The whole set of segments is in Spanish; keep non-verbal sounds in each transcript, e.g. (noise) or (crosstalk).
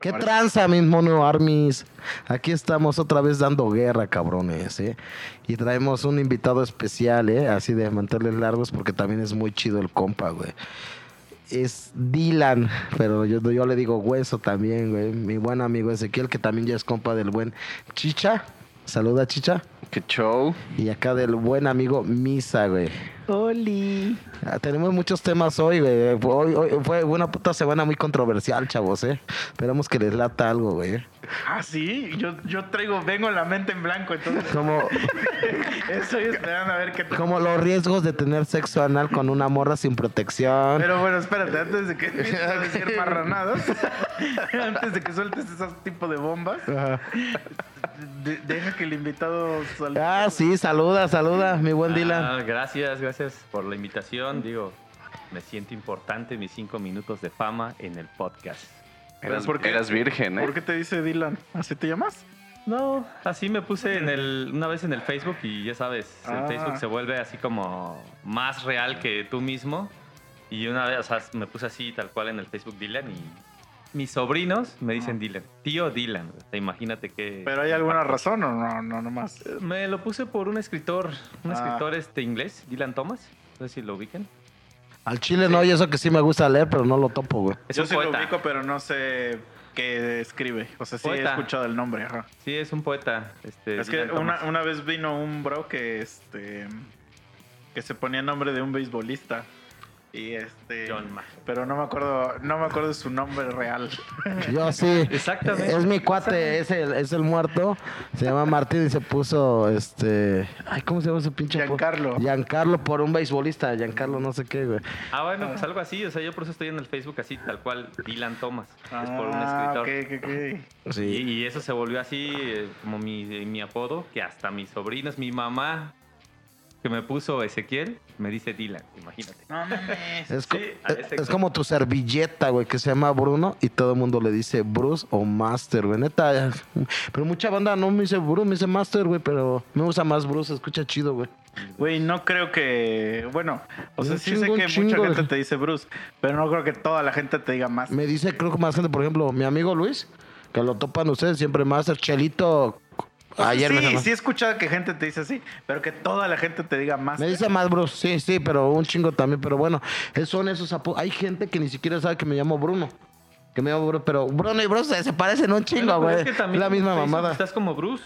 ¿Qué tranza, mis mono armies? Aquí estamos otra vez dando guerra, cabrones, ¿eh? Y traemos un invitado especial, ¿eh? Así de mantenerles largos porque también es muy chido el compa, güey. Es Dylan, pero yo, yo le digo hueso también, güey. Mi buen amigo Ezequiel, que también ya es compa del buen Chicha. Saluda, Chicha. Qué show. Y acá del buen amigo Misa, güey. Oli. Ah, tenemos muchos temas hoy, güey. Hoy, hoy fue una puta semana muy controversial, chavos, ¿eh? Esperamos que les lata algo, güey. Ah, sí. Yo, yo traigo, vengo en la mente en blanco, entonces. Como, (laughs) Estoy esperando a ver qué. como los riesgos de tener sexo anal con una morra sin protección. Pero bueno, espérate, antes de que (laughs) empieces a decir (laughs) antes de que sueltes esos tipo de bombas, Ajá. de- deja que el invitado salga. Ah, sí, saluda, saluda, mi buen Dylan. Ah, gracias, gracias por la invitación. Digo, me siento importante mis cinco minutos de fama en el podcast. Eras, ¿por qué? eras virgen, ¿eh? ¿Por qué te dice Dylan? ¿Así te llamas? No, así me puse en el, una vez en el Facebook y ya sabes, Ah. el Facebook se vuelve así como más real que tú mismo. Y una vez, o sea, me puse así tal cual en el Facebook Dylan y mis sobrinos me dicen Dylan, tío Dylan. Imagínate que... ¿Pero hay alguna razón o no? No, nomás. Me lo puse por un escritor, un Ah. escritor este inglés, Dylan Thomas. No sé si lo ubican. Al chile no, y eso que sí me gusta leer, pero no lo topo, güey. Es Yo un sí poeta. lo ubico, pero no sé qué escribe. O sea, sí he escuchado el nombre, ajá. Sí, es un poeta. Este, Es que una, una vez vino un bro que este que se ponía nombre de un beisbolista. Y este John Ma. pero no me acuerdo, no me acuerdo de su nombre real. (laughs) Yo sí. Exactamente. Es mi cuate, es el, es el muerto. Se llama Martín y se puso, este... Ay, ¿cómo se llama ese pinche? po- Giancarlo. Giancarlo por un beisbolista. Giancarlo no sé qué, güey. Ah, bueno, pues algo así. O sea, yo por eso estoy en el Facebook así, tal cual, Dylan Thomas. es por un Ah, escritor. ok, ok, ok. Sí. Y, y eso se volvió así eh, como mi, mi apodo, que hasta mis sobrinos, mi mamá, que me puso Ezequiel, me dice Dylan, imagínate. No mames. Es, co- Sí, a es- como tu servilleta, güey, que se llama Bruno y todo el mundo le dice Bruce o Master, güey. Neta, pero mucha banda no me dice Bruce, me dice Master, güey, pero me gusta más Bruce, escucha chido, güey. Güey, no creo que. Bueno, o sea, sí sé que chingo mucha de- gente te dice Bruce, pero no creo que toda la gente te diga más. Me dice, creo que más gente, por ejemplo, mi amigo Luis, que lo topan ustedes siempre Master, Chelito. O sea, Ayer me sí, llamó. sí he escuchado que gente te dice así, pero que toda la gente te diga más. Me dice más Bruce, sí, sí, pero un chingo también. Pero bueno, son esos apodos. Hay gente que ni siquiera sabe que me llamo Bruno. Que me llamo Bruno, pero Bruno y Bruce se, parecen un chingo, güey. es que también la misma Facebook mamada. Estás como Bruce.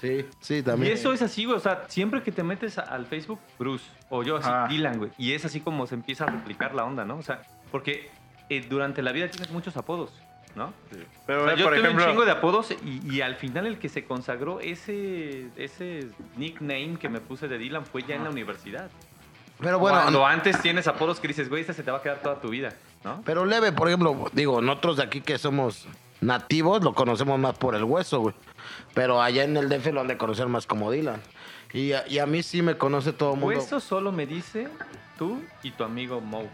Sí, sí, Y también. eso es así, güey. O sea, siempre que te metes al Facebook, Bruce. O yo así, Ah. Dylan, güey. Y es así como se empieza a replicar la onda, ¿no? O sea, porque eh, durante la vida tienes muchos apodos, ¿no? Pero O sea, ve, yo por tuve ejemplo, un chingo de apodos y, y al final el que se consagró ese, ese nickname que me puse de Dylan fue ya en la universidad. Pero bueno, Cuando antes tienes apodos que dices, güey, este se te va a quedar toda tu vida, ¿no? pero leve, por ejemplo, digo, nosotros de aquí que somos nativos lo conocemos más por el hueso, güey. Pero allá en el DF lo han de conocer más como Dylan. Y a, y a mí sí me conoce todo el mundo. Eso solo me dice tú y tu amigo Mo.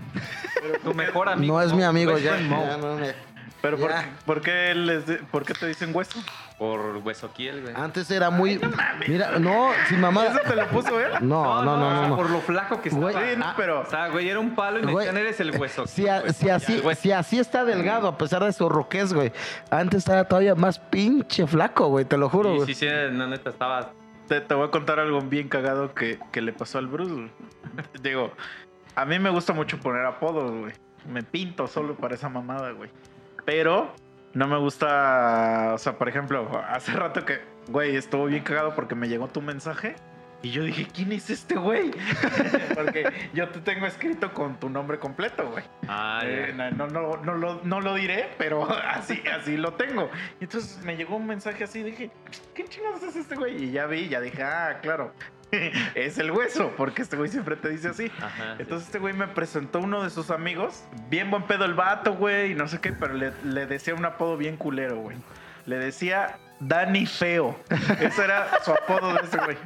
tu mejor amigo. no es Mo, mi amigo ya. friend Mo. ya no me- pero ¿por, qué- por qué les de- por qué te dicen hueso? Por Huesoquiel, güey. Antes era muy. Mira, no, sin mamá. ¿Eso te lo puso él? No, no, no, no. sea, no. Por lo flaco que estaba. Güey, Sí, no, Ah, pero O sea, güey, era un palo y me Güey, decían, eres el hueso. Si, a- güey. si así, si así está delgado, a pesar de su roquez, güey. Antes estaba todavía más pinche flaco, güey, te lo juro, Sí, güey. sí, sí, no, neta, estaba... te, te voy a contar algo bien cagado que, que le pasó al Bruce. güey. Digo, a mí me gusta mucho poner apodos, güey. Me pinto solo para esa mamada, güey. Pero no me gusta, o sea, por ejemplo, hace rato que, güey, estuvo bien cagado porque me llegó tu mensaje. Y yo dije, ¿quién es este güey? (laughs) Porque yo te tengo escrito con tu nombre completo, güey. Ah, Eh, no, no, no, no lo, no lo diré, pero (laughs) así, así lo tengo. Y entonces me llegó un mensaje así, dije, ¿qué chingados es este güey? Y ya vi, ya dije, ah, claro, (laughs) es el hueso, porque este güey siempre te dice así. Ajá, sí. Entonces este güey me presentó uno de sus amigos, bien buen pedo el vato, güey, y no sé qué, pero le, le decía un apodo bien culero, güey. Le decía Dani Feo. Ese era su apodo de ese güey.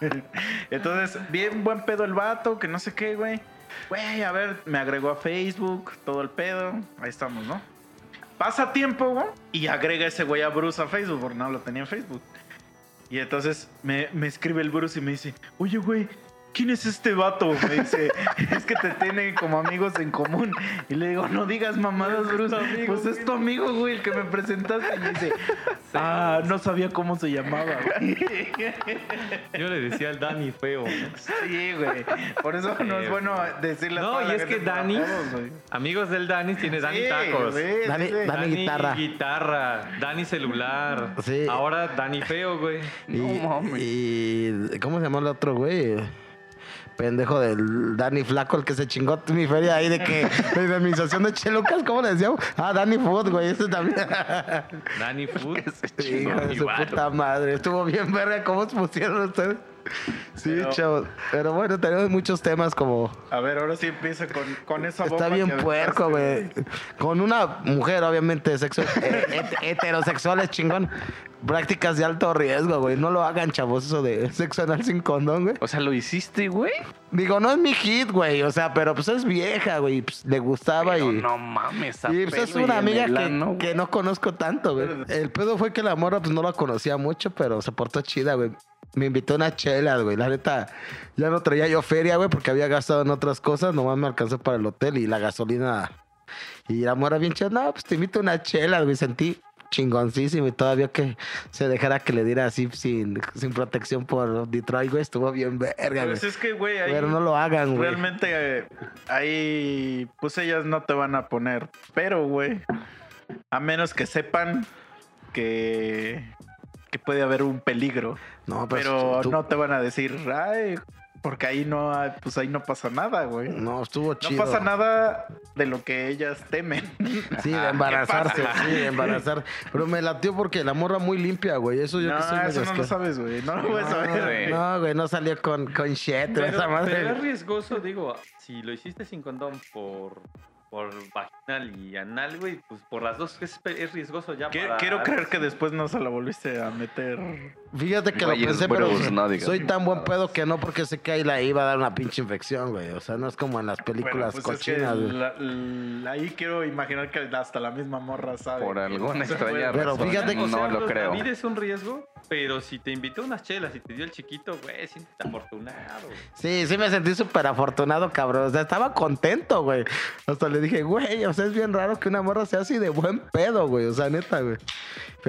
(laughs) Entonces, bien buen pedo el vato, que no sé qué, güey. Güey, a ver, me agregó a Facebook, todo el pedo. Ahí estamos, ¿no? Pasa tiempo, güey, y agrega ese güey a Bruce a Facebook, porque no lo tenía en Facebook. Y entonces me, me escribe el Bruce y me dice, oye, güey, ¿quién es este vato? Me dice, (laughs) es que te tiene como amigos en común. Y le digo, no digas mamadas, Bruce. pues es tu amigo, güey, el que me presentaste. Y me dice, ah, no sabía cómo se llamaba, güey. Yo le decía al Dani feo. Sí, güey. Por eso no es bueno decirle a No, y es que Dani, güey. amigos del Dani, tiene Dani Sí, tacos. sí, Dani- sí. Dani- guitarra. guitarra, Dani celular. Sí. Ahora Dani feo, güey. Y, No mames. y- ¿cómo se llama el otro, güey? Pendejo del Dani Flaco, el que se chingó mi feria ahí de que de indemnización de Chelucas, ¿cómo le decíamos? Ah, Dani Food, güey, ese también. Dani Food. (laughs) Hijo de su puta madre. Estuvo bien verga cómo se pusieron ustedes. (laughs) Sí, Pero- chavos. Pero bueno, tenemos muchos temas como. A ver, ahora sí empieza con, con esa bomba. Está bien que puerco, güey. Con una mujer, obviamente, sexo- (laughs) eh, het- heterosexual es chingón. Prácticas de alto riesgo, güey. No lo hagan, chavos, eso de sexo anal sin condón, güey. O sea, ¿lo hiciste, güey? Digo, no es mi hit, güey. O sea, pero pues es vieja, güey. y, Pues, le gustaba Pero y. no mames, a Y pues es una amiga que, que no conozco tanto, güey. El pedo fue que la morra pues no la conocía mucho, pero se portó chida, güey. Me invitó una chela, güey. La neta, ya no traía yo feria, güey, porque había gastado en otras cosas. Nomás me alcanzó para el hotel y la gasolina. Y la morra bien chida. No, pues te invito una chela, güey. Sentí chingoncísimo y todavía que se dejara que le diera así sin, sin protección por Detroit, güey. Estuvo bien verga, güey. Pues es que, güey, ahí Pero no lo hagan, güey. realmente eh, ahí, pues ellas no te van a poner. Pero, güey, a menos que sepan que, que puede haber un peligro. No, pues, Pero tú- no te van a decir, ay, porque ahí no, pues ahí no pasa nada, güey. No No, estuvo chido. pasa nada de lo que ellas temen. (laughs) Sí, de (laughs) embarazarse, sí, de embarazar. Pero me latió porque la morra muy limpia, güey. Eso yo no, que soy eso no lo sabes, güey. No lo puedes saber. güey. No, güey, no salió con, con shit, Pero, esa madre. pero es riesgoso, digo, si lo hiciste sin condón por, por vaginal y anal, güey, pues por las dos es, es riesgoso ya. Quiero, para- quiero creer que después no se la volviste a meter. Fíjate que Güey, lo pensé, pero no soy tan buen pedo que no, porque sé que ahí la iba a dar una pinche infección, güey. O sea, no es como en las películas Bueno, pues es que cochinas, güey. la- la- ahí quiero imaginar que hasta la misma morra sabe. Por alguna extraña. Pero razón. fíjate que- O no sea, lo creo. La vida es un riesgo, pero si te invitó unas chelas y te dio el chiquito, güey, siéntete afortunado. güey. Sí, sí me sentí súper afortunado, cabrón. O sea, estaba contento, güey. Hasta le dije, güey, o sea, es bien raro que una morra sea así de buen pedo, güey. O sea, neta, güey.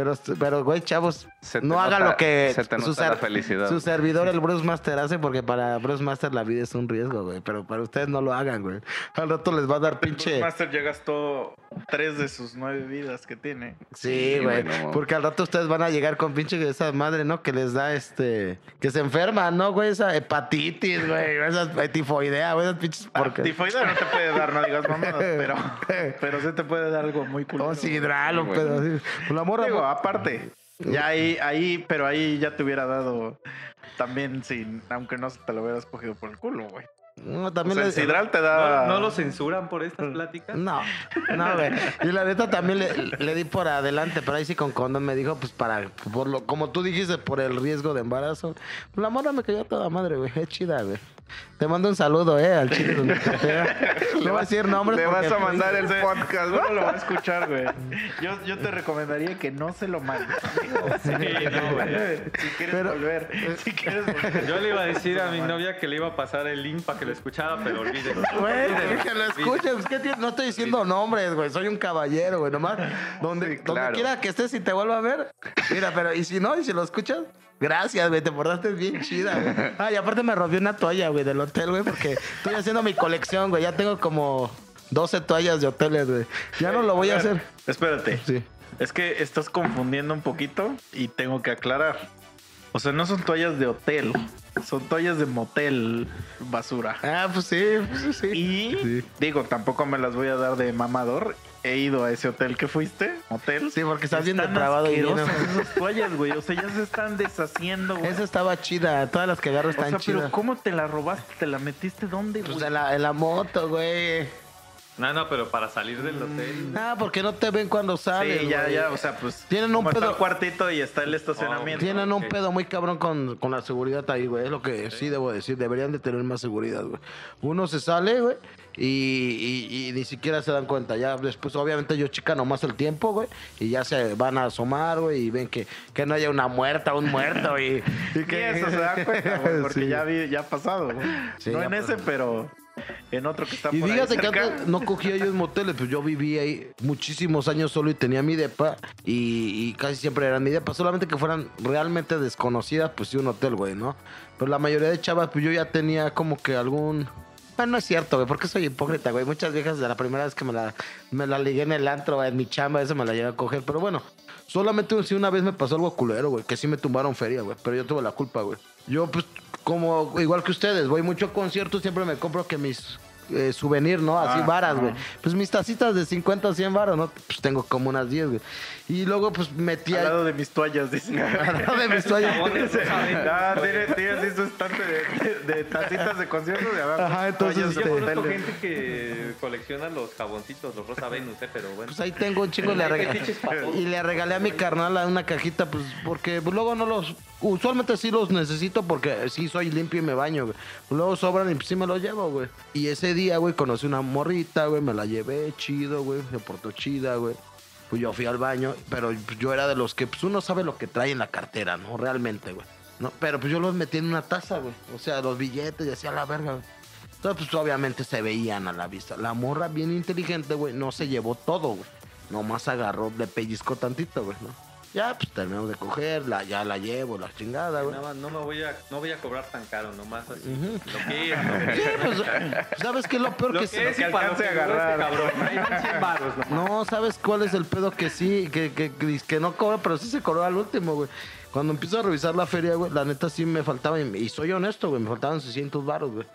Pero, pero güey, chavos, no hagan nota- lo que se te su, nota la felicidad. su servidor, el Bruce Master, hace, porque para Bruce Master la vida es un riesgo, güey. Pero para ustedes no lo hagan, güey. Al rato les va a dar pinche... Bruce Master ya gastó tres de sus nueve vidas que tiene. Sí, Sí, güey. güey, no. Porque al rato ustedes van a llegar con pinche esa madre, ¿no? Que les da este. Que se enferman, ¿no, güey? Esa hepatitis, güey. Esa tifoidea, güey. Esas pinches Ah, porque. tifoidea no te puede dar, no digas mamadas, pero, (laughs) pero sí te puede dar algo muy culero. O sidral, Sí, un güey. pedo La morra. Digo, aparte, ya ahí, ahí, pero ahí ya te hubiera dado también sin, aunque no te lo hubieras cogido por el culo, güey. No, O también sea, el le- sidral te ¿No, da. no lo censuran por estas pláticas? No, no, güey. Y la neta también le, le di por adelante, pero ahí sí con condón me dijo, pues para, por lo, como tú dijiste, por el riesgo de embarazo. La morra me cayó toda madre, güey. Es chida, güey. Te mando un saludo, eh, al chile donde te vea. No (laughs) voy a decir nombres. Le vas a mandar el podcast, No ¿no? lo va a escuchar, güey. Yo, yo te recomendaría que no se lo mandes. (laughs) Sí, no, (laughs) güey. Si quieres Pero- volver. Si quieres volver. Yo le iba a decir a mi novia que le iba a pasar el link para que lo escuchara, pero olvídelo. (laughs) Güey, que lo escuches. pues, ¿qué? No estoy diciendo nombres, güey. Soy un caballero, güey. Nomás, donde, Sí, donde quiera que estés y te vuelva a ver. Mira, pero, ¿y si no? ¿Y si lo escuchas? Gracias, güey. Te portaste bien chida, güey. (laughs) Ah, y aparte me rompí una toalla, güey, del hotel, güey, porque estoy haciendo mi colección, güey. Ya tengo como 12 toallas de hoteles, güey. Ya no lo voy a hacer. Espérate. Sí. Es que estás confundiendo un poquito y tengo que aclarar. O sea, no son toallas de hotel. Son toallas de motel basura. Ah, pues sí, pues sí. Y Sí. digo, tampoco me las voy a dar de mamador. He ido a ese hotel que fuiste, hotel. Sí, porque estás bien depravado y asquerosas esas toallas, güey. O sea, ya se están deshaciendo, güey. Esa estaba chida. Todas las que agarro O están sea, chidas. pero ¿cómo te la robaste? ¿Te la metiste dónde, Pues en la, en la moto, güey. No, no, pero para salir del hotel. Ah, porque no te ven cuando sales. sí, ya, güey. ya, o sea, pues. Tienen un está pedo- el cuartito y está el estacionamiento. Tienen un pedo muy cabrón con, con la seguridad ahí, güey. Es lo que sí debo decir. Deberían de tener más seguridad, güey. Uno se sale, güey, y, y- y ni siquiera se dan cuenta. Ya después, obviamente, ellos chican nomás el tiempo, güey, y ya se van a asomar, güey, y ven que, que no haya una muerta, un muerto, y, y (laughs) que eso se da cuenta, güey, (laughs) porque Sí. ya, vi, ya ha pasado, güey. Sí, no en pasó. ese, pero en otro que está Y por ahí fíjate que cerca. antes no cogía yo en moteles, pues yo viví ahí muchísimos años solo y tenía mi depa y, y casi siempre eran mi depa, solamente que fueran realmente desconocidas, pues sí un hotel, güey, ¿no? Pero la mayoría de chavas, pues yo ya tenía como que algún... Bueno, no es cierto, güey, porque soy hipócrita, güey. Muchas viejas de la primera vez que me la, me la ligué en el antro, güey, en mi chamba, eso me la llegué a coger. Pero bueno, solamente si una vez me pasó algo culero, güey, que sí me tumbaron feria, güey. Pero yo tuve la culpa, güey. Yo, pues, como igual que ustedes, voy mucho a conciertos, siempre me compro que mis eh, souvenir, ¿no? Así Ah, varas, güey. Pues mis tacitas de 50 o 100 varas, ¿no? Pues tengo como unas 10, güey. Y luego, pues metí Al lado de mis toallas, dice. (laughs) al lado de mis toallas. (laughs) Ah, tiene, tiene así su estante de, tacitas de conciertos de abajo. Ajá, entonces, toallas de Yo este- conozco gente que colecciona los jaboncitos, los Rosa Venus, eh, pero bueno. Pues ahí tengo un chingo le regalé. Y le regalé a mi carnal a una cajita, pues, porque pues, luego no los. Usualmente sí los necesito porque sí soy limpio y me baño, güey. Luego sobran y pues, sí me los llevo, güey. Y ese día, güey, conocí una morrita, güey, me la llevé chido, güey. Se portó chida, güey. Pues yo fui al baño, pero yo era de los que, pues uno sabe lo que trae en la cartera, ¿no? Realmente, güey. ¿No? Pero pues yo los metí en una taza, güey. O sea, los billetes y hacía la verga. Entonces, pues obviamente se veían a la vista. La morra bien inteligente, güey, no se llevó todo, güey. Nomás agarró, le pellizcó tantito, güey, ¿no? Ya, pues terminamos de coger, la, ya la llevo, la chingada, güey. Nada más, no me voy a, no voy a cobrar tan caro, nomás así. Lo que es, lo que Sí, es. pues, ¿sabes qué es lo peor Lo que, que sí? es y que lo alcance a llegó este agarrar. cabrón. Ahí van 100 baros nomás. No, ¿sabes cuál es el pedo que sí, que, que, que, que no cobra, pero sí se cobró al último, güey? Cuando empiezo a revisar la feria, güey, la neta sí me faltaba, y y soy honesto, güey, me faltaban 600 baros, güey.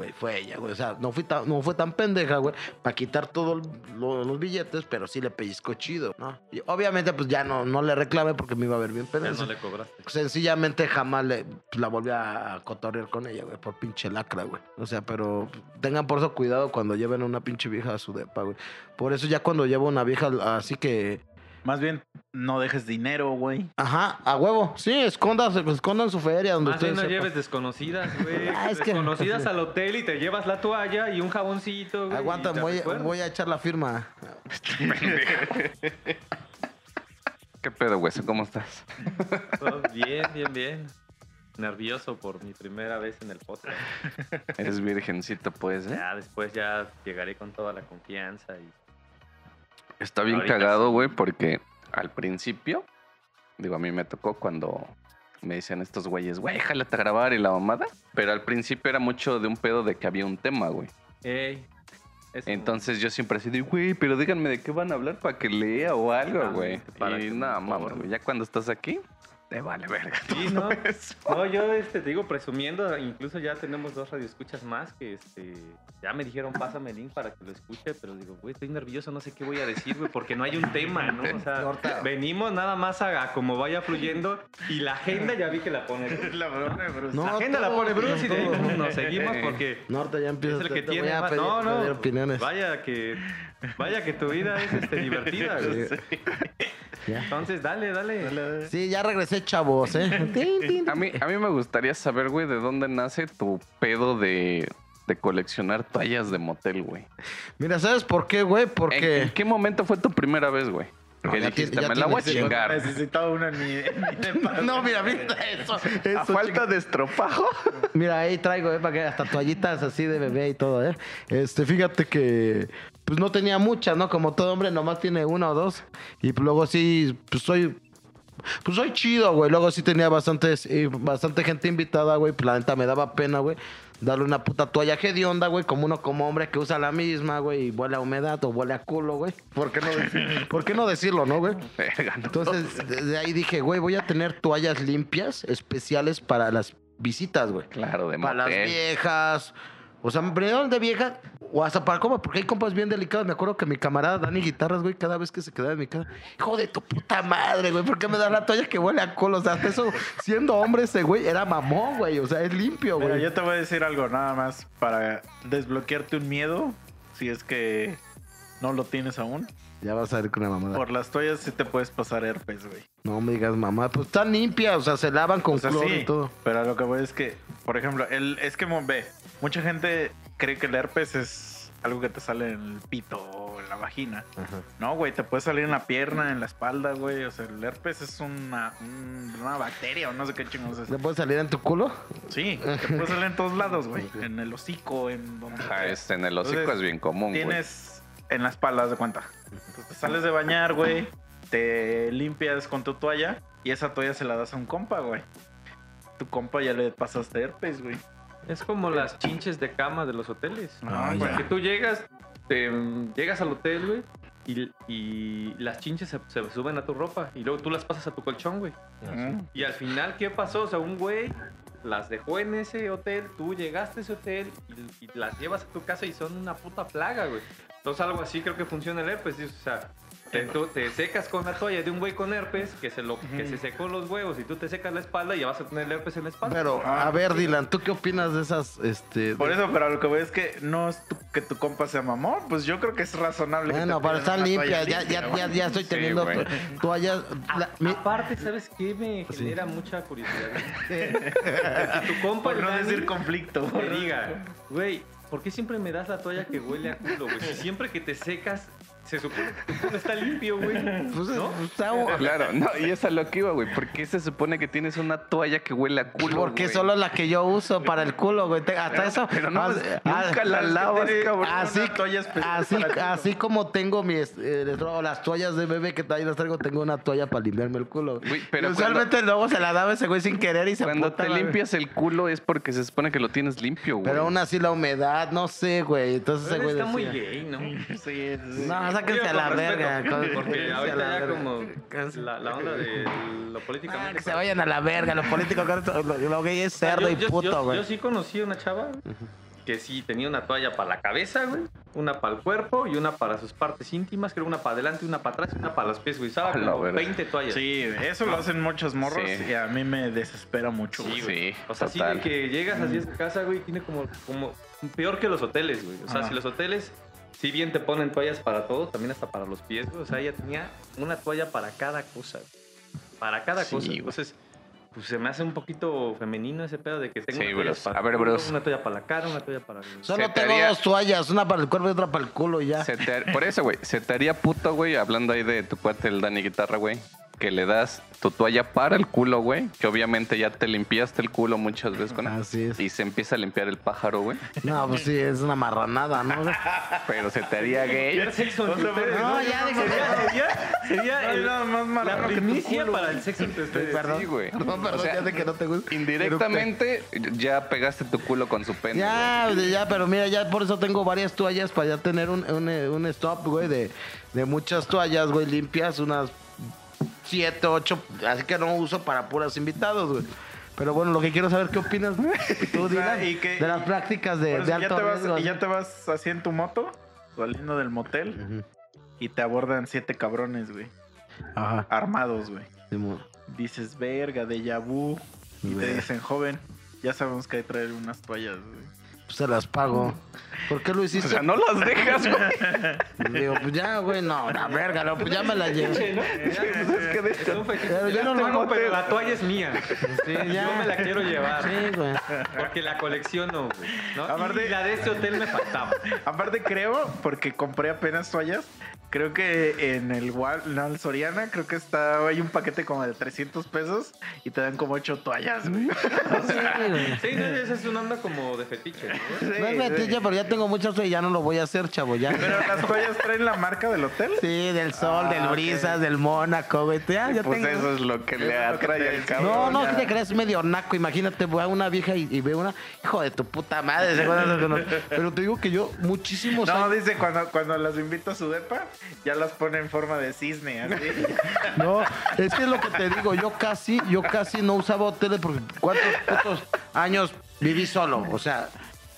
Pues, güey, fue ella, güey. O sea, no, fui tan, no fue tan pendeja, güey, para quitar todos los billetes, pero sí le pellizcó chido, ¿no? Y obviamente, pues ya no, no le reclamé porque me iba a ver bien Ya pendeja. no le cobraste. Sencillamente jamás le, pues, la volví a cotorrear con ella, güey, por pinche lacra, güey. O sea, pero tengan por eso cuidado cuando lleven a una pinche vieja a su depa, güey. Por eso ya cuando llevo una vieja así que... Más bien, no dejes dinero, güey. Ajá, a huevo. Sí, escondan, escondan su feria donde Más bien ustedes no sepan. lleves desconocidas, güey. (laughs) Ah, es que- desconocidas al hotel y te llevas la toalla y un jaboncito, güey. Aguanta, y te voy, recuerdas. voy a echar la firma. (laughs) ¿Qué pedo, güey? ¿Cómo estás? (laughs) Todo bien, bien, bien. Nervioso por mi primera vez en el podcast. Eres virgencito, pues, ¿eh? Ya después ya llegaré con toda la confianza y Está bien Ahorita cagado, sí. güey, porque al principio, digo, a mí me tocó cuando me decían estos güeyes, güey, jálate a grabar y la mamada. Pero al principio era mucho de un pedo de que había un tema, güey. Ey, Entonces yo siempre así de, güey, pero díganme de qué van a hablar para que lea o algo, güey. Y nada, informe. güey. Ya cuando estás aquí, te vale verga. Sí, ¿no? No, yo este, te digo, presumiendo, incluso ya tenemos dos radioescuchas más que este, ya me dijeron, pásame el link para que lo escuche, pero digo, güey, estoy nervioso, no sé qué voy a decir, güey, porque no hay un tema, ¿no? O sea, venimos nada más a, a como vaya fluyendo y la agenda ya vi que la pone. La broma de Bruce. No, la agenda la pone Bruce y de ahí nos- seguimos porque Norte ya empieza es el que te- tiene voy a pedir, no, pedir no, opiniones. vaya que, vaya que tu vida es este, divertida, güey. Entonces, dale, dale. Sí, ya regresé, chavos, ¿eh? (laughs) A mí, a mí me gustaría saber, güey, de dónde nace tu pedo de, de coleccionar toallas de motel, güey. Mira, ¿sabes por qué, güey? ¿En, Porque... en qué momento fue tu primera vez, güey? No, que dijiste, me la voy a chingar. Necesitaba una en mi, en mi depa. No, mira, mira eso. eso A falta de estropajo. Mira, ahí traigo, ¿eh? Para que hasta toallitas así de bebé y todo, ¿eh? Este, fíjate que, pues no tenía muchas, ¿no? Como todo hombre, nomás tiene una o dos. Y pues, luego sí, pues soy, pues soy chido, güey. Luego sí tenía bastantes, eh, bastante gente invitada, güey. Pues la neta me daba pena, güey. Darle una puta toalla de onda, güey, como uno como hombre que usa la misma, güey, y huele a humedad o huele a culo, güey. ¿Por qué no, decir- (laughs) ¿por qué no decirlo, no, güey? Entonces, desde ahí dije, güey, voy a tener toallas limpias especiales para las visitas, güey. Claro, de Para las viejas. O sea, primero de vieja o hasta para cómo, porque hay compas bien delicados. Me acuerdo que mi camarada Dani Guitarras, güey, cada vez que se quedaba en mi casa, hijo de tu puta madre, güey, ¿por qué me das la toalla que huele a culo? O sea, hasta eso, siendo hombre ese güey, era mamón, güey, o sea, es limpio, Mira, güey. yo te voy a decir algo nada más para desbloquearte un miedo. si es que no lo tienes aún. Ya vas a ir con la mamada. Por las toallas sí te puedes pasar herpes, güey. No me digas mamá, pues están limpias, o sea, se lavan con O sea, cloro sí, y todo. pero lo que voy es que, por ejemplo, el, es que ve, mucha gente cree que el herpes es algo que te sale en el pito o en la vagina. Ajá. No, güey, te puede salir en la pierna, en la espalda, güey. O sea, el herpes es una, un- una bacteria o no sé qué chingados es. ¿Le puede salir en tu culo? Sí, te puede salir en todos lados, güey. En el hocico, en donde Ajá, sea. este, en el hocico Entonces, es bien común, güey. Tienes en la espalda, haz de cuenta. Entonces te sales de bañar, güey. Te limpias con tu toalla y esa toalla se la das a un compa, güey. Tu compa ya le pasaste herpes, güey. Es como las chinches de cama de los hoteles. Ah, ya. Porque tú llegas, te, llegas al hotel, güey, y, y las chinches se, se suben a tu ropa y luego tú las pasas a tu colchón, güey. Mm. Y al final, ¿qué pasó? O sea, un güey las dejó en ese hotel, tú llegaste a ese hotel y, y las llevas a tu casa y son una puta plaga, güey. Entonces algo así creo que funciona el herpes, o sea... Te, tú- te secas con la toalla de un güey con herpes que se, lo, que se secó los huevos y tú te secas la espalda y ya vas a tener herpes en la espalda. Pero, Ah, a ver, Dylan, ¿tú qué opinas de esas, este... Por de- eso, pero lo que voy es que no es tu- que tu compa sea mamón. Pues yo creo que es razonable. que Bueno, te para pidan estar una limpia, ya, limpia, ya, ya, ya estoy Sí, teniendo toallas... la- mi- Aparte, ¿sabes qué me Sí. genera mucha curiosidad? (laughs) que tu compa Por no Dani decir conflicto. te diga, güey, ¿por qué siempre me das la toalla que huele a culo, güey? Si siempre que te secas, se supone que tu culo está limpio, güey. (laughs) pues, ¿No? pues, está- Claro, no, y es a lo que iba, güey. ¿Por qué se supone que tienes una toalla que huele a culo? Porque güey? solo la que yo uso para el culo, güey. Hasta eso. pero no, as- nunca la as- lavas, cabrón. Así, una toalla especial así, así como tengo mis eh, las toallas de bebé que ahí las traigo, tengo una toalla para limpiarme el culo. Güey, pero Y usualmente luego se la daba ese güey sin querer y se Cuando te güey. limpias el culo es porque se supone que lo tienes limpio, güey. Pero aún así la humedad, no sé, güey. Entonces ese güey está muy gay, ¿no? (laughs) Sí, sí. No, sáquense (laughs) a la verga. Porque ahorita ya como la, la onda de lo Ah, políticamente que se vayan a la verga, los políticos, lo, lo gay es sea, cerdo yo- y puto, güey. Yo sí conocí a una chava que sí tenía una toalla para la cabeza, güey, una para el cuerpo y una para sus partes íntimas, creo una para adelante, una para atrás y una para los pies, güey. Usaba como verga. 20 toallas. Sí, eso lo hacen muchos morros Sí. y a mí me desespera mucho. Sí, güey. güey. Sí, O sea, sí total. de que llegas así a su casa, güey, tiene como, como peor que los hoteles, güey. O sea, si los hoteles, si bien te ponen toallas para todo, también hasta para los pies, güey. O sea, ella tenía una toalla para cada cosa. güey. Para cada Sí, cosa. güey. Entonces, pues se me hace un poquito femenino ese pedo de que tengo Sí, una toalla para A ver, culo, bros. una toalla para la cara, una toalla para el... Solo Se te tengo haría- dos toallas, una para el cuerpo y otra para el culo y ya. Se te- por eso, güey, se te haría puto, güey, hablando ahí de tu cuate, el Dani Guitarra, güey, que le das tu toalla para el culo, güey, que obviamente ya te limpiaste el culo muchas veces con Así es. y se empieza a limpiar el pájaro, güey, No, pues sí, es una marranada, ¿no? (laughs) pero se te haría gay. El sexo entre O sea, ustedes, no, ya Sería, deja- sería, sería No el- más la marrano primicia para güey. el sexo entre ustedes. Perdón. Sí, güey. Perdón, perdón, O sea, ya sé que no te gusta. Indirectamente ya pegaste tu culo con su pene. Ya, ya, pero mira, ya por eso tengo varias toallas para ya tener un, un, un stop, güey, de, de muchas toallas, güey, limpias, unas siete, ocho, así que no uso para puras invitados, güey. Pero bueno, lo que quiero saber, ¿qué opinas (laughs) tú, Dylan, ¿y qué- de las prácticas de, de ya alto te vas, riesgo? y ya te vas así en tu moto, saliendo del motel, y te abordan siete cabrones, güey. Ajá. Armados, güey. Dices, verga, de vu. Y te dicen, joven, ya sabemos que hay que traer unas toallas, güey. Pues se las pago. ¿Por qué lo O hiciste? sea, no las dejas, güey. (laughs) Digo, pues ya, güey, no, la verga, no, pues ya me la llevo. Sí, ¿no? Es que de fetiche. Pero yo no lo tengo, hago, pero la toalla es mía. Sí, ya. Yo me la quiero llevar. Sí, güey. Porque la colecciono, güey. ¿no? Aparte- Y la de este hotel me faltaba. Aparte creo, porque compré apenas toallas, creo que en el Wal, no, el Soriana, creo que está, hay un paquete como de 300 pesos y te dan como ocho toallas, güey. (laughs) Sí, güey. Sí, no, esa es una onda como de fetiche, ¿no? No es mentira, pero ya tengo muchas y ya no lo voy a hacer, chavo, ya. Pero las toallas traen la marca del hotel. Sí, del sol, Ah, del brisas, del Mónaco, güey. Ya, ya Pues tengo. eso es lo que le atrae al cabrón. No, no. ¿qué te crees? Medio naco. Imagínate, voy a una vieja y, y veo una. Hijo de tu puta madre. ¿se acuerdan de los- (laughs) Pero te digo que yo, muchísimos No, años. dice cuando, cuando las invito a su depa, ya las pone en forma de cisne, así. (laughs) No, es que es lo que te digo. Yo casi, yo casi no usaba hoteles porque ¿cuántos años viví solo? O sea,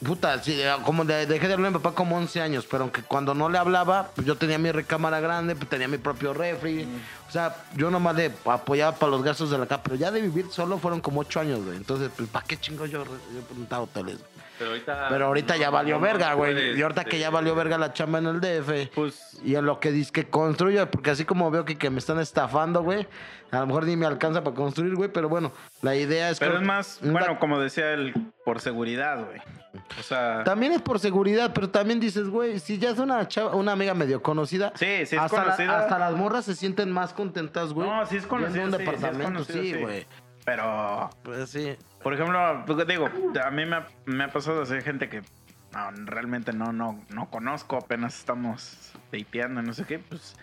puta, sí, como de- dejé de hablar a mi papá como 11 años, pero aunque cuando no le hablaba, pues yo tenía mi recámara grande, pues tenía mi propio refri. O sea, yo nomás le apoyaba para los gastos de la casa, pero ya de vivir solo fueron como 8 años, güey. Entonces, pues, ¿para qué chingo yo, yo preguntaba hoteles? Pero ahorita, Pero ahorita ya valió no, verga, güey. Y ahorita que ya este, valió verga la chamba en el DF. Pues Y en lo que dice que construya, porque así como veo que, que me están estafando, güey. A lo mejor ni me alcanza para construir, güey. Pero bueno, la idea es Pero que. es más, bueno, como decía él, por seguridad, güey. O sea, También es por seguridad, pero también dices, güey, si ya es una chava, una amiga medio conocida. sí, sí es hasta, la- conocida. hasta las morras se sienten más contentas, güey. No, sí es conocida, un sí, sí es sí, sí. güey. Pero, Pues sí. por ejemplo, pues, digo, a mí me ha, me ha pasado ser gente que no, realmente no, no, no conozco, apenas estamos dateando, no sé qué, pues.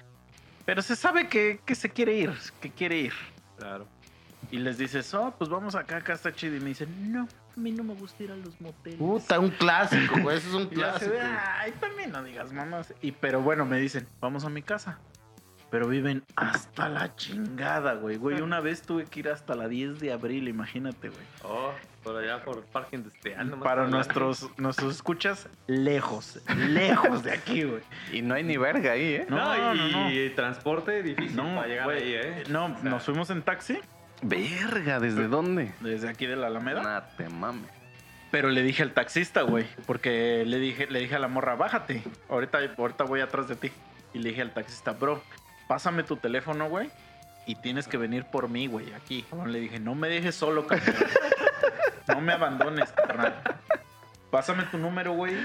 Pero se sabe que, que se quiere ir, que quiere ir. Claro. Y les dices, oh, pues vamos acá, acá está chido. Y me dicen, no, a mí no me gusta ir a los moteles. Puta, un clásico, güey. Eso es un (laughs) clásico. ay, también no digas mamás. Y pero bueno, me dicen, vamos a mi casa. Pero viven hasta la chingada, güey. Güey, una (laughs) vez tuve que ir hasta la 10 de abril, imagínate, güey. Oh, por allá por Parque Industrial. nomás Para nuestros, (laughs) nuestros escuchas, lejos, lejos de aquí, güey. (laughs) Y no hay ni verga ahí, ¿eh? No, No, y, no, no. y transporte difícil No, para llegar güey, ahí, ¿eh? no, O sea, nos fuimos en taxi Verga, ¿desde (clears throat) dónde? desde aquí de la Alameda. Nah, te mames. Pero le dije al taxista, güey, porque le dije, le dije a la morra, bájate. Ahorita, ahorita voy atrás de ti. Y le dije al taxista, bro, pásame tu teléfono, güey. Y tienes que venir por mí, güey, aquí. Le dije, no me dejes solo, carnal. No me abandones, carnal. Pásame tu número, güey.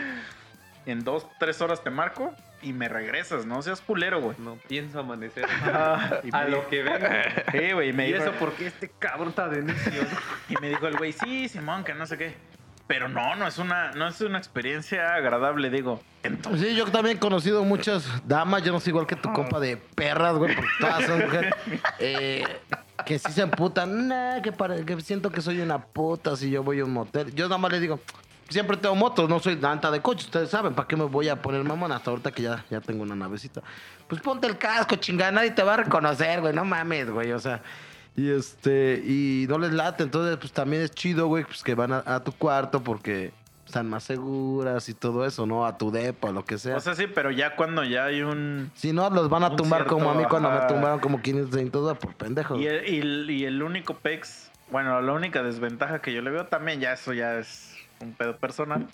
En dos, tres horas te marco y me regresas. No seas culero, güey. No pienso amanecer. (laughs) Y a lo que venga. Sí, güey, y me y dijo- eso porque este cabrón está de necio, ¿no? (laughs) y me dijo el güey, sí, Simón, que no sé qué. Pero no, no es una, no es una experiencia agradable, digo. Entonces, Sí, yo también he conocido muchas damas, yo no soy igual que tu compa de perras, güey, porque todas son mujeres eh, que sí se emputan. Nah, que, pare- que siento que soy una puta si yo voy a un motel. Yo nada más les digo, siempre tengo motos, no soy anta de coche, ustedes saben, ¿para qué me voy a poner mamón hasta ahorita que ya, ya tengo una navecita? Pues ponte el casco, chingada, nadie te va a reconocer, güey, no mames, güey, o sea... Y este, y no les late, entonces pues también es chido, güey, pues que van a, a tu cuarto porque están más seguras y todo eso, ¿no? A tu depa, lo que sea. o sea, sí, pero ya cuando ya hay un... Si no, los van a tumbar como a mí cuando me tumbaron como 500 dólares por pendejo. Y el, y el- y el único pex, bueno, la única desventaja que yo le veo también, ya eso ya es un pedo personal,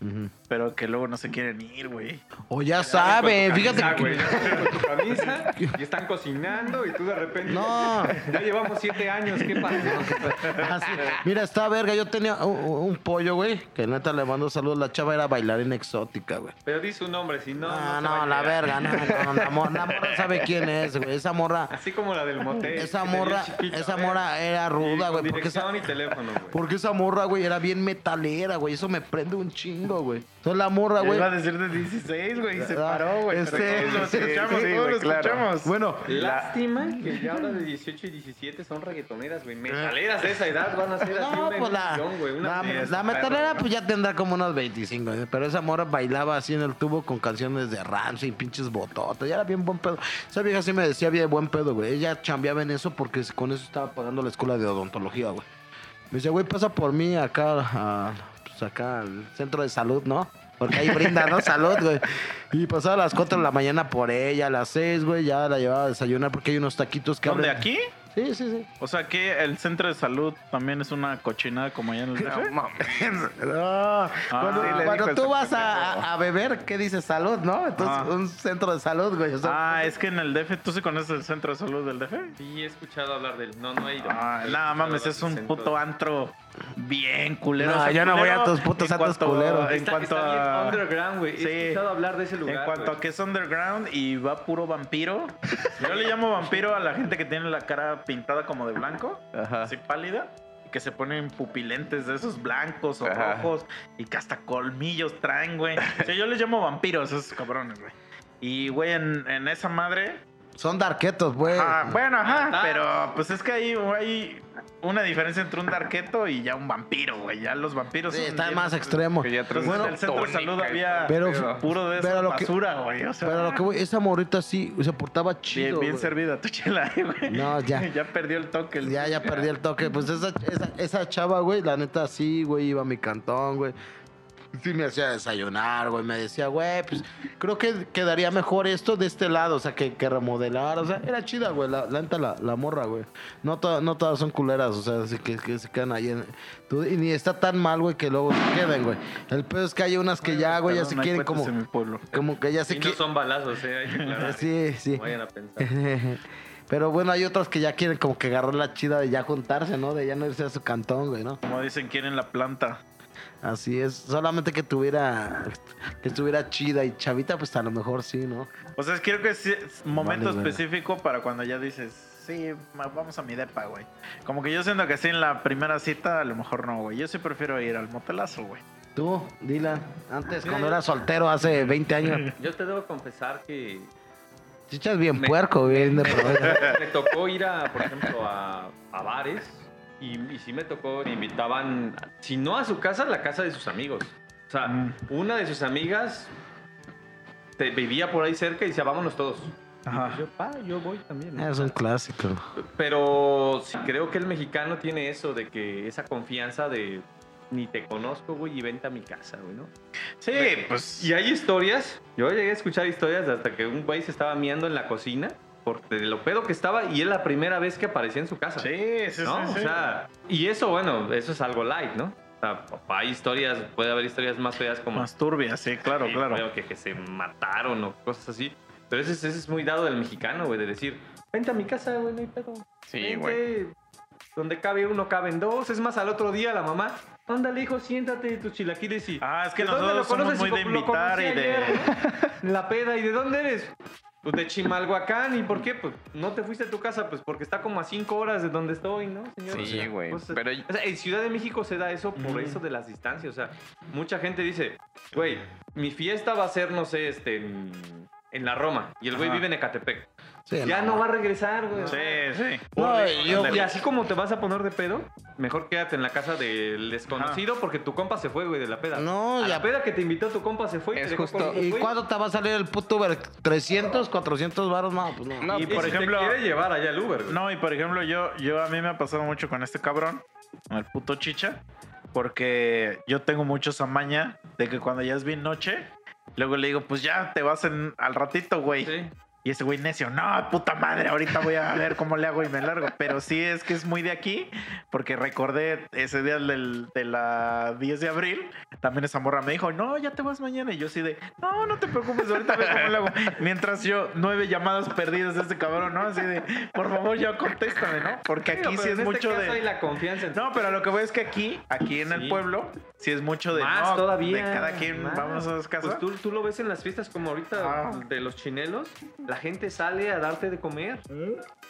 pero que luego no se quieren ir, güey. O ya saben, fíjate Ah, que... güey, tu camisa (laughs) y están cocinando y tú de repente. No. (laughs) Ya llevamos siete años, ¿qué pasó? (laughs) Así, mira, está verga. Yo tenía un, un pollo, güey, que neta le mando saludos. La chava era bailarina exótica, güey. Pero di su nombre, si no. No, no, la verga, no, no, la, morra, la morra sabe quién es, güey. Esa morra, Así como la del motel. esa morra, chiquito, esa morra era ruda, güey. Porque esa, y teléfono, güey. porque esa morra, güey, era bien metalera, güey. Eso me prende un chingo, güey. Entonces la morra, güey. iba a decir de 16, güey, y se Ah, paró, güey. este- pero todos lo escuchamos, sí, todos güey, lo claro. escuchamos. Bueno, Lástima que ya ahora de 18 y 17 son reggaetoneras, güey. Metaleras de esa edad van a ser así No, una pues la, güey. Una la, metalera pues ya tendrá como unos 25, ¿eh? pero esa morra bailaba así en el tubo con canciones de Ramsey y pinches bototas, ya era bien buen pedo. Esa vieja sí me decía bien buen pedo, güey. Ella chambeaba en eso porque con eso estaba pagando la escuela de odontología, güey. Me decía, güey, pasa por mí acá, a, pues acá al centro de salud, ¿no? Porque ahí brinda, ¿no? Salud, güey. Y pasaba a las 4 de la mañana por ella, a las 6, güey, ya la llevaba a desayunar porque hay unos taquitos que ¿Dónde, abren- aquí? Sí, sí, sí. O sea, que el centro de salud también es una cochinada como allá en el No DF. mames. (laughs) No, cuando sí le cuando tú vas a, a- beber, ¿qué dices? Salud, ¿no? Entonces, Ah. un centro de salud, güey. o sea, Ah, es que en el DF, ¿tú sí conoces el centro de salud del DF? Sí, he escuchado hablar del. No, no he ido. Ah, nada mames, es un puto de- antro bien culero. No, O sea, yo no voy a tus putos cuanto- culeros. En cuanto a... underground, güey. He Sí. escuchado hablar de ese lugar. En cuanto güey. a que es underground y va puro vampiro. (laughs) Yo le llamo vampiro a la gente que tiene la cara pintada como de blanco, Ajá. así pálida, y que se ponen pupilentes de esos blancos o Ajá. rojos y que hasta colmillos traen, güey. O sea, yo les llamo vampiros, esos cabrones, güey. Y, güey, en, en esa madre. son darquetos, güey. ah, bueno, ajá, Ah. pero pues es que hay, hay una diferencia entre un darqueto y ya un vampiro, güey. Ya los vampiros Sí, son está bien- más extremo. Que ya traes Entonces, Bueno, en el centro de salud había Pero- puro de esa pero lo que- basura, güey. O sea, Pero lo que voy, esa morrita sí se portaba chido. Bien, bien güey. servida tu chela, (laughs) güey. No, ya. (laughs) ya perdió el toque. el- Ya, ya perdí el toque. Pues esa, esa, esa chava, güey, la neta sí, güey, iba a mi cantón, güey. Sí me hacía desayunar, güey. Me decía, güey, pues creo que quedaría mejor esto de este lado, o sea, que, que remodelar. O sea, era chida, güey. La, la la, la morra, güey. No, to- no todas son culeras, o sea, así que, que se quedan ahí en. tú- y ni está tan mal, güey, que luego se queden, güey. El pedo es que hay unas que ya, güey, ya se quieren como. en mi pueblo. Como que ya se Y no quieren. son balazos, ¿eh? Hay que aclarar. (laughs) Sí, sí. No vayan a pensar. (laughs) Pero bueno, hay otras que ya quieren como que agarrar la chida de ya juntarse, ¿no? De ya no irse a su cantón, güey, ¿no? Como dicen, quieren la planta. Así es. Solamente que tuviera, que estuviera chida y chavita, pues a lo mejor sí, ¿no? O sea, creo que es momento Vale, específico para cuando ya dices, sí, vamos a mi depa, güey. Como que yo siento que sí en la primera cita, a lo mejor no, güey. Yo sí prefiero ir al motelazo, güey. Tú, Dylan, antes cuando yo- eras soltero hace 20 años, (laughs) Yo te debo confesar que chichas bien Me- puerco, bien de provecho. (laughs) me tocó ir a, por ejemplo, a, a bares y, y sí me tocó, me invitaban, si no a su casa, a la casa de sus amigos. O sea, Mm. una de sus amigas te, vivía por ahí cerca y decía, vámonos todos. Ajá. Y yo, pa, yo voy también. ¿no? Es un clásico. Pero sí creo que el mexicano tiene eso de que esa confianza de ni te conozco, güey, y vente a mi casa, güey, ¿no? Sí, pues. Y hay historias, yo llegué a escuchar historias de hasta que un güey se estaba miando en la cocina por lo pedo que estaba y es la primera vez que aparecía en su casa. Sí, sí, ¿no? sí, O sea, y eso, bueno, eso es algo light, ¿no? O sea, hay historias, puede haber historias más feas como Más turbia, sí, claro, Sí, claro. creo Que, que se mataron o cosas así. Pero ese, es- ese es muy dado del mexicano, güey, de decir, vente a mi casa, güey, no hay pedo. Sí, güey. Donde cabe uno, caben dos. Es más, al otro día la mamá, ándale, hijo, siéntate tus chilaquiles y... Ah, es que ¿de dónde nosotros somos muy de invitar y de. La peda, ¿y de dónde eres? Pues de Chimalhuacán, ¿y por qué? Pues no te fuiste a tu casa, pues porque está como a cinco horas de donde estoy, ¿no, señor? Sí, O sea, güey, pues, pero- o sea, en Ciudad de México se da eso por eso de las distancias. O sea, mucha gente dice, güey, mi fiesta va a ser, no sé, este, en, en la Roma, y el güey vive en Ecatepec. Sí, ya no va a regresar, güey. Sí, sí. No, yo- Y así como te vas a poner de pedo, mejor quédate en la casa del desconocido porque tu compa se fue, güey, de la peda. No, a ya- la peda que te invitó tu compa se fue. y Es te dejó justo- ¿Y güey. cuánto te va a salir el puto Uber? ¿300, 400 baros? No, pues no. No, Y Y por si ejemplo- te quiere llevar allá el Uber, güey. No, y por ejemplo, yo, yo a mí me ha pasado mucho con este cabrón, con el puto chicha, porque yo tengo mucho esa maña de que cuando ya es bien noche, luego le digo, pues ya te vas en, al ratito, güey. Sí. Y ese güey necio, no, puta madre, ahorita voy a ver cómo le hago y me largo. Pero sí es que es muy de aquí, porque recordé ese día del, de la 10 de abril, también esa morra me dijo, no, ya te vas mañana. Y yo así de, no, no te preocupes, ahorita veo cómo le hago. Mientras yo, nueve llamadas perdidas de este cabrón, ¿no? Así de, por favor, ya contéstame, ¿no? Porque aquí pero sí es en este mucho caso de... hay la confianza en No, pero lo que voy es que aquí, aquí en el Sí. pueblo, sí es mucho de, más no, todavía. de cada quien, más. vamos a las casas. Pues tú, tú lo ves en las fiestas como ahorita Ah. de los chinelos, la gente sale a darte de comer,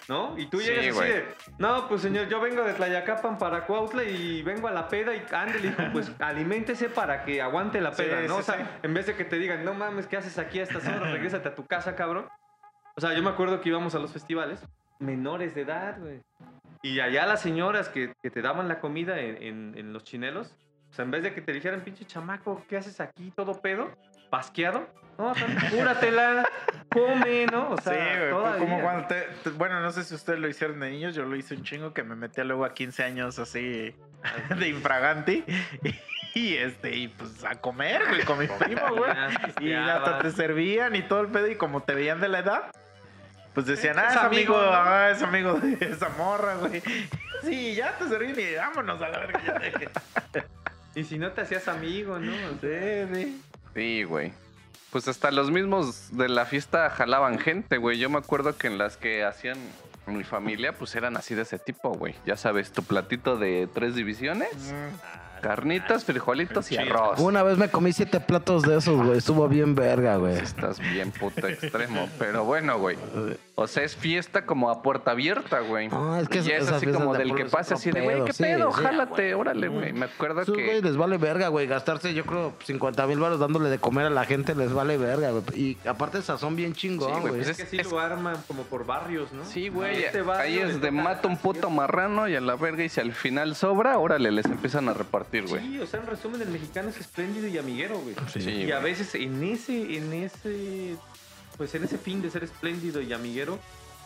¿no? Y tú Sí, llegas así güey. de, no, pues señor, yo vengo de Tlayacapan para Cuautla y vengo a la peda y ándale, hijo, pues (laughs) aliméntese para que aguante la Sí, peda, ¿no? sí, o sea, sí. en vez de que te digan, no mames, ¿qué haces aquí a estas horas? (laughs) Regrésate a tu casa, cabrón. O sea, yo me acuerdo que íbamos a los festivales, menores de edad, güey. Y allá las señoras que, que te daban la comida en, en- en los chinelos, o sea, en vez de que te dijeran, pinche chamaco, ¿qué haces aquí todo pedo? ¿Pasqueado? No, cúratela, come, ¿no? O sea, sí, güey. todavía. Como cuando te, te- Bueno, no sé si ustedes lo hicieron de niños. Yo lo hice un chingo que me metía luego a 15 años así de infraganti. Y, este, y pues a comer, güey, con mi primo, güey. Y hasta te servían y todo el pedo. Y como te veían de la edad, pues decían, ah, es amigo, ah, es amigo de esa morra, güey. (laughs) Sí, ya te servían y vámonos a la verga. (laughs) Y si no te hacías amigo, ¿no? O sea, Sí, sí. Sí, güey. Pues hasta los mismos de la fiesta jalaban gente, güey. Yo me acuerdo que en las que hacían mi familia, pues eran así de ese tipo, güey. Ya sabes, tu platito de tres divisiones, Mm. carnitas, frijolitos y arroz. Una vez me comí siete platos de esos, güey. Estuvo bien verga, güey. Estás bien puto extremo. Pero bueno, güey. O sea, es fiesta como a puerta abierta, güey. No, es que y es esas así como de del que es pasa así de, güey. ¿qué Sí, pedo? sí, Jálate, órale, güey. Me acuerdo que... güey les vale verga, güey. Gastarse, yo creo, 50 mil baros dándole de comer a la gente les vale verga, güey. Y aparte sazón bien chingón, güey, pues es que sí es- lo arman como por barrios, ¿no? Sí, güey. Este barrio Ahí es de mata un puto marrano y a la verga. Y si al final sobra, órale, les empiezan a repartir, güey. Sí, o sea, en resumen, el mexicano es espléndido y amiguero, güey. Sí, y a veces en ese, en ese, pues en ese fin de ser espléndido y amiguero,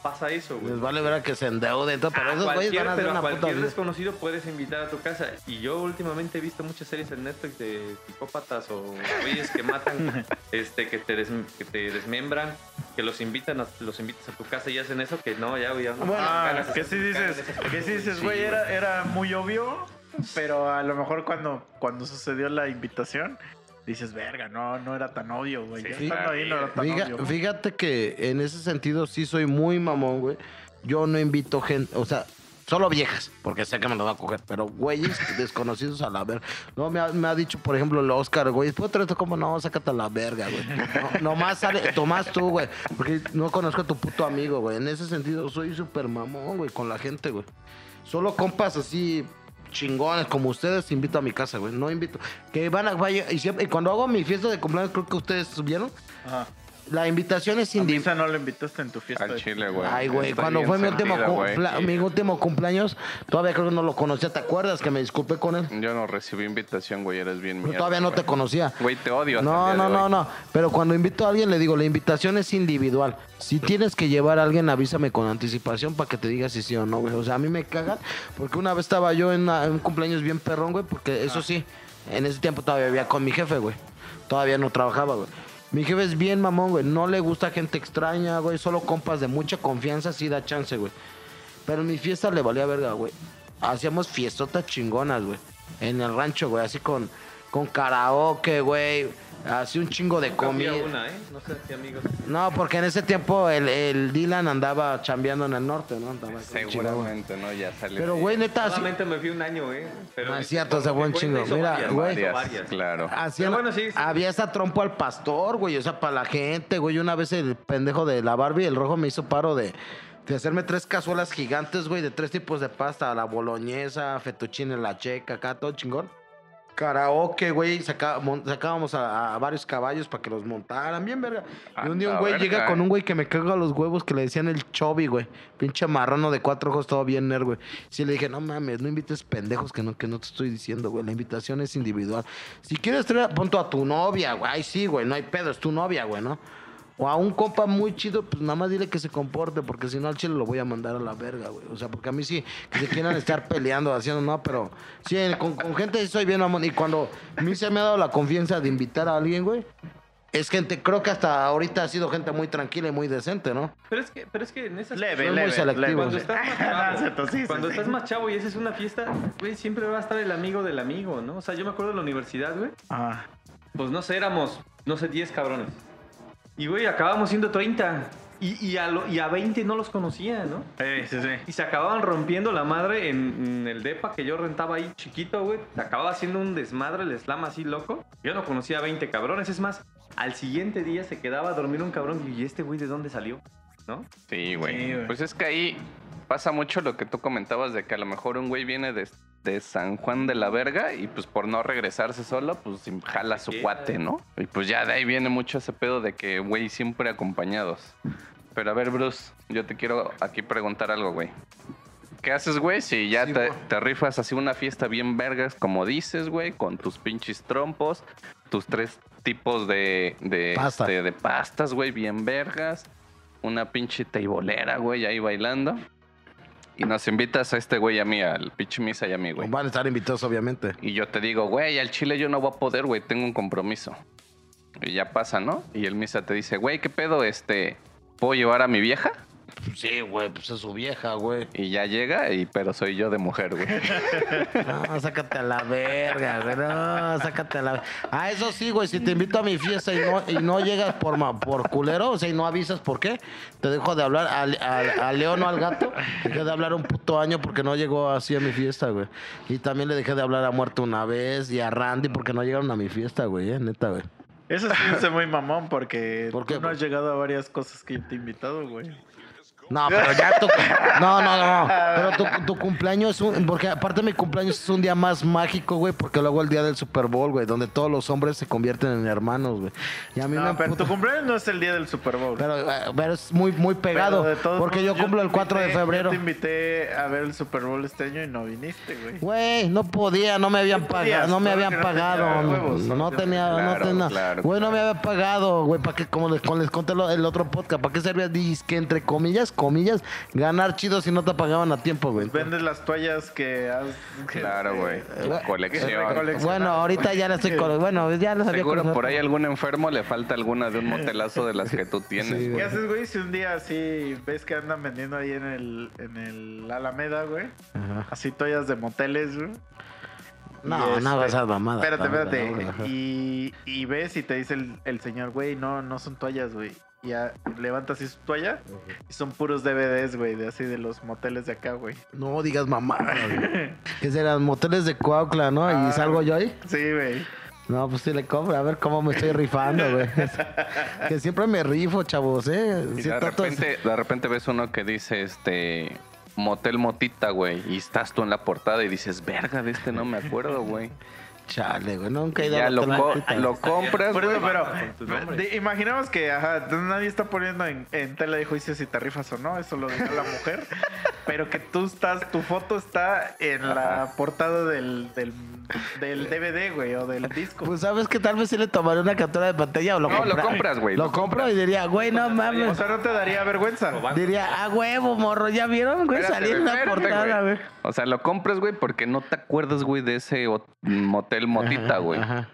pasa eso, güey. Les vale ver a que se endeuden, todo, pero a esos güeyes cualquier, van a hacer pero a una puta cualquier vida. desconocido puedes invitar a tu casa. Y yo últimamente he visto muchas series en Netflix de psicópatas o güeyes que matan, (laughs) este, que te, des- que te desmembran, que los invitan a, los invitas a tu casa y hacen eso, que no, ya, güey, ya no. Bueno, Ah, que cara dices, que sí dices, güey, era, era muy obvio, pero a lo mejor cuando, cuando sucedió la invitación, dices, verga, no, no era tan obvio, güey. Sí, ahí no era tan obvio. fíjate que en ese sentido sí soy muy mamón, güey. Yo no invito gente, o sea, solo viejas, porque sé que me lo va a coger, pero güeyes (laughs) desconocidos a la verga. No, me ha, me ha dicho, por ejemplo, el Oscar, güey, después te reto como, no, sácate a la verga, güey. No, (laughs) nomás sale, tomás tú, güey, porque no conozco a tu puto amigo, güey. En ese sentido soy súper mamón, güey, con la gente, güey. Solo compas así chingones como ustedes invito a mi casa, güey. No invito. Que van a vaya y, siempre- y cuando hago mi fiesta de cumpleaños, creo que ustedes subieron. Ajá. La invitación es A individual. No lo invitaste en tu fiesta. Al chile, güey. Ay, güey, Está cuando fue mi último, cumpla- mi último cumpleaños, todavía creo que no lo conocía. ¿Te acuerdas que me disculpé con él? Yo no recibí invitación, güey, eres bien mierda. todavía no güey. te conocía. Güey, te odio. hasta No, el día no, de no, hoy. no. Pero cuando invito a alguien, le digo, la invitación es individual. Si tienes que llevar a alguien, avísame con anticipación para que te diga si sí o no, güey. O sea, a mí me cagan. Porque una vez estaba yo en, una- en un cumpleaños bien perrón, güey. Porque eso sí, en ese tiempo todavía vivía con mi jefe, güey. Todavía no trabajaba, güey. Mi jefe es bien mamón, güey. No le gusta gente extraña, güey. Solo compas de mucha confianza, sí da chance, güey. Pero mi fiesta le valía verga, güey. Hacíamos fiestotas chingonas, güey. En el rancho, güey. Así con, con karaoke, güey. Así un chingo de comida. una, ¿eh? No sé si amigos. No, porque en ese tiempo el, el Dylan andaba chambeando en el norte, ¿no? Andaba. Seguramente, ¿no? Ya salió. Pero, güey, neta, así, Solamente me fui un año, ¿eh? Pero No, es cierto, se fue un Cuenta, chingo. Mira, güey. hizo varias, varias. claro. hacían- Pero bueno, sí, sí. había esa trompo al pastor, güey. O sea, para la gente, güey. Una vez el pendejo de la Barbie, el rojo, me hizo paro de, de hacerme tres cazuelas gigantes, güey, de tres tipos de pasta. La boloñesa, fettuccine, la checa, acá, todo chingón. Karaoke, güey, saca- sacábamos a, a varios caballos para que los montaran, bien verga. Y un día un güey llega con eh. un güey que me caga los huevos que le decían el chobi, güey. Pinche marrano de cuatro ojos, todo bien nerd, güey. Sí le dije, no mames, no invites pendejos que no, que no te estoy diciendo, güey. La invitación es individual. Si quieres traer, punto a tu novia, güey. Ay, sí, güey, no hay pedo, es tu novia, güey, ¿no? O a un compa muy chido, pues nada más dile que se comporte, porque si no al chile lo voy a mandar a la verga, güey. O sea, porque a mí sí, que se quieran estar (laughs) peleando, haciendo, no, pero sí, con, con gente sí soy bien mamón. Y cuando a mí se me ha dado la confianza de invitar a alguien, güey, es gente, creo que hasta ahorita ha sido gente muy tranquila y muy decente, ¿no? Pero es que, pero es que en esas Leve, Son muy leve, selectivos. leve. Cuando estás más (laughs) No, chavo, es cuando estás más chavo y haces una fiesta, güey, siempre va a estar el amigo del amigo, ¿no? O sea, yo me acuerdo de la universidad, güey. Ajá. Pues no sé, éramos, no sé, 10 cabrones. Y, güey, acabamos siendo 30. Y, y, a lo- y a 20 no los conocía, ¿no? Eh, sí, sí. Y se acababan rompiendo la madre en, en el depa que yo rentaba ahí chiquito, güey. Se acababa haciendo un desmadre el slam así loco. Yo no conocía a 20 cabrones. Es más, al siguiente día se quedaba a dormir un cabrón. Y este güey, ¿de dónde salió? ¿No? Sí, güey. Sí, güey. pues es que ahí pasa mucho lo que tú comentabas de que a lo mejor un güey viene de, de San Juan de la Verga y pues por no regresarse solo, pues jala a su cuate, ¿no? Y pues ya de ahí viene mucho ese pedo de que, güey, siempre acompañados. Pero a ver, Bruce, yo te quiero aquí preguntar algo, güey. ¿Qué haces, güey, si ya Sí, te, rifas así una fiesta bien vergas, como dices, güey, con tus pinches trompos, tus tres tipos de, de, Pasta. este, de pastas, güey, bien vergas, una pinche teibolera, güey, ahí bailando. Y nos invitas a este güey a mí, al pinche misa y a mí, güey. Van a estar invitados, obviamente. Y yo te digo, güey, al chile yo no voy a poder, güey, tengo un compromiso. Y ya pasa, ¿no? Y el misa te dice, güey, ¿qué pedo? Este, ¿puedo llevar a mi vieja? Sí, güey, pues es su vieja, güey. Y ya llega, y pero soy yo de mujer, güey. (laughs) No, sácate a la verga, güey. No, sácate a la Ah, eso sí, güey. Si te invito a mi fiesta y no, y no llegas por, ma- por culero, o sea, y no avisas por qué, te dejo de hablar al, al- al león o al gato. Dejé de hablar un puto año porque no llegó así a mi fiesta, güey. Y también le dejé de hablar a Muerto una vez y a Randy porque no llegaron a mi fiesta, güey, eh, neta, güey. Eso sí es muy mamón porque ¿Por qué, tú no güey? has llegado a varias cosas que te he invitado, güey. No, pero ya tu... No, no, no. Pero tu, tu cumpleaños es un... Porque aparte mi cumpleaños es un día más mágico, güey, porque luego el día del Super Bowl, güey, donde todos los hombres se convierten en hermanos, güey. Y a mí No, me... pero tu cumpleaños no es el día del Super Bowl. Pero, eh, pero es muy, muy pegado. Porque yo cumplo el 4 de febrero. Yo te invité a ver el Super Bowl este año y no viniste, güey. Güey, no podía, no me habían No podías, pagado, no me habían no tenía pagado. huevos, no, solo tenía, no Claro, tenía. claro, güey, no me había pagado, güey, para que como les, como les conté el otro podcast, ¿para qué servía? Dice que entre comillas comillas, ganar chido si no te pagaban a tiempo, güey. Vendes las toallas que has. que- Claro, güey. Eh, (laughs) colección. Bueno, ahorita ya la estoy con... (laughs) Bueno, ya sabía Seguro por ahí algún enfermo le falta alguna de un motelazo de las que tú tienes. Sí, güey. ¿Qué haces, güey, si un día así ves que andan vendiendo ahí en el, en el Alameda, güey? Ajá. Así toallas de moteles, güey. No, este- hagas esas mamadas. Espérate, espérate. Y, y ves y te dice el, el señor, güey, no, no son toallas, güey. Y ya levanta así su toalla y son puros DVDs, güey, de así de los moteles de acá, güey. No digas mamadas, (laughs) güey. Que serán moteles de Coahuila, ¿no? Ah. Y salgo yo ahí. Sí, güey. No, pues sí le compro. A ver cómo me estoy rifando, güey. (laughs) que siempre me rifo, chavos, ¿eh? Y de- repente, de repente ves uno que dice este Motel Motita, güey, y estás tú en la portada y dices, verga, de este no me acuerdo, güey. Chale, güey. Nunca he ido ya a lo, co- lo compras, Por eso, güey. pero de- imaginamos que ajá, nadie está poniendo en, en tela de juicio si te rifas o no, eso lo dice la mujer, (laughs) pero que tú estás, tu foto está en la portada del, del, del DVD, güey, o del disco. Pues sabes que tal vez sí le tomaré una captura de pantalla o lo No, lo compra- compras, güey, Lo lo compro y diría, güey, no o mames. sea, no te daría vergüenza. Diría, ah, huevo, morro, ¿ya vieron, güey? Salí en la portada, güey. O sea, lo compras, güey, porque no te acuerdas, güey, de ese hot- motel motita, güey. ajá.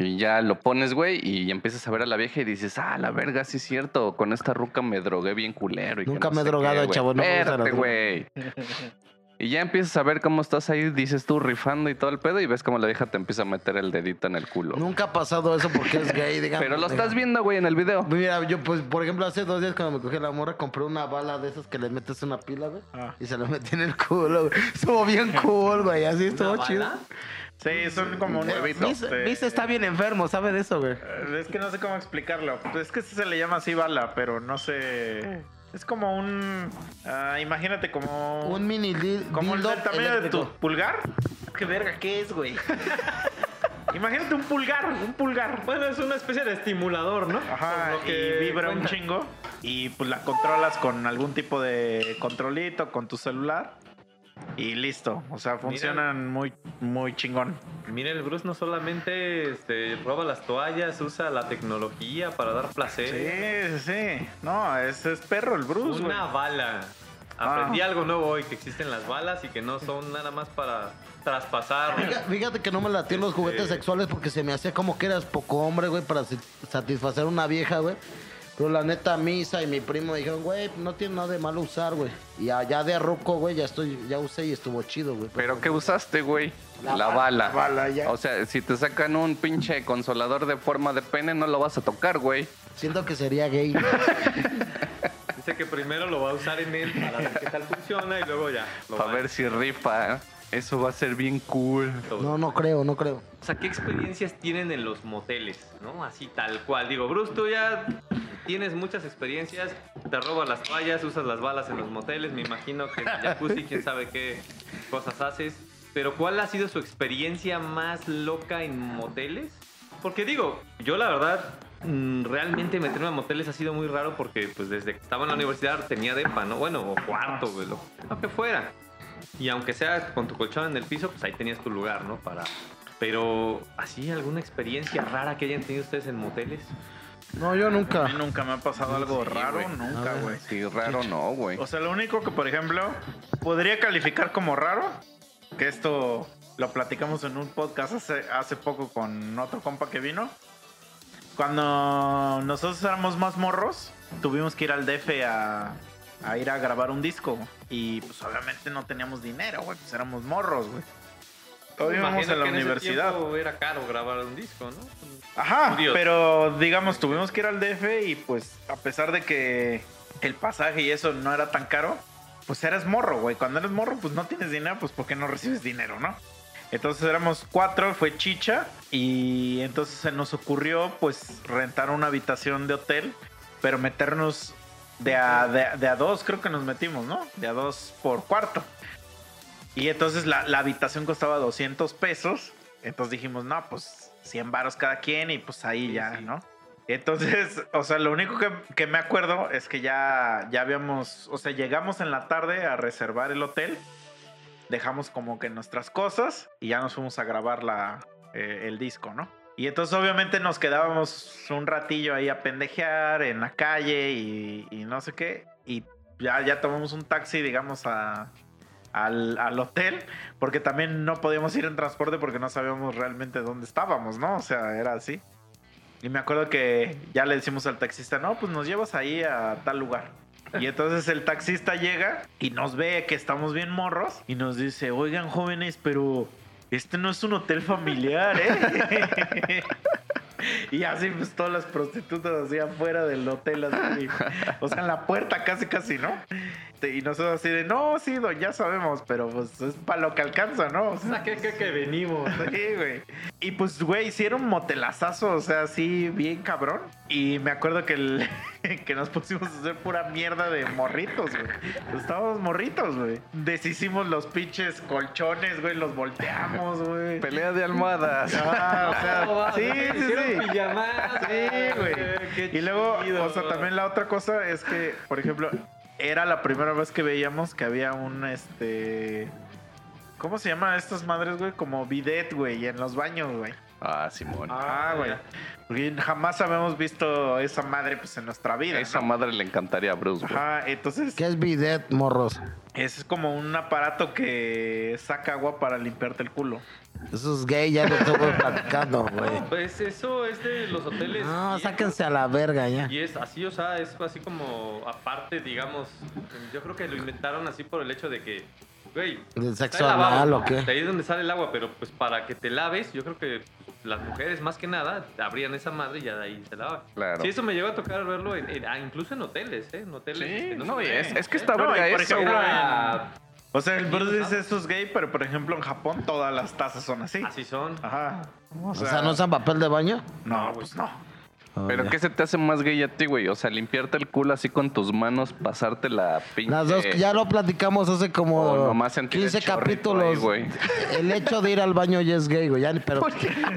Y ya lo pones, güey, y empiezas a ver a la vieja y dices, ah, la verga, sí es cierto, con esta ruca me drogué bien culero. Y que Nunca no me he drogado, qué, güey. chavo, no Espérate, güey. Y ya empiezas a ver cómo estás ahí, dices tú rifando y todo el pedo, y ves cómo la vieja te empieza a meter el dedito en el culo. Nunca ha pasado eso porque es gay, (laughs) digamos. Pero lo estás viendo, güey, en el video. Mira, yo, pues, por ejemplo, hace dos días cuando me cogí la morra, compré una bala de esas que le metes una pila, güey. Ah. Y se la (laughs) metí en el culo, güey. Estuvo bien cool, güey. Así estuvo ¿Una chido. bala? Sí, son como un Huevito. Viste, está bien enfermo, ¿sabe de eso, güey? Es que no sé cómo explicarlo. Pues es que se le llama así bala, pero no sé. Es como un. ah, imagínate como. Un mini Como el dildo del tamaño de tu pulgar. ¿Qué verga? ¿Qué es, güey? (laughs) Imagínate un pulgar, un pulgar. Bueno, es una especie de estimulador, ¿no? Ajá, Por lo que y vibra un cuenta. chingo. Y pues la controlas con algún tipo de controlito, con tu celular. Y listo. O sea, funcionan muy, muy chingón. Mira, el Bruce no solamente este, roba las toallas, usa la tecnología para dar placer. Sí, sí, sí. No, ese es perro el Bruce. Una bala. Ah. Aprendí algo nuevo hoy, que existen las balas y que no son nada más para traspasar. Fíjate- Fíjate que no me latían los juguetes Este- sexuales porque se me hacía como que eras poco hombre, güey, para sa- satisfacer a una vieja, güey. Pero la neta, Misa y mi primo me dijeron, güey, no tiene nada de malo usar, güey. Y allá de ruco, güey, ya estoy, ya usé y estuvo chido, güey. ¿Pero qué usaste, güey? La La, bala, bala. la bala, ya. O sea, si te sacan un pinche consolador de forma de pene, no lo vas a tocar, güey. Siento que sería gay. (laughs) Dice que primero lo va a usar en él para ver qué tal funciona y luego ya. lo Para va ver si rifa. ¿eh? Eso va a ser bien cool. No, no creo, no creo. O sea, ¿qué experiencias tienen en los moteles? ¿No? Así tal cual. Digo, Bruce, tú ya tienes muchas experiencias. Te roban las toallas, usas las balas en los moteles. Me imagino que en jacuzzi, quién sabe qué cosas haces. Pero ¿cuál ha sido su experiencia más loca en moteles? Porque digo, yo la verdad, mm, realmente meterme a moteles ha sido muy raro porque pues desde que estaba en la universidad tenía depa, ¿no? Bueno, o cuarto, lo que fuera. Y aunque sea con tu colchón en el piso, pues ahí tenías tu lugar, ¿no? Para... Pero, ¿así alguna experiencia rara que hayan tenido ustedes en moteles? No, yo A nunca. mí nunca me ha pasado algo Sí, raro, güey. nunca, A güey. Sí, raro no, güey. O sea, lo único que, por ejemplo, podría calificar como raro, que esto lo platicamos en un podcast hace, hace poco con otro compa que vino. Cuando nosotros éramos más morros, tuvimos que ir al DF a, a ir a grabar un disco. Y pues obviamente no teníamos dinero, güey, pues éramos morros, güey. Todavía íbamos en la que ese universidad. tiempo era caro grabar un disco, ¿no? Ajá, pero digamos, tuvimos que ir al DF y pues a pesar de que el pasaje y eso no era tan caro, pues eres morro, güey. Cuando eres morro, pues no tienes dinero, pues ¿por qué no recibes dinero, no? Entonces éramos cuatro, fue chicha y entonces se nos ocurrió pues rentar una habitación de hotel, pero meternos de a, de, a- de a dos, creo que nos metimos, ¿no? De a dos por cuarto. Y entonces la, la habitación costaba 200 pesos. Entonces dijimos, no, pues 100 varos cada quien y pues ahí Sí, ya, sí. ¿no? Entonces, (laughs) o sea, lo único que, que me acuerdo es que ya, ya habíamos, o sea, llegamos en la tarde a reservar el hotel, dejamos como que nuestras cosas y ya nos fuimos a grabar la, eh, el disco, ¿no? Y entonces obviamente nos quedábamos un ratillo ahí a pendejear en la calle y, no sé qué. Y ya, ya tomamos un taxi, digamos, a, al, al hotel, porque también no podíamos ir en transporte porque no sabíamos realmente dónde estábamos, ¿no? O sea, era así. Y me acuerdo que ya le decimos al taxista, no, pues nos llevas ahí a tal lugar. Y entonces el taxista llega y nos ve que estamos bien morros y nos dice, oigan jóvenes, pero este no es un hotel familiar, ¿eh? (laughs) Y así, pues todas las prostitutas así afuera del hotel, así. O sea, en la puerta casi, casi, ¿no? Y nosotros así de, no, sí, don, ya sabemos, pero pues es para lo que alcanza, ¿no? O sea, ¿Qué, qué, que venimos? (laughs) Sí, güey. Y pues, güey, hicieron motelazazo, o sea, así bien cabrón. Y me acuerdo que, el- (laughs) que nos pusimos a hacer pura mierda de morritos, güey. Estábamos morritos, güey. Deshicimos los pinches colchones, güey, los volteamos, güey. Pelea de almohadas. Ah, o sea, (laughs) sí, sí, sí. pijamadas. Sí, güey. Qué Y luego, chido. o sea, también la otra cosa es que, por ejemplo, era la primera vez que veíamos que había un, este... ¿Cómo se llama estas madres, güey? Como bidet, güey, en los baños, güey. Ah, Simón. Ah, güey. Porque jamás habíamos visto esa madre, pues, en nuestra vida. Esa ¿no? madre le encantaría a Bruce, güey. Ajá, entonces ¿Qué es bidet, morros? es como un aparato que saca agua para limpiarte el culo. Eso es gay, ya lo estuve platicando, (laughs) güey. Pues eso es de los hoteles. No, viejos. sáquense a la verga ya. Y es así, o sea, es así como aparte, digamos, yo creo que lo inventaron así por el hecho de que, güey, ¿Del está sexo anal o qué? De ahí es donde sale el agua, pero pues para que te laves, yo creo que las mujeres más que nada abrían esa madre y ya de ahí se lavaban. Claro. Sí, eso me llegó a tocar verlo en, en- ah, incluso en hoteles, ¿eh? En hoteles. Sí, este, no, ve, es, es que ¿eh? está No, verga eso, O sea, el Sí, Bruce ¿no dice sabes? esto es gay, pero por ejemplo en Japón todas las tazas son así. Así son. Ajá. O sea, ¿no usan papel de baño? No, pues no. Oh, Pero ya. ¿qué se te hace más gay a ti, güey? O sea, limpiarte el culo así con tus manos, pasarte la pinche... Las dos, ya lo platicamos hace como nomás sentir el 15 chorrito capítulos. ahí, (laughs) el hecho de ir al baño ya es gay, güey. ya pero,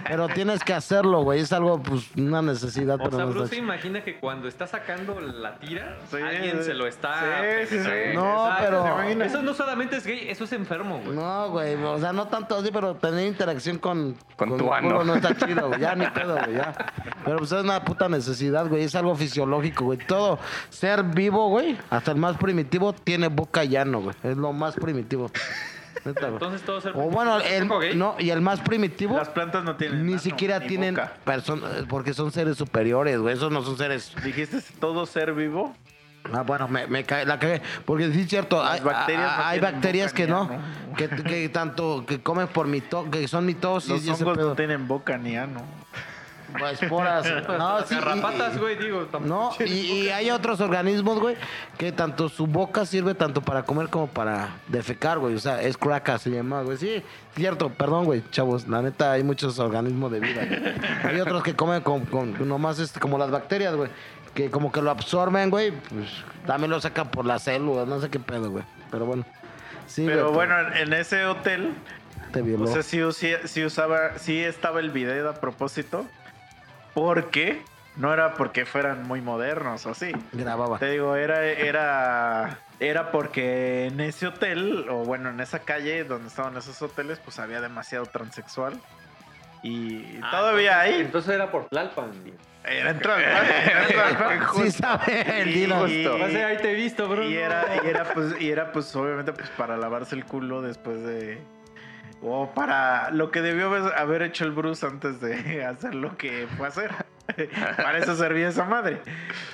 pero tienes que hacerlo, güey. Es algo, pues, una necesidad. O pero sea, Bruce se imagina que cuando está sacando la tira, Sí, alguien sí. se lo está. Sí, sí. No, pero-. Eso no solamente es gay, eso es enfermo, güey. No, güey, o sea, no tanto así, pero tener interacción con, Con tu ano. culo no está (laughs) chido, güey. Ya ni pedo, güey, ya. Pero pues es una puta necesidad, güey. Es algo fisiológico, güey. Todo ser vivo, güey, hasta el más primitivo, tiene boca y ano, güey. Es lo más primitivo. Neta, güey. Entonces todo ser O bueno, ¿Es el, no, y el más primitivo Las plantas no tienen. ni siquiera ni tienen personas, porque son seres superiores, güey. Esos no son seres. Dijiste todo ser vivo. Ah, bueno, me, me cae, la cagué. Porque sí es cierto, hay, bacterias no hay- bacterias que no, ano. que, que tanto que comen por mito, que son mitosis Los hongos no tienen boca ni ano. Pues, esporas. (laughs) No, sí, y- Garrapatas, y- güey, digo. tampoco. No, (laughs) y, y hay otros organismos, güey, que tanto su boca sirve tanto para comer como para defecar, güey. O sea, es craca, se llama, güey. Sí, cierto, perdón, güey, chavos. La neta, hay muchos organismos de vida. güey. Hay otros que comen con, con nomás este, como las bacterias, güey. Que como que lo absorben, güey. Pues también lo sacan por las células, no sé qué pedo, güey. Pero bueno. Sí, Pero güey, bueno, en- en ese hotel, te violó. o sea, sí, sí, sí usaba, sí estaba el bidet a propósito. Porque no era porque fueran muy modernos o así. Grababa. Te digo, era, era, era porque en ese hotel, o bueno, en esa calle donde estaban esos hoteles, pues había demasiado transexual. Y Ah, todavía entonces- hay. Entonces era por Tlalpan. Era en Tlalpan, era en (laughs) Tlalpan. Sí sabe el Y- y- O sea, ahí te he visto, bro. Y era, y era pues, y era pues obviamente pues para lavarse el culo después de. O para lo que debió haber- hecho el Bruce antes de (laughs) hacer lo que fue a hacer. (laughs) para eso servía esa madre.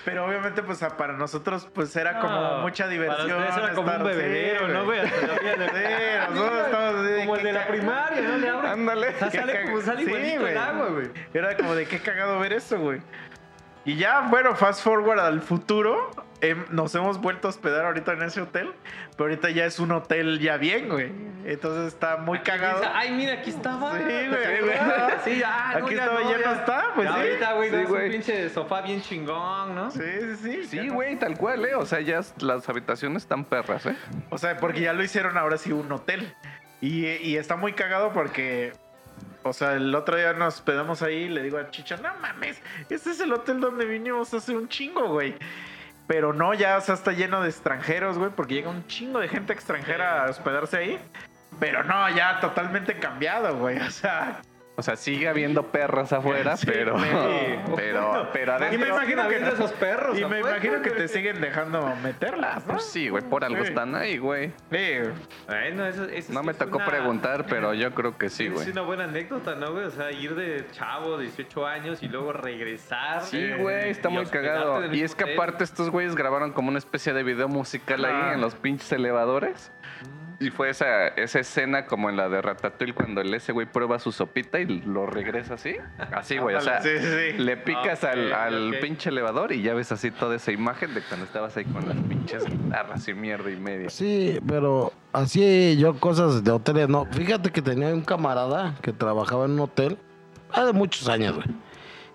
Pero obviamente, pues para nosotros, pues era como mucha diversión. Para era como estar- un sí, bebedero, ¿no, güey? Hasta la vida de- Sí, (laughs) nosotros estábamos así de Como el de la primaria, ¿no? Le abren. Ándale. O sea, sale como sale Sí, el agua, güey. Era como de qué cagado ver eso, güey. Y ya, bueno, fast forward al futuro. em, nos hemos vuelto a hospedar ahorita en ese hotel. Pero ahorita ya es un hotel ya bien, güey. Entonces está muy Aquí cagado. dice, Ay, mira, aquí estaba. Sí, ¿Te güey, (laughs) acuerdas? Sí, ah, no, Aquí ya estaba, no, ya no está, pues Ya sí. Ahorita, güey, Sí, no es un güey. pinche sofá bien chingón, ¿no? Sí, sí, sí. Sí, ya. güey, tal cual, ¿eh? O sea, ya las habitaciones están perras, ¿eh? O sea, porque ya lo hicieron ahora sí un hotel. Y, y está muy cagado porque. O sea, el otro día nos hospedamos ahí y le digo a Chicha, no mames, este es el hotel donde vinimos hace un chingo, güey. Pero no, ya o sea, está lleno de extranjeros, güey, porque llega un chingo de gente extranjera a hospedarse ahí. Pero no, ya totalmente cambiado, güey. O sea, O sea, sigue habiendo perros afuera, Sí, pero, sí. (laughs) pero, pero Y me adentro. imagino que viendo esos perros Y me imagino que te siguen dejando meterlas, ¿no? Pues sí, güey, por algo Sí. están ahí, güey. Sí. Bueno, eso, eso No sí me es tocó una- preguntar, pero yo creo que sí, Es güey. una buena anécdota, ¿no, güey? O sea, ir de chavo, 18 años y luego regresar. Sí, güey, está muy cagado. Y es que aparte estos güeyes grabaron como una especie de video musical ahí Ah. en los pinches elevadores. Y fue esa, esa escena como en la de Ratatouille cuando el ese güey prueba su sopita y lo regresa así. Así, güey. O sea, Sí, sí, sí. le picas al, al pinche elevador y ya ves así toda esa imagen de cuando estabas ahí con las pinches guitarras y mierda y media. Sí, pero así yo cosas de hoteles no. Fíjate que tenía un camarada que trabajaba en un hotel hace muchos años, güey.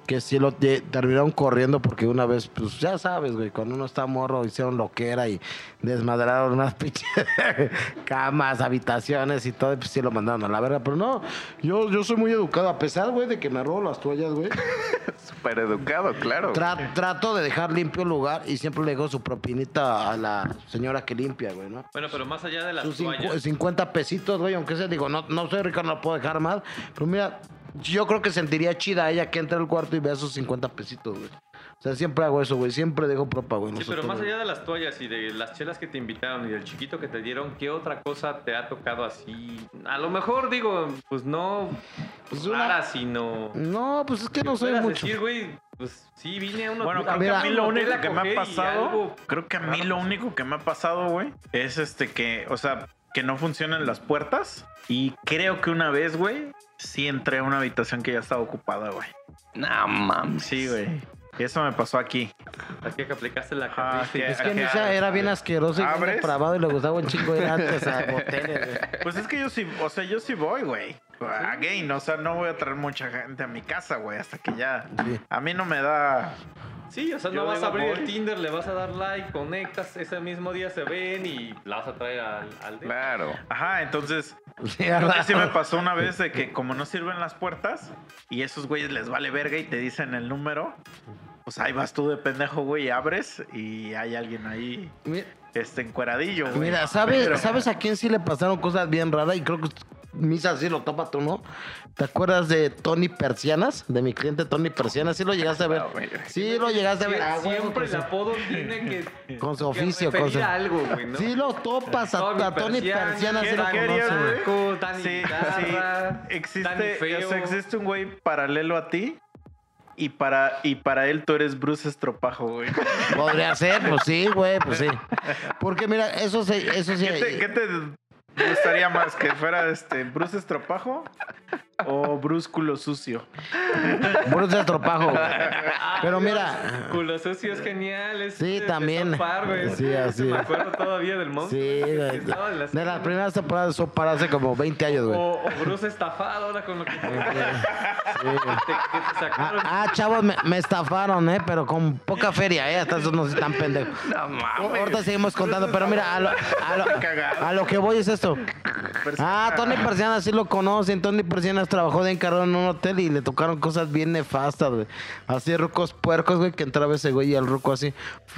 Que sí lo te- terminaron corriendo porque una vez, pues ya sabes, güey, cuando uno está morro hicieron lo que era y desmadraron unas (laughs) pinches camas, habitaciones y todo, y pues sí lo mandaron a la verga. Pero no, yo, yo soy muy educado, a pesar, güey, de que me robo las toallas, güey. (laughs) Súper educado, claro. Tra- trato de dejar limpio el lugar y siempre le dejo su propinita a la señora que limpia, güey, ¿no? Bueno, pero más allá de las Sus toallas. 50 pesitos, güey, aunque sea, digo, no, no soy rico, no lo puedo dejar más. Pero mira, yo creo que sentiría chida ella que entre al cuarto y vea sus 50 pesitos, güey. O sea, siempre hago eso, güey. Siempre dejo propa, güey. Sí, Nosotros, pero más allá de las toallas y de las chelas que te invitaron y del chiquito que te dieron, ¿qué otra cosa te ha tocado así? A lo mejor digo, pues no Pues una- rara, sino... No, pues es que no soy mucho. decir, güey, pues sí, vine a uno Bueno, creo mira, que a mí lo único que me ha pasado, algo creo que a mí lo único que me ha pasado, güey, es este que, o sea, que no funcionan las puertas. Y creo que una vez, güey, sí entré a una habitación que ya estaba ocupada, güey. No mames. Sí, güey. Eso me pasó aquí. Aquí que aplicaste la Ah, Es que. Nisa era bien asqueroso y bien y le gustaba un chingo ir antes a hoteles, güey. Pues es que yo sí, o sea, yo sí voy, güey. Again, o sea, no voy a traer mucha gente a mi casa, güey, hasta que ya. Sí. A mí no me da. Sí, o sea, Yo no vas a abrir el. Tinder, le vas a dar like, conectas, ese mismo día se ven y la vas a traer al, al. Claro. Ajá, entonces. (laughs) Sí, Creo que sí me pasó una vez de que como no sirven las puertas y esos güeyes les vale verga y te dicen el número, pues ahí vas tú de pendejo, güey, y abres y hay alguien ahí, Mi- este, encueradillo, güey. Mira, ¿sabes, Pero- ¿sabes a quién sí le pasaron cosas bien raras? Y creo que Misa sí lo topa tú, ¿no? ¿Te acuerdas de Tony Persianas? De mi cliente Tony Persianas. ¿Sí lo llegaste a ver? Sí, lo llegaste a ver. Ah, güey, Siempre pues el apodo tiene que. Con su oficio, con su- a algo, güey, ¿no? Sí lo topas a, a Tony Persianas, sí ¿qué- lo conoces. güey? Sí, Guitarra, sí. Existe, Feo. o sea, existe un güey paralelo a ti y para, y para él tú eres Bruce Estropajo, güey. Podría ser, pues sí, güey, pues sí. Porque mira, eso sí, eso sí. ¿Qué te, qué te gustaría más? ¿Que fuera este Bruce Estropajo o Bruce Culo Sucio? Bruce de Tropajo, güey. (laughs) Pero mira. Culo sucio es genial. Es Sí, de- de también. Güey. Sí, así. Me acuerdo todavía del monstruo. Sí, en De las primeras temporadas de Opera hace como 20 años, güey. o Bruce estafado ahora con lo que Sí, güey. (laughs) te- que te sacaron. Ah, ah, chavos, me, me estafaron, ¿eh? Pero con poca feria, ¿eh? Hasta eso no soy tan pendejo. (laughs) No mames. Ahorita seguimos contando, pero mira, a lo, a lo- a lo que voy es esto. Ah, Tony Persianas sí lo conocen. Tony Persianas trabajó de encargado en un hotel y le tocaron cosas bien nefastas, güey. Así rucos puercos, güey, que entraba ese güey y el ruco así,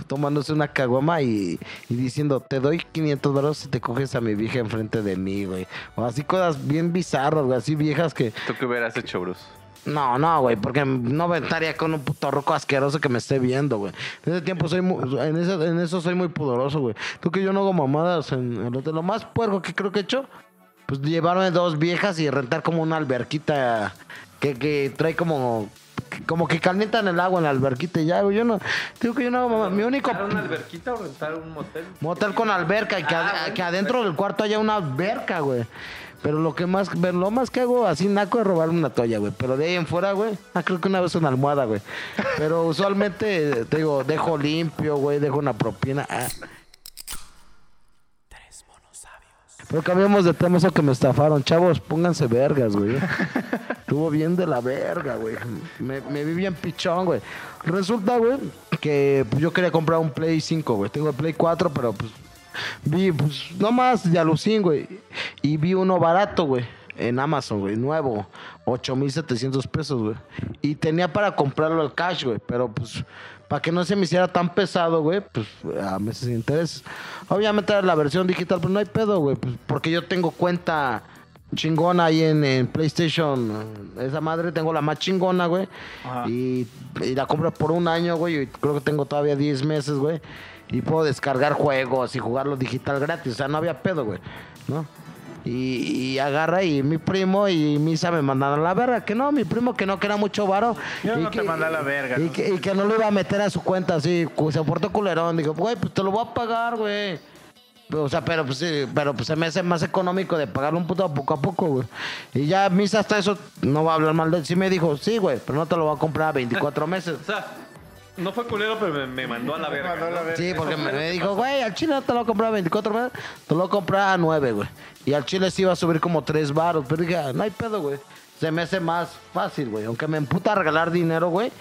tomándose una caguama y, y diciendo, te doy 500 baros si te coges a mi vieja enfrente de mí, güey. O así cosas bien bizarras, güey, así viejas que... ¿Tú qué hubieras hecho, Bruce? No, no, güey, porque no me estaría con un puto roco asqueroso que me esté viendo, güey. En ese tiempo soy muy, en eso, en eso soy muy pudoroso, güey. Tú que yo no hago mamadas en el hotel. Lo más puerco que creo que he hecho, pues llevarme dos viejas y rentar como una alberquita que, que trae como como que calientan el agua en la alberquita y ya, güey. Yo no, digo que yo no mamadas. Mi único ¿Rentar una alberquita o rentar un motel? motel con alberca y que, Ah, ad- bueno, que adentro del cuarto haya una alberca, güey. Pero lo que más, lo más que hago así naco es robarme una toalla, güey. Pero de ahí en fuera, güey, ah, creo que una vez una almohada, güey. Pero usualmente, te digo, dejo limpio, güey, dejo una propina. ah. Pero cambiamos de tema eso que me estafaron. Chavos, pónganse vergas, güey. (laughs) Estuvo bien de la verga, güey. Me, me vi bien pichón, güey. Resulta, güey, que pues, yo quería comprar un Play 5, güey. Tengo el Play 4, pero pues vi, pues, nomás de alucín, güey. Y vi uno barato, güey. En Amazon, güey, nuevo, 8,700 pesos, güey. Y tenía para comprarlo al cash, güey, pero pues, para que no se me hiciera tan pesado, güey, pues a meses de intereses. Obviamente era la versión digital, pero no hay pedo, güey, pues, porque yo tengo cuenta chingona ahí en, en PlayStation. Esa madre tengo la más chingona, güey. Y, y la compro por un año, güey. Y creo que tengo todavía 10 meses, güey. Y puedo descargar juegos y jugarlo digital gratis. O sea, no había pedo, güey. ¿No? Y, y agarra y mi primo y Misa me mandaron a la verga. Que no, mi primo que no, que era mucho varo. Yo y no te que- mandé a la verga, Y ¿no? que, y que no lo iba a meter a su cuenta así. Se portó culerón. Dijo, güey, pues te lo voy a pagar, güey. O sea, pero pues sí, pero pues se me hace más económico de pagarlo un puto poco a poco, güey. Y ya Misa hasta eso, no va a hablar mal de él. Sí me dijo, sí, güey, pero no te lo voy a comprar a 24 meses. No fue culero, pero me, me mandó a la (laughs) verga. mandó a la ¿no? verga. Sí, porque me, me dijo, (laughs) güey, al chile no te lo voy a comprar a 24 meses, te lo voy a comprar a 9, güey. Y al chile sí iba a subir como 3 baros. Pero dije, "Ah, no hay pedo, güey. Se me hace más fácil, güey. Aunque me emputa regalar dinero, güey.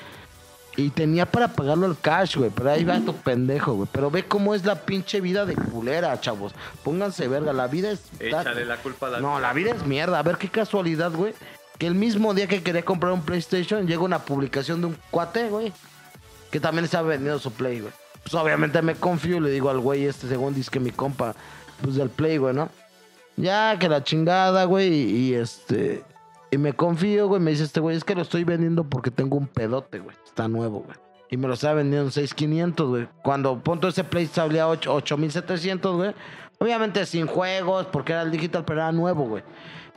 Y tenía para pagarlo el cash, güey. Pero ahí va tu pendejo, güey. Pero ve cómo es la pinche vida de culera, chavos. Pónganse verga. La vida es. Échale la culpa a la No, la vida es mierda. A ver qué casualidad, güey. Que el mismo día que quería comprar un PlayStation, llega una publicación de un cuate, güey. Que también estaba vendiendo su Play, güey. Pues obviamente me confío le digo al güey este, según dice que mi compa, pues del Play, güey, ¿no? Ya, que la chingada, güey. Y, este. Y me confío, güey. Me dice este güey, es que lo estoy vendiendo porque tengo un pedote, güey. Está nuevo, güey. Y me lo estaba vendiendo en 6500, güey. Cuando punto ese Play salía 8 8700, güey. Obviamente sin juegos, porque era el digital, pero era nuevo, güey.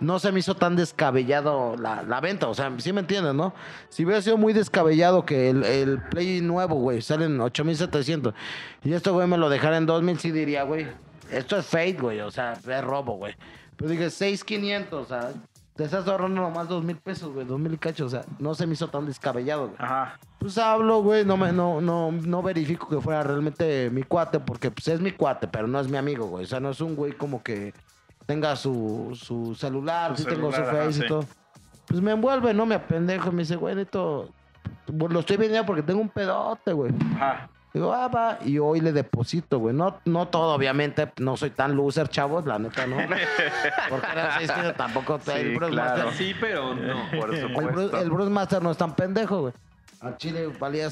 No se me hizo tan descabellado la, la venta, o sea, sí me entiendes, ¿no? Si hubiera sido muy descabellado que el, el Play nuevo, güey, sale en 8700 y esto, güey, me lo dejara en 2000, sí diría, güey, esto es fake, güey, o sea, es robo, güey. Pero dije, 6500, o sea, te estás ahorrando nomás 2000 pesos, güey, 2000 y cacho, o sea, no se me hizo tan descabellado, güey. Ajá. Pues hablo, güey, no, me, no, no, no verifico que fuera realmente mi cuate, porque pues es mi cuate, pero no es mi amigo, güey. O sea, no es un güey como que tenga su, su celular, Su sí tengo su ajá, face y todo. Pues me envuelve, no me apendejo, me dice, güey, neto, pues, lo estoy vendiendo porque tengo un pedote, güey. Ajá. Digo, ah, va, y hoy le deposito, güey. No, no todo, obviamente, no soy tan loser, chavos, la neta, ¿no? (laughs) Porque era seis kilos, tampoco Sí, el Bruce claro. Master- Sí, pero no. (laughs) Por el, supuesto. Bruce, el Bruce Master no es tan pendejo, güey. Al Chile valía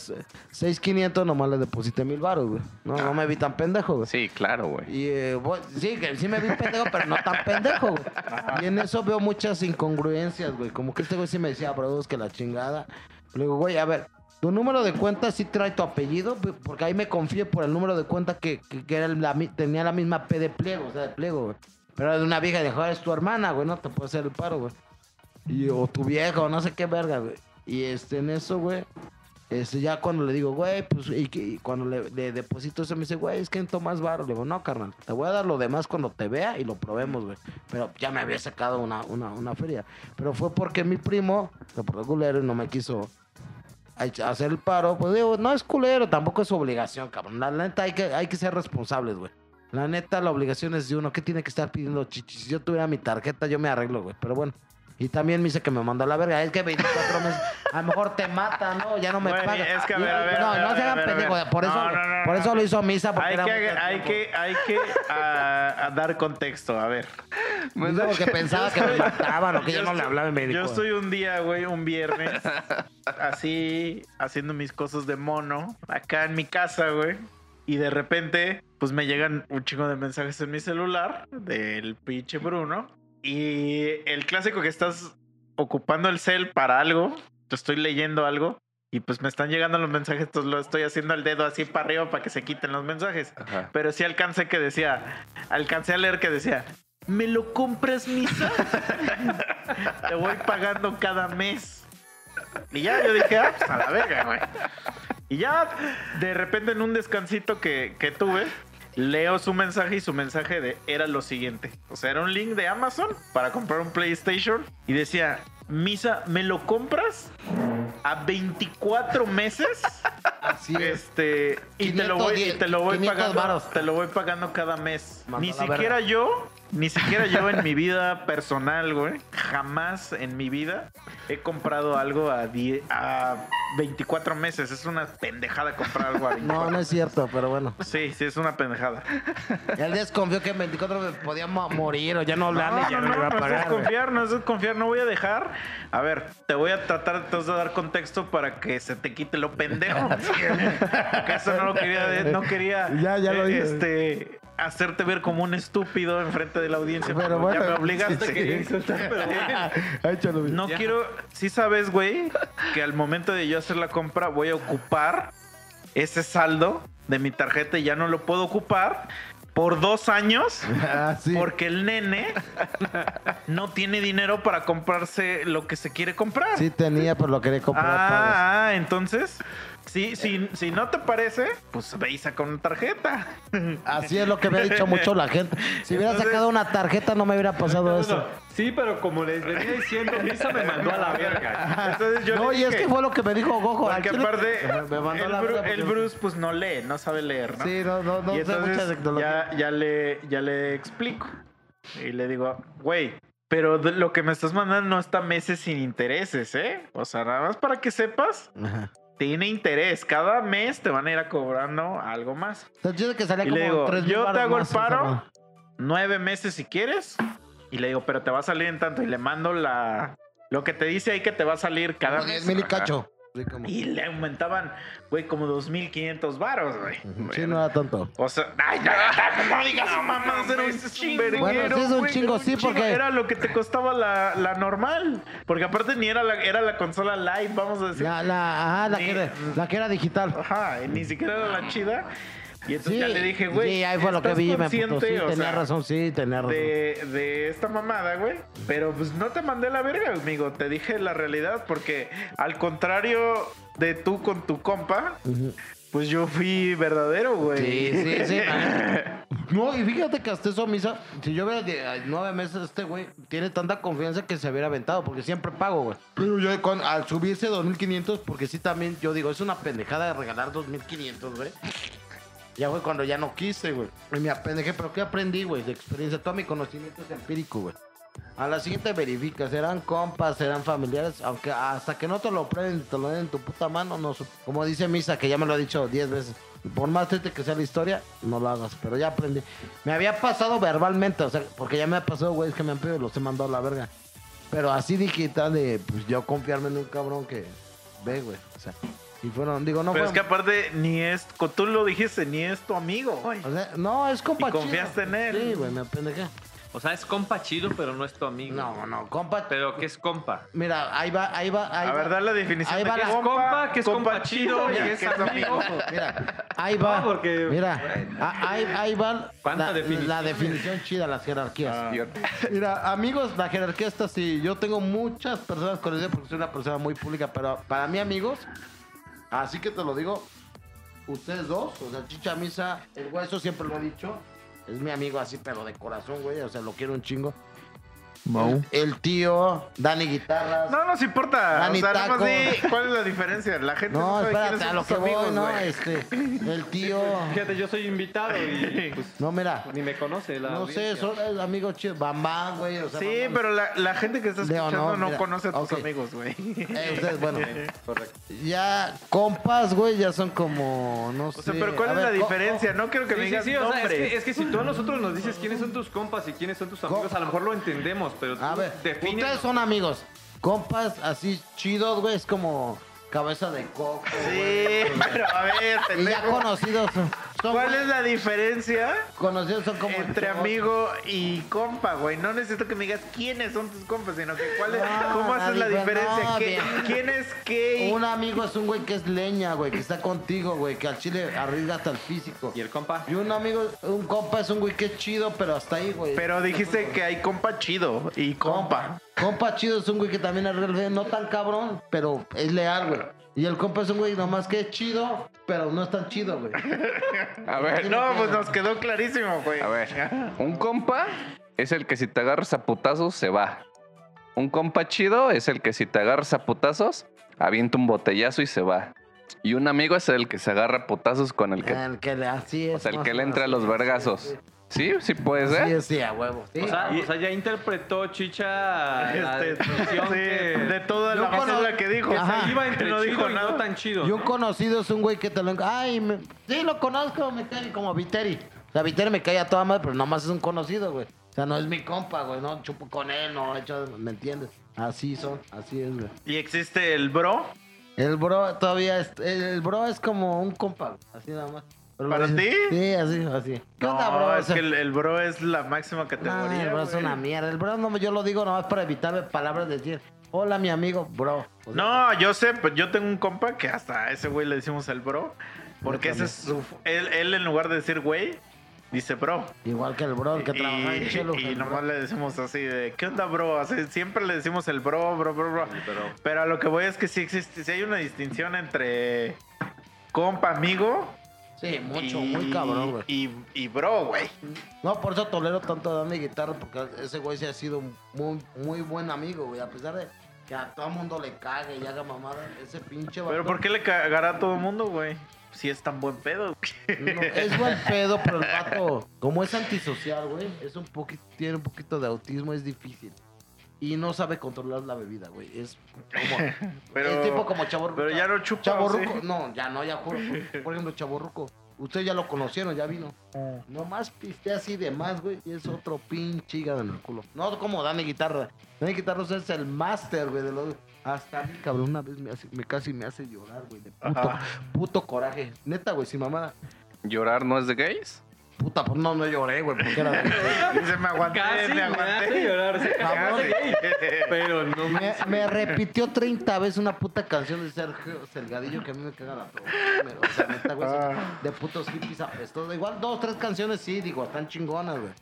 6,500, nomás le deposité mil baros, güey. No, no me vi tan pendejo, güey. Sí, claro, güey. Y eh, voy- sí, que sí me vi pendejo, pero no tan pendejo, güey. (laughs) Y en eso veo muchas incongruencias, güey. Como que este güey sí me decía, bro, es que la chingada. Le digo, güey, a ver, tu número de cuenta sí trae tu apellido, porque ahí me confié por el número de cuenta que, que, era la tenía la misma P de pliego, o sea, de pliego. Pero era de una vieja, dijo, es tu hermana, güey, no te puede hacer el paro, güey. O tu viejo, no sé qué verga, güey. Y este, en eso, güey, este, ya cuando le digo, güey, pues, y, cuando le, le deposito eso, me dice, güey, es que en tomas varo. Le digo, no, carnal, te voy a dar lo demás cuando te vea y lo probemos, güey. Pero ya me había sacado una, una, una feria. Pero fue porque mi primo, se portó culero no me quiso hacer el paro. Pues digo, no es culero, tampoco es obligación, cabrón. La neta hay que, hay que ser responsables, güey. La neta, la obligación es de uno. ¿Qué tiene que estar pidiendo chichis? Si yo tuviera mi tarjeta, yo me arreglo, güey. Pero bueno. Y también me dice que me mandó a la verga. Es que 24 meses. A lo mejor te mata, ¿no? Ya no me Güey, paga. es que a ver, a ver, No, a ver, no se hagan pendejos. Por eso, No, no, no, por eso lo hizo misa. Porque Hay era que, hay que, hay que a- a dar contexto. A ver. Dice porque (laughs) pensaba que me mataban o que yo no le hablaba y me dijo. Yo estoy un día, güey, un viernes, así, haciendo mis cosas de mono, acá en mi casa, güey. Y de repente, pues me llegan un chingo de mensajes en mi celular del pinche Bruno. Y el clásico que estás ocupando el cel para algo, te estoy leyendo algo. Y pues me están llegando los mensajes, entonces lo estoy haciendo el dedo así para arriba para que se quiten los mensajes. Ajá. Pero sí alcancé que decía, alcancé a leer que decía, ¿me lo compras, misa? (laughs) Te voy pagando cada mes. Y ya yo dije, ah, pues a la verga, güey. Y ya de repente en un descansito que, que tuve, leo su mensaje y su mensaje de, era lo siguiente. O sea, era un link de Amazon para comprar un PlayStation y decía, Misa, ¿me lo compras? A 24 meses. (laughs) Así es. Este, y te lo voy, y te lo voy 500 pagando, varos. te lo voy pagando cada mes. Ni siquiera yo, ni siquiera yo en mi vida personal, güey, jamás en mi vida he comprado algo a, die- a 24 meses. Es una pendejada comprar algo a 24 (laughs) No, no es cierto, pero bueno. Sí, sí, es una pendejada. Él desconfió que en 24 me podía mo- morir o ya no hablar No, y ya no, no, me iba a no, no es pagar. desconfiar, no es desconfiar, no voy a dejar. A ver, te voy a tratar entonces de dar contexto para que se te quite lo pendejo. (laughs) Porque eso no lo quería, de- no quería. Ya, ya lo eh, dije. Este, hacerte ver como un estúpido enfrente de la audiencia. Pero pero ya bueno, me obligaste. sí, (laughs) sí. (laughs) Güey. No quiero. Sí sabes, güey, que al momento de yo hacer la compra voy a ocupar ese saldo de mi tarjeta y ya no lo puedo ocupar por dos años. (laughs) Ah, sí. Porque el nene no tiene dinero para comprarse lo que se quiere comprar. Sí tenía, pero lo quería comprar. Ah, ah, entonces, sí, sí, si no te parece, pues ve y saca una tarjeta. (laughs) Así es lo que me ha dicho mucho la gente. Si hubiera Entonces- sacado una tarjeta no me hubiera pasado eso. Sí, pero como les venía diciendo, Misa me mandó a la verga. Entonces yo No, le y es que fue lo que me dijo Gojo. Porque aparte, me mandó el, la Bru- verga el Bruce pues no lee, no sabe leer, ¿no? Sí, no, no, no sé mucha entonces tecnología. ya, ya, le, ya le explico. Y le digo, güey, pero lo que me estás mandando no está meses sin intereses, ¿eh? O sea, nada más para que sepas, Ajá. Tiene interés. Cada mes te van a ir a cobrando algo más. Entonces que salía Y como le digo, tres mil yo te hago el paro, nueve meses si quieres. Y le digo, pero te va a salir en tanto. Y le mando la... Lo que te dice ahí que te va a salir cada mes. 10 mil cacho. Como- Y le aumentaban, güey, como 2.500 varos, güey. Sí, no era tanto. O sea, ay, ya, no digas mamá, era un chingo. Bueno, sí es un güey, chingo, sí, porque- Era lo que te costaba la, la normal. Porque aparte ni era la, era la consola live, vamos a decir. La, la, ajá, la, Ni- que era, la que era digital. Ajá, y ni siquiera era la chida. Y entonces Sí, ya le dije, güey. sí, ahí fue lo que ¿estás vi, me consciente, puto. Sí, tenía sea, razón, sí, tenía razón. De, de esta mamada, güey. Pero pues no te mandé la verga, amigo. Te dije la realidad porque al contrario de tú con tu compa, pues yo fui verdadero, güey. Sí, sí, (laughs) sí. No, y fíjate que hasta eso, Misa, si yo de- ay, nueve meses, este güey tiene tanta confianza que se hubiera aventado, porque siempre pago, güey. Pero yo con- al subirse 2.500, porque sí también, yo digo, es una pendejada de regalar 2.500, güey. Ya fue cuando ya no quise, güey. Y me apendejé, pero ¿qué aprendí, güey? De experiencia, todo mi conocimiento es empírico, güey. A la siguiente verificas, eran compas, eran familiares, aunque hasta que no te lo prueben, te lo den en tu puta mano, no Como dice Misa, que ya me lo ha dicho 10 veces. Por más triste que sea la historia, no lo hagas, pero ya aprendí. Me había pasado verbalmente, o sea, porque ya me ha pasado, güey, es que me han pedido y los he mandado a la verga. Pero así digital de, pues yo confiarme en un cabrón que ve, güey. O sea, y fueron, digo, no Pero fue. es que aparte, ni es, tú lo dijiste, ni es tu amigo, güey. o sea, no, es compa Y confiaste chido. en él. Sí, güey, me apendejé. O sea, es compa chido, pero no es tu amigo. No, no, compa. Pero ¿qué es compa? Mira, ahí va, ahí va, ahí A va. ver, da la definición Ahí de va qué la- es compa, que es compa chido y mira, es que es amigo. Mira, ahí va. No, porque- Mira, a- ahí, ahí va ¿Cuánta la, definición? la definición chida, las jerarquías. Ah. Mira, amigos, la jerarquía está así. Yo tengo muchas personas conocidas porque soy una persona muy pública, pero para mí, amigos, así que te lo digo, ustedes dos, o sea, Chicha Misa, el hueso siempre lo he dicho, es mi amigo así, pero de corazón, güey, o sea, lo quiero un chingo. El, el tío, Dani Guitarras. No nos importa. Dani o sea, nada más Taco. di cuál es la diferencia. La gente no, No, sabe quiénes espérate, a lo que voy, amigos, no, este, (laughs) el tío, Fíjate, yo soy invitado y (laughs) pues, no, mira, ni me conoce la no sé, audiencia. son eh, amigos chidos, Bambán, güey, o sea, Sí, pero la, la gente que está escuchando no mira. conoce a tus amigos, güey. Eh, ustedes, bueno, (laughs) Correcto. ya compas, güey, ya son como, no sé. O sea, pero ¿cuál a es ver, la diferencia? No quiero que Sí, me sí, digas sí, o sea, es nombres. que, es que si tú a nosotros nos dices quiénes son tus compas y quiénes son tus amigos, a lo mejor lo entendemos, pero A ver, ustedes son amigos, compas así chidos, güey, es como cabeza de coco. Sí, güey. pero a ver, Y ya pendejo. conocidos ¿Cuál es la diferencia conocidos son como entre todos. amigo y compa, güey? No necesito que me digas quiénes son tus compas, sino que cuál es, No, cómo haces la diferencia. no, ¿Qué-. ¿Quién es qué? Un amigo es un güey que es leña, güey, que está contigo, güey, que al chile arriesga hasta el físico. ¿Y el compa? Y un amigo, un compa es un güey que es chido, pero hasta ahí, güey. Pero dijiste que hay compa chido y compa. Compa chido es un güey que también arriesga, no tan cabrón, pero es leal, güey. Y el compa es un güey nomás que es chido, pero no es tan chido, güey. (laughs) A ver, No, pues nos quedó clarísimo, güey. a ver. Un compa es el que si te agarras a putazos se va. Un compa chido es el que si te agarras a putazos avienta un botellazo y se va. Y un amigo es el que se agarra a putazos con el que, El que le, así es. o sea, el que le entra a los vergazos. sí, Sí, sí puede Sí, ser. sí, sí, a huevo. Sí. O sea, o sea, ya interpretó Chicha (laughs) la Este, sí, que, de toda Yo la Ajá. iba entre no dijo y no nada. tan chido. Y un ¿no? conocido es un güey que te lo... enc- Ay, me- sí, lo conozco, me cae como Viteri. O sea, Viteri me cae a toda madre, pero nomás es un conocido, güey. O sea, no es mi compa, güey. No chupo con él, no he hecho... ¿Me entiendes? Así son, así es, güey. Y existe el bro. El bro todavía es... El bro es como un compa, güey, así nada más. Pero ¿Para dices- ti? Sí, así, así. ¿Qué No, onda, bro? es O sea, que el, el bro es la máxima no, categoría. el bro es güey. una mierda. El bro no, yo lo digo nomás para evitarme palabras de decir, hola, mi amigo, bro. O sea, No, yo sé, pues yo tengo un compa que hasta a ese güey le decimos el bro. Porque ese es su. Él, él en lugar de decir güey, dice bro. Igual que el bro, el que y, trabaja en Chelo. y bro. nomás le decimos así de, ¿qué onda, bro? Así, siempre le decimos el bro, bro, bro, bro. Pero Pero a lo que voy es que sí existe, sí hay una distinción entre compa, amigo. Sí, mucho, y, muy cabrón, güey. Y, y bro, güey. No, por eso tolero tanto a Dani Guitarra, porque ese güey sí ha sido muy, muy buen amigo, güey. A pesar de que a todo mundo le cague y haga mamada, ese pinche vato- Pero ¿por qué le cagará a todo mundo, güey? Si es tan buen pedo. No, es buen pedo, pero el vato, como es antisocial, güey, es un poquito, tiene un poquito de autismo, es difícil. Y no sabe controlar la bebida, güey. Es como. (laughs) Pero, es tipo como chaborruco. pero ya no chupa. Chaborruco. ¿sí? No, ya no, ya juro. Por ejemplo, chaborruco. Ustedes ya lo conocieron, ya vino. Nomás pistea así de más, güey. Y es otro pinche hígado en el culo. No como Dani Guitarra. Dani Guitarra es el máster, güey, de los. Hasta a mí, cabrón, una vez me, hace, me casi me hace llorar, güey. De puto, Ajá. puto coraje. Neta, güey, sin mamada. ¿Llorar no es de gays? Puta, pues no, no lloré, güey, porque era. (laughs) Dice, me aguanté, casi me me aguanté. llorar. se Cabrón. Pero no Me, me repitió 30 veces una puta canción de Sergio Selgadillo que a mí me caga la todo. O sea, neta, güey, Ah. de putos hippies apestosos. Igual dos, tres canciones sí, digo, están chingonas, güey.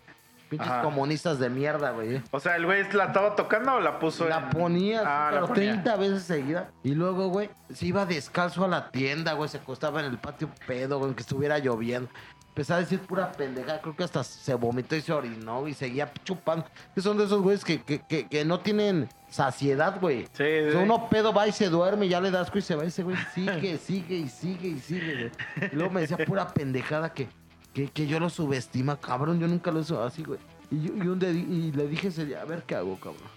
Pinches Ajá. comunistas de mierda, güey. O sea, ¿el güey la estaba tocando o la puso La en- ponía, Ah, la pero ponía. 30 veces seguida. Y luego, güey, se iba descalzo a la tienda, güey. Se acostaba en el patio pedo, güey, que estuviera lloviendo. Empezaba a decir pura pendeja. Creo que hasta se vomitó y se orinó y seguía chupando. Que son de esos güeyes que, que, que, que no tienen saciedad, güey. Sí, O sí. sea, uno pedo va y se duerme ya le das asco y se va y ese güey sigue, (laughs) sigue y sigue y sigue, güey. Y luego me decía pura pendejada que, que, que yo lo subestima, cabrón. Yo nunca lo he hecho así, güey. Y, yo- y, un di- y le dije ese día, a ver qué hago, cabrón.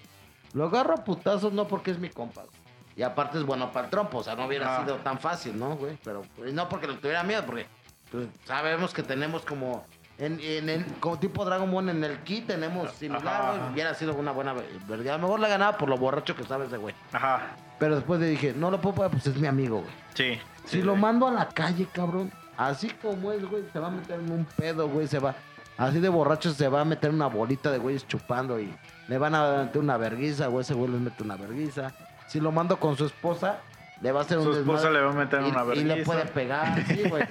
Lo agarro a putazos no porque es mi compa. güey. Y aparte es bueno para el trompo, o sea, no hubiera Ah. sido tan fácil, ¿no, güey? Pero pues, no porque le tuviera miedo, porque pues, sabemos que tenemos como... En, en el, como tipo Dragon Ball en el kit tenemos similar, güey. Hubiera sido una buena verdad. A lo mejor la ganaba por lo borracho que sabe ese güey. Ajá. Pero después le dije, no lo puedo pagar, pues es mi amigo, güey. Sí. Si sí, lo mando a la calle, cabrón, así como es, güey, se va a meter en un pedo, güey, se va. Así de borracho se va a meter una bolita de güeyes chupando y le van a meter una verguiza, güey, ese güey les mete una verguiza. Si lo mando con su esposa, le va a hacer un Su esposa le va a meter y, una y le vergüenza. puede pegar, sí, güey.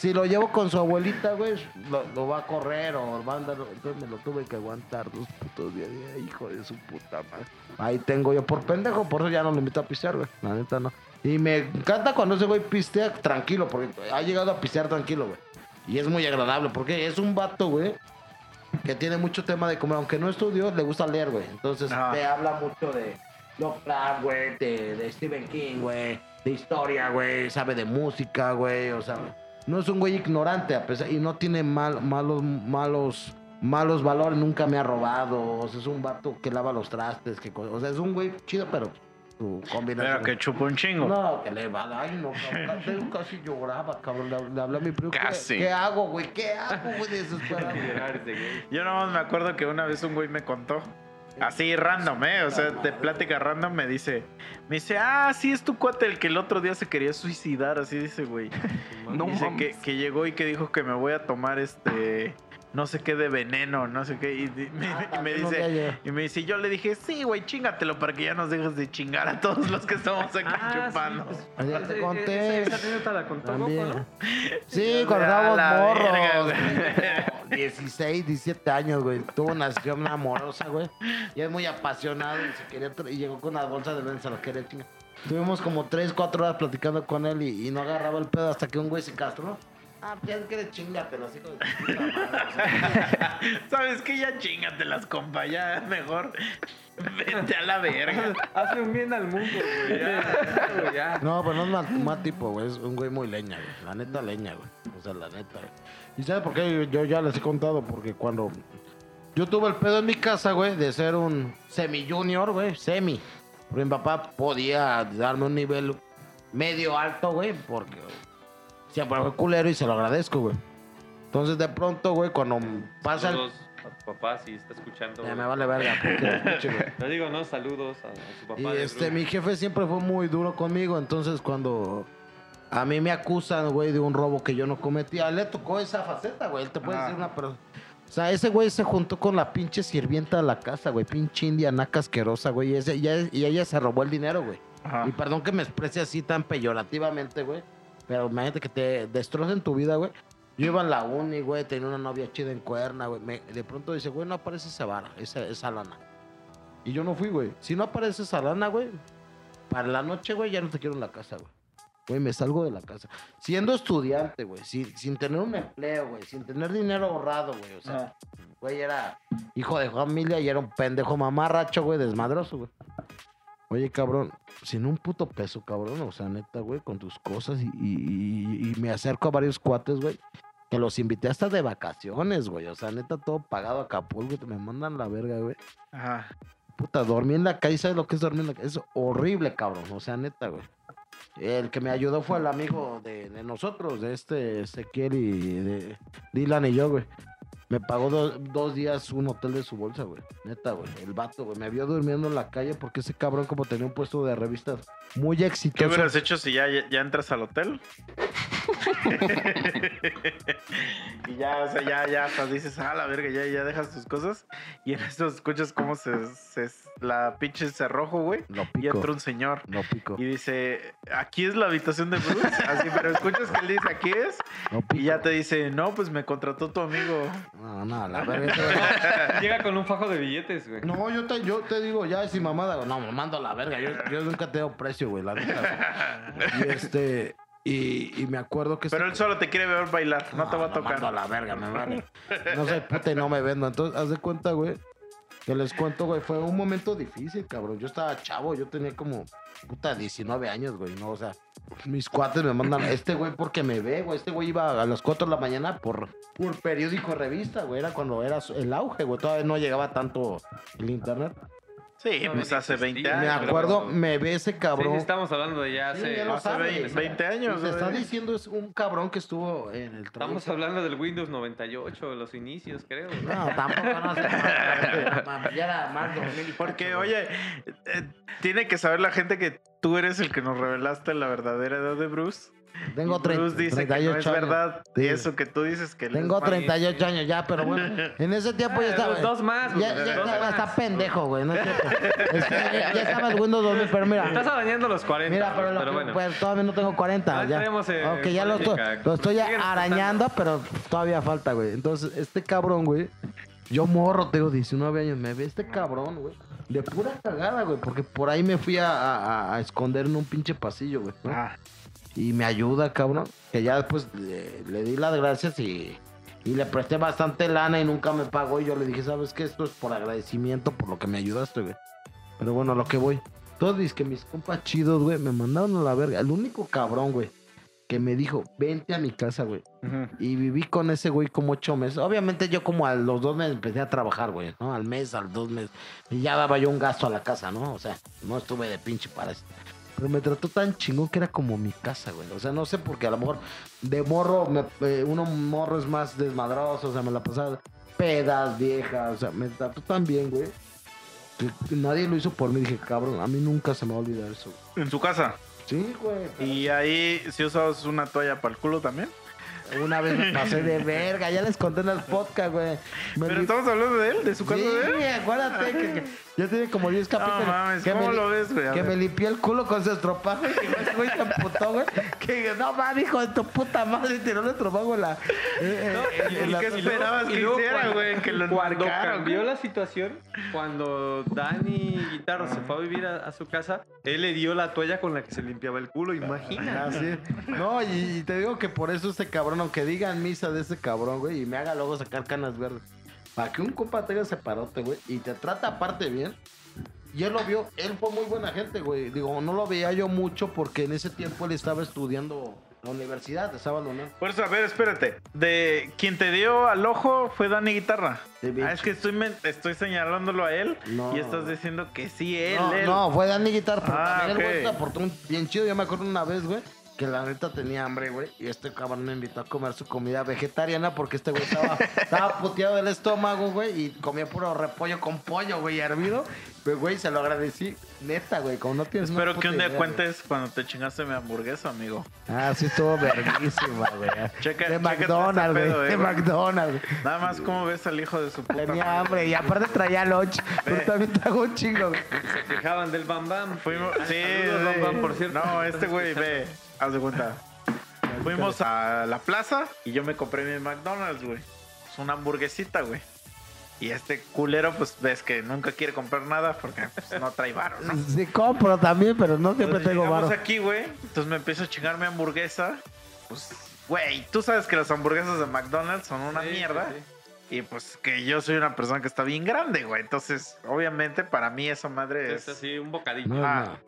si lo llevo con su abuelita, güey, lo, lo va a correr o va a andar. Entonces me lo tuve que aguantar dos putos días. Hijo de su puta madre. Ahí tengo yo por pendejo, por eso ya no lo invito a pistear, güey. La neta no. Y me encanta cuando ese güey pistea tranquilo, porque ha llegado a pistear tranquilo, güey. Y es muy agradable, porque es un vato, güey, que tiene mucho tema de comer. Aunque no estudió, le gusta leer, güey. Entonces Ajá. te habla mucho de Lovecraft, güey, de, de Stephen King, güey, de historia, güey, sabe de música, güey, o sea, no es un güey ignorante, a pesar, y no tiene mal, malos, malos, malos valores, nunca me ha robado, o sea, es un vato que lava los trastes, que, o sea, es un güey chido, pero su combinación. Pero que chupa un chingo. No, que le va, ay, no, cabrón, casi- lloraba, cabrón, le, le hablé a mi primo. ¿qué- Casi. ¿Qué, hago, güey? ¿Qué hago, güey? Desesperado. (laughs) Yo nomás me acuerdo que una vez un güey me contó. Así random, ¿eh? O sea, de plática random me dice. Me dice, ah, sí, es tu cuate el que el otro día se quería suicidar. Así dice, güey. (laughs) No dice que, llegó y que dijo que me voy a tomar este. No sé qué de veneno, no sé qué. Y, me, Ah, y me dice. Y me dice, yo le dije, sí, güey, chingatelo para que ya nos dejes de chingar a todos los que estamos (laughs) aquí Ah, chupando. sí, pues, te eh, conté. Esa, la contó. ¿no? Sí, (laughs) Ya la morros. Verga, güey. 16, 17 años, güey. Tuvo una acción amorosa, güey. Y es muy apasionado y, se quería y llegó con una bolsa de ven, se lo quería chingar. Tuvimos como 3, 4 horas platicando con él y, y no agarraba el pedo hasta que un güey se castró. Ah, ya que eres chingátelo, así como ¿Sabes qué? Ya chingatelas, compa. Ya mejor vete a la verga. (laughs) Hazle un bien al mundo, güey. Ya, (laughs) ya. No, pero no es mal, mal tipo, güey. Es un güey muy leña, güey. La neta leña, güey. O sea, la neta, güey. ¿Y sabes por qué? Yo ya les he contado. Porque cuando yo tuve el pedo en mi casa, güey, de ser un semi-junior, güey. Semi. Porque mi papá podía darme un nivel medio alto, güey. Porque siempre fue culero y se lo agradezco, güey. Entonces, de pronto, güey, cuando pasa el... Saludos a tu papá si está escuchando. Ya güey. me vale verga, porque. (laughs) No digo, no, saludos a, a su papá. Y este, mi jefe siempre fue muy duro conmigo, entonces cuando A mí me acusan, güey, de un robo que yo no cometí. A él le tocó esa faceta, güey. Él te puede Ajá. decir una persona. O sea, ese güey se juntó con la pinche sirvienta de la casa, güey. Pinche india naca asquerosa, güey. Y, ese- y ella- y ella se robó el dinero, güey. Ajá. Y perdón que me exprese así tan peyorativamente, güey. Pero imagínate que te destrocen tu vida, güey. Yo iba en la uni, güey, tenía una novia chida en cuerna, güey. Me- De pronto dice, güey, no aparece esa vara, esa, esa lana. Y yo no fui, güey. Si no aparece esa lana, güey, para la noche, güey, ya no te quiero en la casa, güey. Güey, me salgo de la casa. Siendo estudiante, güey, sin, sin tener un empleo, güey, sin tener dinero ahorrado, güey. O sea, güey, era hijo de familia y era un pendejo mamarracho, güey, desmadroso, güey. Oye, cabrón, sin un puto peso, cabrón, o sea, neta, güey, con tus cosas y, y- y- y me acerco a varios cuates, güey, que los invité hasta de vacaciones, güey, o sea, neta, todo pagado a Acapulco, que me mandan la verga, güey. Ajá. Puta, dormí en la calle, ¿sabes lo que es dormir en la calle? Es horrible, cabrón, o sea, neta, güey. El que me ayudó fue el amigo de, de nosotros, de este Ezequiel y de Dylan y yo, güey. Me pagó do- dos días un hotel de su bolsa, güey. Neta, güey. El vato, güey. Me vio durmiendo en la calle porque ese cabrón como tenía un puesto de revistas muy ¿Qué exitoso. hubieras hecho si ya, ya entras al hotel? (laughs) y ya, o sea, ya, ya, hasta dices, ah, la verga, ya, ya dejas tus cosas. Y en eso escuchas cómo se, se la pinche cerrojo, güey. Y entra un señor. Lo pico. Y dice, aquí es la habitación de Bruce. Así, pero escuchas que él dice, aquí es. Lo pico. Y ya te dice, no, pues me contrató tu amigo. No, no, la verga. (laughs) Llega con un fajo de billetes, güey. No, yo te, yo te digo, ya sin mamada, no, me mando a la verga. Yo, yo nunca te doy precio, güey, la neta. güey. (laughs) Y este, y, y me acuerdo que... Pero ese- él solo te quiere ver bailar, no, te va a lo mando a tocar. la verga, me vale. No soy puta y no me vendo. Entonces, haz de cuenta, güey. Que les cuento, güey. Fue un momento difícil, cabrón. Yo estaba chavo, yo tenía como, puta, 19 años, güey. No, o sea, mis cuates me mandan. Este güey, porque me ve, güey. Este güey iba a las 4 de la mañana por, por periódico revista, güey. Era cuando era el auge, güey. Todavía no llegaba tanto el internet. Sí, No, pues hace 20 existía. Me años. pero- acuerdo, me ve ese Sí, cabrón. sí, estamos hablando de ya Sí, hace... ya lo hace sabe, 20, o sea, 20 años, Te está diciendo es un cabrón que estuvo en el Estamos trayecto. hablando del Windows 98, los inicios, creo. No, tampoco no sé. ya era más 2008, Porque, oye, eh, tiene que saber la gente que tú eres el que nos revelaste la verdadera edad de Bruce. Tengo Y Bruce 30, dice que no 38 es años. verdad Sí. eso que tú dices que Tengo es más- 38 años ya, pero bueno, en ese tiempo ya Ah, estaba. dos más, güey, Ya, ya dos estaba, más. está pendejo, güey. No es cierto. (laughs) Es que ya, ya estaba el Windows 2000, pero mira. Estás arañando los 40, Mira, pero, pero, lo que- bueno. pues, todavía no tengo 40. No ya. entremos en Ok, ya lo estoy, lo estoy arañando, pero todavía falta, güey. Entonces, este cabrón, güey. Yo morro, tengo 19 años. Me ve este cabrón, güey. De pura cagada, güey. Porque por ahí me fui a, a- a esconder en un pinche pasillo, güey. ¿no? Ah, y me ayuda, cabrón. Que ya después le, le di las gracias y, y le presté bastante lana y nunca me pagó. Y yo le dije, ¿sabes qué? Esto es por agradecimiento por lo que me ayudaste, güey. Pero bueno, a lo que voy. Todos dicen que mis compas chidos, güey, me mandaron a la verga. El único cabrón, güey, que me dijo, vente a mi casa, güey. Y viví con ese güey como ocho meses. Obviamente yo como a los dos meses empecé a trabajar, güey, ¿no? Al mes, al dos meses. Y ya daba yo un gasto a la casa, ¿no? O sea, no estuve de pinche para eso. Pero me trató tan chingón que era como mi casa, güey. O sea, no sé porque a lo mejor de morro, me, eh, uno morro es más desmadroso, o sea, me la pasaba pedas, viejas, o sea, me trató tan bien, güey. Que que nadie lo hizo por mí. Dije, cabrón, a mí nunca se me va a olvidar eso. güey. En su casa. Sí, güey. Y ahí, si usabas una toalla para el culo también. Una vez me pasé de (laughs) verga, ya les conté en el podcast, güey. Me Pero estamos hablando de él, de su casa Sí, de él. acuérdate que, que ya tiene como 10 capítulos. No mames, que ¿cómo me, lo ves, güey? Que me limpió el culo con su estropajo y que ese güey se emputó, güey. Que no mames, hijo de tu puta madre, tiró el estropajo en la. eh, eh, ¿Y en la- qué esperabas que luego hiciera, güey? Que lo Cuando enmarcara, cambió güey. la situación, cuando Dani Guitarro se fue a vivir a, a su casa, él le dio la toalla con la que se limpiaba el culo, imagina. Ah, sí. No, y, y te digo que por eso este cabrón, aunque digan misa de ese cabrón, güey, y me haga luego sacar canas verdes. Para que un compa tenga ese parote, güey, y te trata aparte bien. Y él lo vio, él fue muy buena gente, güey. Digo, no lo veía yo mucho porque en ese tiempo él estaba estudiando la universidad, estaba en la. Por eso, a ver, espérate. De quien te dio al ojo fue Dani Guitarra. Ah, es que estoy, estoy señalándolo a él No. y estás diciendo que sí, él, no, él. no, fue Dani Guitar, pero Ah, también el güey se aportó un bien chido. Yo me acuerdo una vez, güey, que la neta tenía hambre, güey, y este cabrón me invitó a comer su comida vegetariana porque este güey estaba, (laughs) estaba puteado del estómago, güey, y comía puro repollo con pollo, güey, hervido. Pero, güey, se lo agradecí. Neta, güey, como no tienes Espero que un día idea, cuentes cuando te chingaste mi hamburguesa, amigo. Ah, sí, estuvo verguísima, güey. Checa- De McDonald's, este pedo, güey. eh, De güey. McDonald's. Nada más, ¿cómo ves al hijo de su puta Tenía hambre y aparte traía lunch. Pero también trago un chingo, güey. Se quejaban del Bam Bam. Fuimos, sí, Saludos, sí. Bam Bam, por cierto. No, este güey, ve, haz de cuenta. (laughs) Fuimos a la plaza y yo me compré mi McDonald's, güey. Es una hamburguesita, güey. Y este culero, pues ves que nunca quiere comprar nada porque pues, no trae varo, ¿no? Sí compro también, pero no siempre Entonces, tengo varo. aquí, güey. Entonces me empiezo a chingar mi hamburguesa. Pues, güey, tú sabes que las hamburguesas de McDonald's son una Sí, mierda. sí, sí. Y pues que yo soy una persona que está bien grande, güey. Entonces, obviamente, para mí esa madre Es es. así, un bocadillo. No, Ah. no.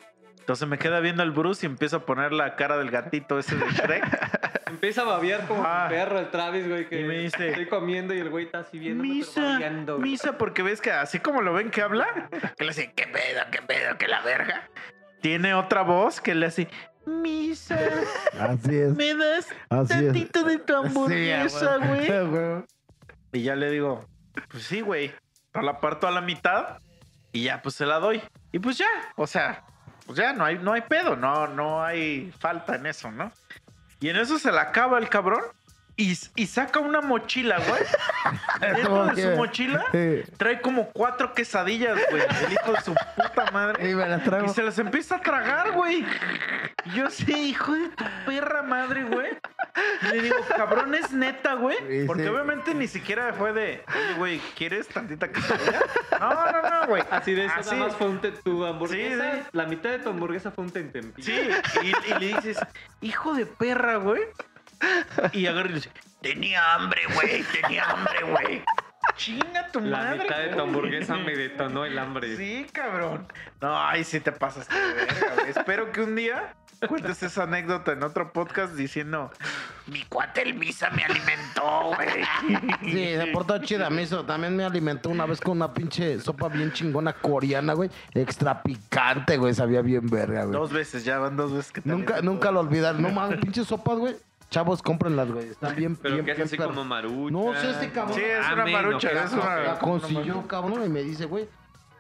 Entonces me queda viendo el Bruce y empiezo a poner la cara del gatito ese de Shrek. (laughs) Empieza a babear como Ah. un perro el Travis, güey, que Y me dice- estoy comiendo y el güey está así viendo. misa, misa, porque ves que así como lo ven que habla, que le hace, qué pedo, qué pedo, que la verga. Tiene otra voz que le hace, misa, Así es. me das Así es. tantito de tu hamburguesa, Sí, güey. güey. Y ya le digo, pues sí, güey. No la parto a la mitad y ya pues se la doy. Y pues ya, o sea, pues ya no hay, no hay pedo, no, no hay falta en eso, ¿no? Y en eso se la acaba el cabrón y, y saca una mochila, güey. (laughs) Dentro de su mochila Sí. trae como cuatro quesadillas, güey. El hijo de su puta madre. Y me la traigo. Y se las empieza a tragar, güey. Y yo sí, hijo de tu perra madre, güey. Y le digo, cabrón, es neta, güey. Sí, Porque sí. obviamente ni siquiera fue de, oye, güey, ¿quieres tantita quesadilla? No, no, no, güey. Así de eso, Así. nada más fue un te- tu hamburguesa. Sí, sí. La mitad de tu hamburguesa fue un tentempié. Sí, y, y le dices, hijo de perra, güey. Y agarra y dice, tenía hambre, güey, tenía hambre, güey. Chinga tu La madre. mitad de tu hamburguesa me detonó el hambre. Sí, cabrón. No, ay, sí te pasas de verga, güey. Espero que un día cuentes esa anécdota en otro podcast diciendo, mi cuate el misa me alimentó, güey. Sí, se portó chida. Me hizo, también me alimentó una vez con una pinche sopa bien chingona coreana, güey. Extra picante, güey. Sabía bien verga, güey. Dos veces, ya van dos veces que te Nunca, nunca lo olvidaron. No mames, pinches sopas, güey. Chavos, cómprenlas, güey. Están bien, Pero bien, que es bien así como marucha. No, sí, este cabrón. Sí, es una Ramen, marucha, una- La consiguió, cabrón, y me dice, güey,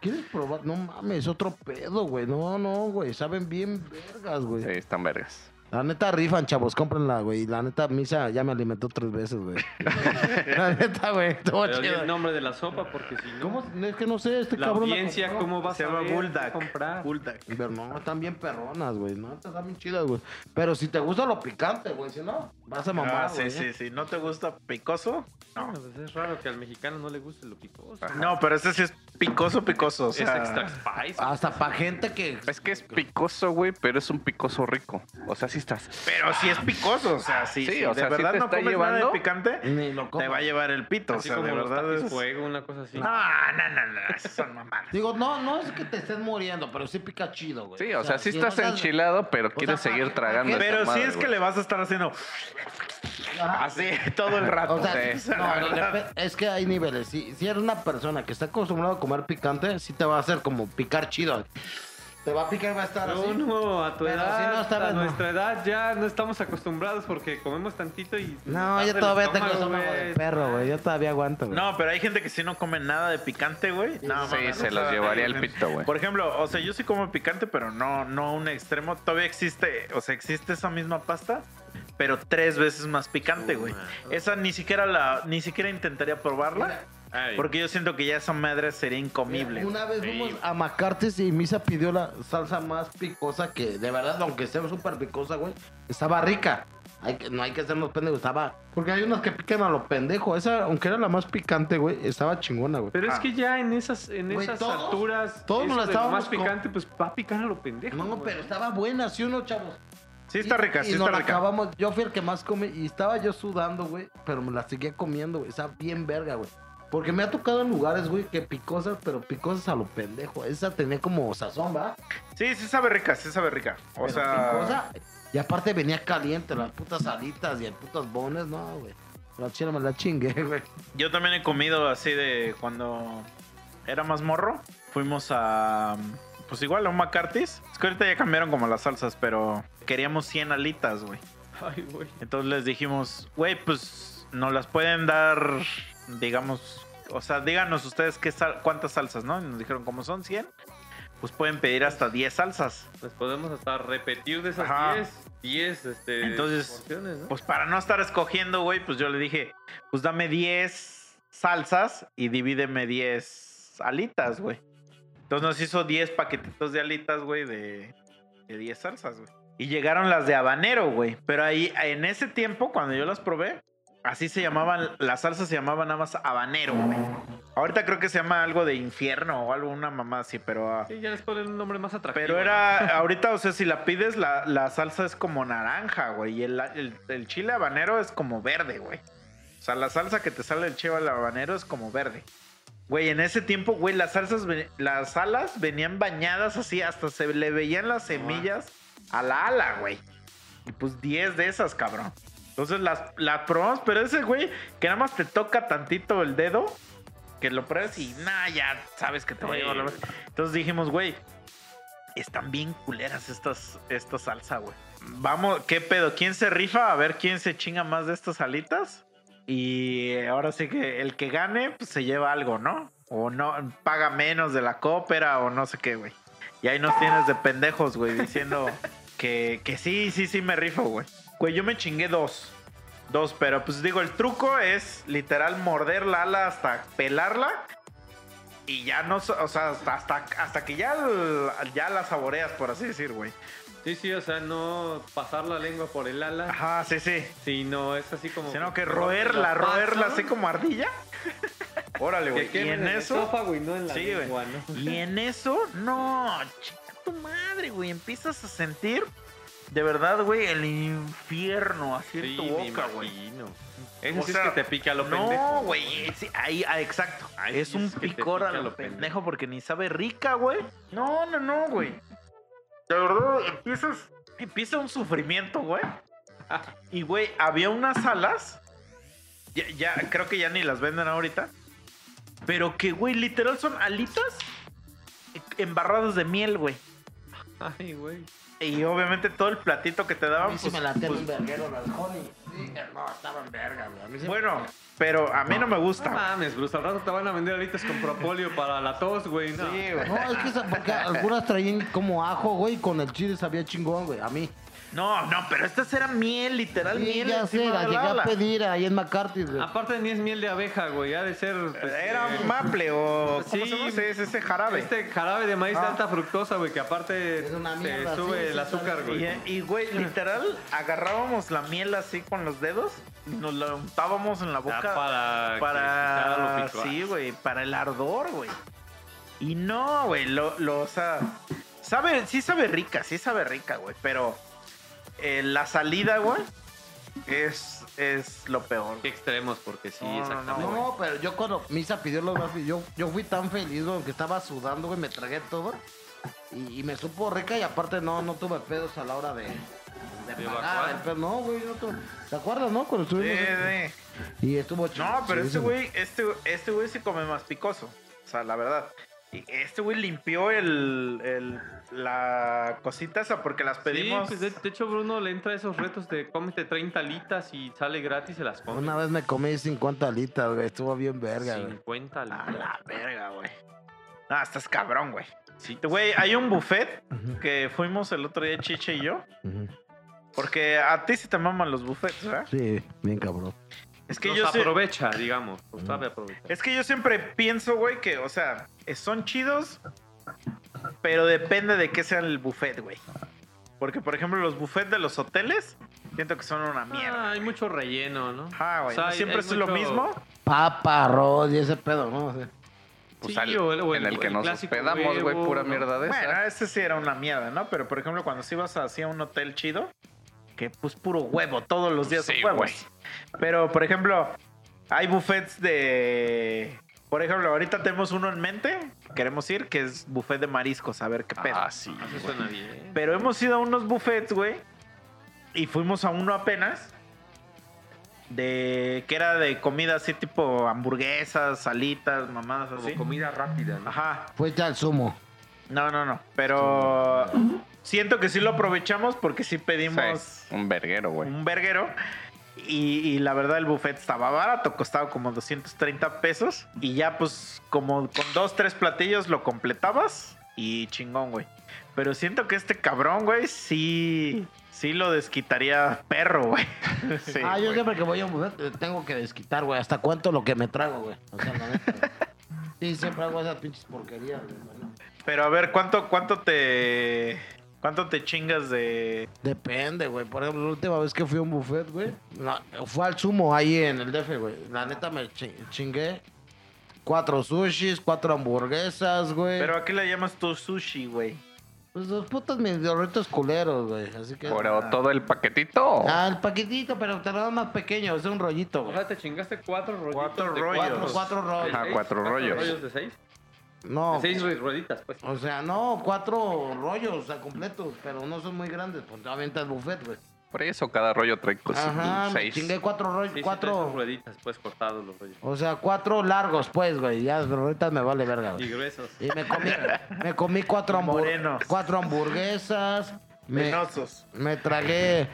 ¿quieres probar? No mames, otro pedo, güey. No, no, güey. Saben bien vergas, güey. Sí, están vergas. La neta rifan, chavos, cómprenla, güey. La neta, Misa ya me alimentó tres veces, güey. (laughs) la neta, güey, el nombre de la sopa porque si no. ¿Cómo? Es que no sé, este La cabrón. la audiencia, compró. ¿cómo va a Se llama Bulldog. comprar? Bulldog. Pero no, están bien perronas, güey. No, están bien chidas, güey. Pero si te gusta lo picante, güey, si no, vas a mamar, Ah, sí, güey. sí, ¿eh? sí. ¿No te gusta picoso? No, pues es raro que al mexicano no le guste lo picoso. No, pero ese sí es picoso, picoso. O Es sea, extra spice. Hasta para gente que... Es que es picoso, güey, pero es un picoso rico. O sea, sí estás. Pero sí es picoso, o sea, sí, Sí, o de sea, verdad te no está comes nada de llevando. picante, Ni lo te va a llevar el pito, Así o sea, como de los verdad es... fuego, una cosa así. No, no, no, no, esas son mamadas. Digo, no, no es que te estés muriendo, pero sí pica chido, güey. Sí, o sea, sí si estás no enchilado, pero quieres sea, seguir tragando. Pero sí es que le vas a estar haciendo así todo el rato. O sea, Sí. no, es que hay niveles. Si, si eres una persona que está acostumbrado a comer picante, sí te va a hacer como picar chido. Te va a picar y va a estar No, así. no, a tu Pero edad, si no, esta a no. nuestra edad ya no estamos acostumbrados porque comemos tantito y... No, yo todavía tengo estómago, de perro, güey. Yo todavía aguanto, güey. No, pero hay gente que si no come nada de picante, güey. No, Sí, se los llevaría hay el pito, güey. Por ejemplo, o sea, yo sí como picante, pero no, no a un extremo. Todavía existe, o sea, existe esa misma pasta, pero tres veces más picante, güey. Esa ni siquiera la, ni siquiera intentaría probarla, Ay, porque yo siento que ya esa madre sería incomible. Una vez Sí, fuimos a Macartes y Misa pidió la salsa más picosa que, de verdad, aunque sea súper picosa, güey, estaba rica. Hay que, no hay que hacernos pendejos, estaba... Porque hay unas que pican a lo pendejo. Esa, aunque era la más picante, güey, estaba chingona, güey. Pero es que ya en esas, en Güey, esas todos- alturas, todos nos la lo estábamos más picante, pues va a picar a lo pendejo. No, güey. pero estaba buena, ¿sí o no, chavos? Sí está Y- rica, sí y está nos la rica. acabamos, yo fui el que más come y estaba yo sudando, güey, pero me la seguía comiendo, güey, estaba bien verga, güey. Porque me ha tocado en lugares, güey, que picosas, pero picosas a lo pendejo. Esa tenía como sazón, ¿va? Sí, sí sabe rica, sí sabe rica. O Pero sea, picosa, y aparte venía caliente, las putas alitas y el putas bones, no, güey. La chile me la chingué, (laughs) güey. yo también he comido así de cuando era más morro. Fuimos a, pues igual a un McCarthy's. Es que ahorita ya cambiaron como las salsas, pero queríamos 100 alitas, güey. Ay, güey. Entonces les dijimos, güey, pues nos las pueden dar, digamos, o sea, díganos ustedes qué sal- cuántas salsas, ¿no? Y nos dijeron, como son 100, pues pueden pedir hasta 10 salsas. Pues podemos hasta repetir de esas Ajá. 10, 10 este, Entonces. Pues para no estar escogiendo, güey, pues yo le dije, pues dame 10 salsas y divídeme 10 alitas, güey. Entonces nos hizo 10 paquetitos de alitas, güey, de, de 10 salsas, güey. Y llegaron las de habanero, güey. Pero ahí, en ese tiempo, cuando yo las probé, así se llamaban, las salsas se llamaban nada más habanero, güey. Ahorita creo que se llama algo de infierno o algo, una mamá así, pero... ah, Sí, ya les ponen un nombre más atractivo. pero era, (laughs) ahorita, o sea, si la pides, la, la salsa es como naranja, güey. Y el, el- el chile habanero es como verde, güey. O sea, la salsa que te sale del chile habanero es como verde. Güey, en ese tiempo, güey, las salsas, las alas venían bañadas así, hasta se le veían las semillas a la ala, güey. Y pues 10 de esas, cabrón. Entonces las, las probamos, pero ese güey que nada más te toca tantito el dedo, que lo pruebas y nada, ya sabes que te va a llevar la. Entonces dijimos, güey, están bien culeras estas, esta salsa, güey. Vamos, ¿qué pedo? ¿Quién se rifa? A ver quién se chinga más de estas alitas. Y ahora sí que el que gane, pues se lleva algo, ¿no? O no, paga menos de la cópera o no sé qué, güey. Y ahí nos tienes de pendejos, güey, diciendo (laughs) que, que sí, sí, sí me rifo, güey. Güey, yo me chingué dos. Dos, pero pues digo, el truco es literal morder la ala hasta pelarla. Y ya no, o sea, hasta, hasta, hasta que ya, ya la saboreas, por así decir, güey. Sí, sí, o sea, no pasar la lengua por el ala, Ajá, sí, sí. sino es así como... Sino que roerla, roerla así como ardilla. (laughs) Órale, güey. Y en en eso. esófago y no en la Sí, lengua, ¿no? Y en eso, no, chica tu madre, güey. Empiezas a sentir de verdad, güey, el infierno así Sí, en tu boca, güey. Eso O sí sea, es que te pica a lo no, pendejo. güey. sí, ahí, ah, exacto. Ahí es un picor a lo lo pendejo, pendejo. porque ni sabe rica, güey. No, no, no, güey. De verdad, empiezas. Empieza un sufrimiento, güey. Y, güey, había unas alas. Ya, ya, creo que ya ni las venden ahorita. Pero que, güey, literal son alitas embarradas de miel, güey. Ay, güey. Y obviamente todo el platito que te A daban. mí sí pues, me pues, un verguero las honey. Sí, no, estaban verga, güey. A mí sí me- bueno, pero a mí no me gusta. No mames, Bruce, al rato te van a vender alitas con propóleo para la tos, güey. No. Sí, güey. No, es que esa- porque algunas traían como ajo, güey, y con el chile sabía chingón, güey. A mí. No, no, pero estas eran miel, literal Sí, miel. ya sé, la llegué ala. a pedir ahí en McCarthy, güey. Aparte ni es miel de abeja, güey. Ha de ser... pues, Era eh, un maple o. ¿Cómo Sí. se llama? ese, ese jarabe. Este jarabe de maíz de Ah. alta fructosa, güey, que aparte Es una se mierda, sube sí, el azúcar, güey. Y, y, güey, (laughs) literal, agarrábamos la miel así con los dedos y nos la untábamos en la Ya boca. para... que para. quitara lo. Sí, güey, para el ardor, güey. Y no, güey, lo, lo, o sea. Sabe, sí sabe rica, sí sabe rica, güey, pero. Eh, la salida, güey, es, es lo peor. Qué extremos, porque sí, No, exactamente. No, pero yo cuando Misa pidió los gafis, yo, yo fui tan feliz, güey, que estaba sudando, güey, me tragué todo. Y, y me supo rica y aparte no, no tuve pedos a la hora de, de ¿De pagar evacuar? el pedo. No, güey, no tuve. ¿Te acuerdas, no? Cuando Sí, estuvimos... sí. Y estuvo chido. No, pero este güey, este, este güey sí come más picoso. O sea, la verdad. Y este güey limpió el, el, la cosita esa porque las pedimos. Sí, pues de, de hecho Bruno le entra a esos retos de cómete 30 alitas y sale gratis y se las come. Una vez me comí 50 alitas, güey, estuvo bien verga, güey. 50 A alitas. la verga, güey. No, estás cabrón, güey. Sí, güey, hay un buffet que fuimos el otro día, Chiche y yo. Porque a ti sí te maman los buffets, ¿verdad? Sí, bien cabrón. Es que Los yo aprovecha, digamos. Los sabe aprovechar. Es que yo siempre pienso, güey, que, o sea, son chidos, pero depende de qué sea el buffet, güey. Porque, por ejemplo, los buffets de los hoteles, siento que son una mierda. Ah, hay mucho relleno, ¿no? Ah, güey, O sea, ¿no hay- siempre hay es lo mismo. Papa, arroz y ese pedo, ¿no? O sea, Pues Sí, al- o el- o el- en el que el nos hospedamos, güey, pura ¿no? mierda de Bueno, esa. ese sí era una mierda, ¿no? Pero, por ejemplo, cuando sí ibas hacia un hotel chido, que pues puro huevo, todos los días Sí, son huevos. güey. Pero, por ejemplo, hay buffets de... Por ejemplo, ahorita tenemos uno en mente, queremos ir, que es buffet de mariscos, a ver qué pedo. Ah, sí. Eso suena bien. Pero hemos ido a unos buffets, güey. Y fuimos a uno apenas. De. que era de comida así tipo hamburguesas, salitas, mamadas Como así. comida rápida, ¿no? Ajá. fuiste al sumo. No, no, no. Pero. Siento que sí lo aprovechamos porque sí pedimos Sí, un verguero, güey. un verguero. Y, y la verdad el buffet estaba barato, costaba como 230 pesos. Y ya pues como con dos, tres platillos lo completabas y chingón, güey. Pero siento que este cabrón, güey, sí, sí lo desquitaría perro, güey. (laughs) Sí, ah, yo güey. siempre que voy a un buffet eh, tengo que desquitar, güey. Hasta cuánto lo que me trago, güey. O sea, la neta. (laughs) Sí, siempre hago esas pinches porquerías, güey. Pero a ver, ¿cuánto, cuánto te... ¿Cuánto te chingas de...? Depende, güey. Por ejemplo, la última vez que fui a un buffet, güey, fue al sumo ahí en el DF, güey. La neta me chi- chingué cuatro sushis, cuatro hamburguesas, güey. Pero aquí le llamas tu sushi, güey. Pues los putos medio culeros, güey. Así que. Pero todo el paquetito. Ah, el paquetito, pero te lo dan más pequeño, es un rollito, O güey. sea, te chingaste cuatro rollitos. Cuatro de rollos. Cuatro, cuatro rollos. Seis, cuatro rollos. de seis? No. Seis ru- rueditas, pues. O sea, no, cuatro rollos, o sea, completos, pero no son muy grandes, pues obviamente es buffet, güey. Por eso cada rollo trae pues, Ajá, seis. chingué cuatro rollos, Sí, cuatro. rueditas, pues cortados los rollos. O sea, cuatro largos, pues, güey. Ya ahorita me vale verga, Y güey. gruesos. Y me comí, me comí cuatro, hambur- Morenos. cuatro hamburguesas. Me, Venosos. me tragué.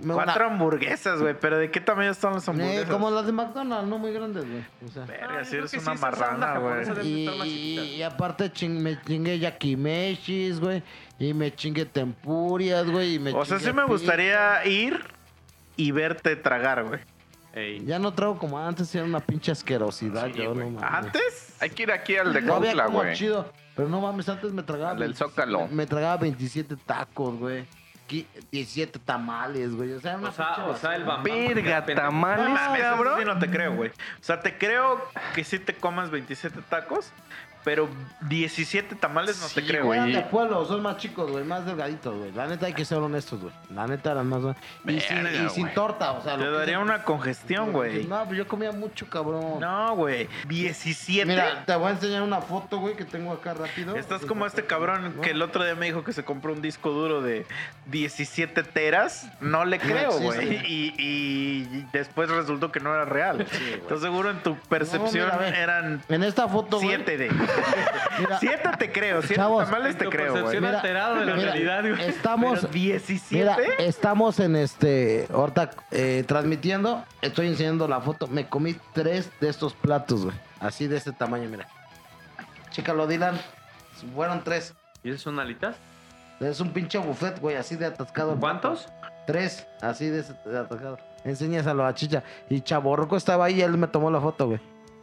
me- Cuatro una- hamburguesas, güey. ¿Pero de qué tamaño están las eh, hamburguesas? como las de McDonald's, no muy grandes, güey. O sea. Verga, Ah, si eres una sí, marrana, güey. Y, aparte ching- me chingué yakimeshis, güey. Y me chingué tempurias, güey. Y me O sea, sí me pizza. gustaría ir y verte tragar, güey. Ey. Ya no trago como antes, era una pinche asquerosidad. Sí, yo no. ¿Antes? Hay que ir aquí al de como güey. chido. Pero no mames, antes me tragaba. Del 27 Zócalo. Me tragaba 27 tacos, güey. Qui- 17 tamales, güey. O sea, una O sea, o sea, el bambam. Verga, tamales, No cabrón. sí no te creo, güey. O sea, te creo que sí te comas 27 tacos, pero 17 tamales no te Sí, creo, güey. De pueblo, son más chicos, güey, más delgaditos, güey. La neta hay que ser honestos, güey. La neta eran más. Y, sin, y sin torta, o sea. Te que daría una congestión, güey. No, pues yo comía mucho, cabrón. No, güey. 17. Mira, te voy a enseñar una foto, güey, que tengo acá rápido. Estás como este cabrón ¿No? que el otro día me dijo que se compró un disco duro de 17 teras. No le creo, güey. Y, y después resultó que no era real. Entonces seguro en tu percepción mira, eran En esta foto, güey. 7 de. Mira, 7 te creo, 7 Chavos, tamales te creo, güey. percepción Mira, alterado de la mira, realidad, güey. Estamos. Pero 17. Mira, estamos en este. Ahorita eh, transmitiendo. Estoy enseñando la foto. Me comí tres de estos platos, güey. Así de este tamaño, mira. Chécalo, Dylan. Fueron tres. ¿Y esas son alitas? Es un pinche buffet, güey, así de atascado. ¿Cuántos? Tres, así de, ese- de atascado. Enséñaselo a Chicha. Y Chaborroco estaba ahí y él me tomó la foto, güey.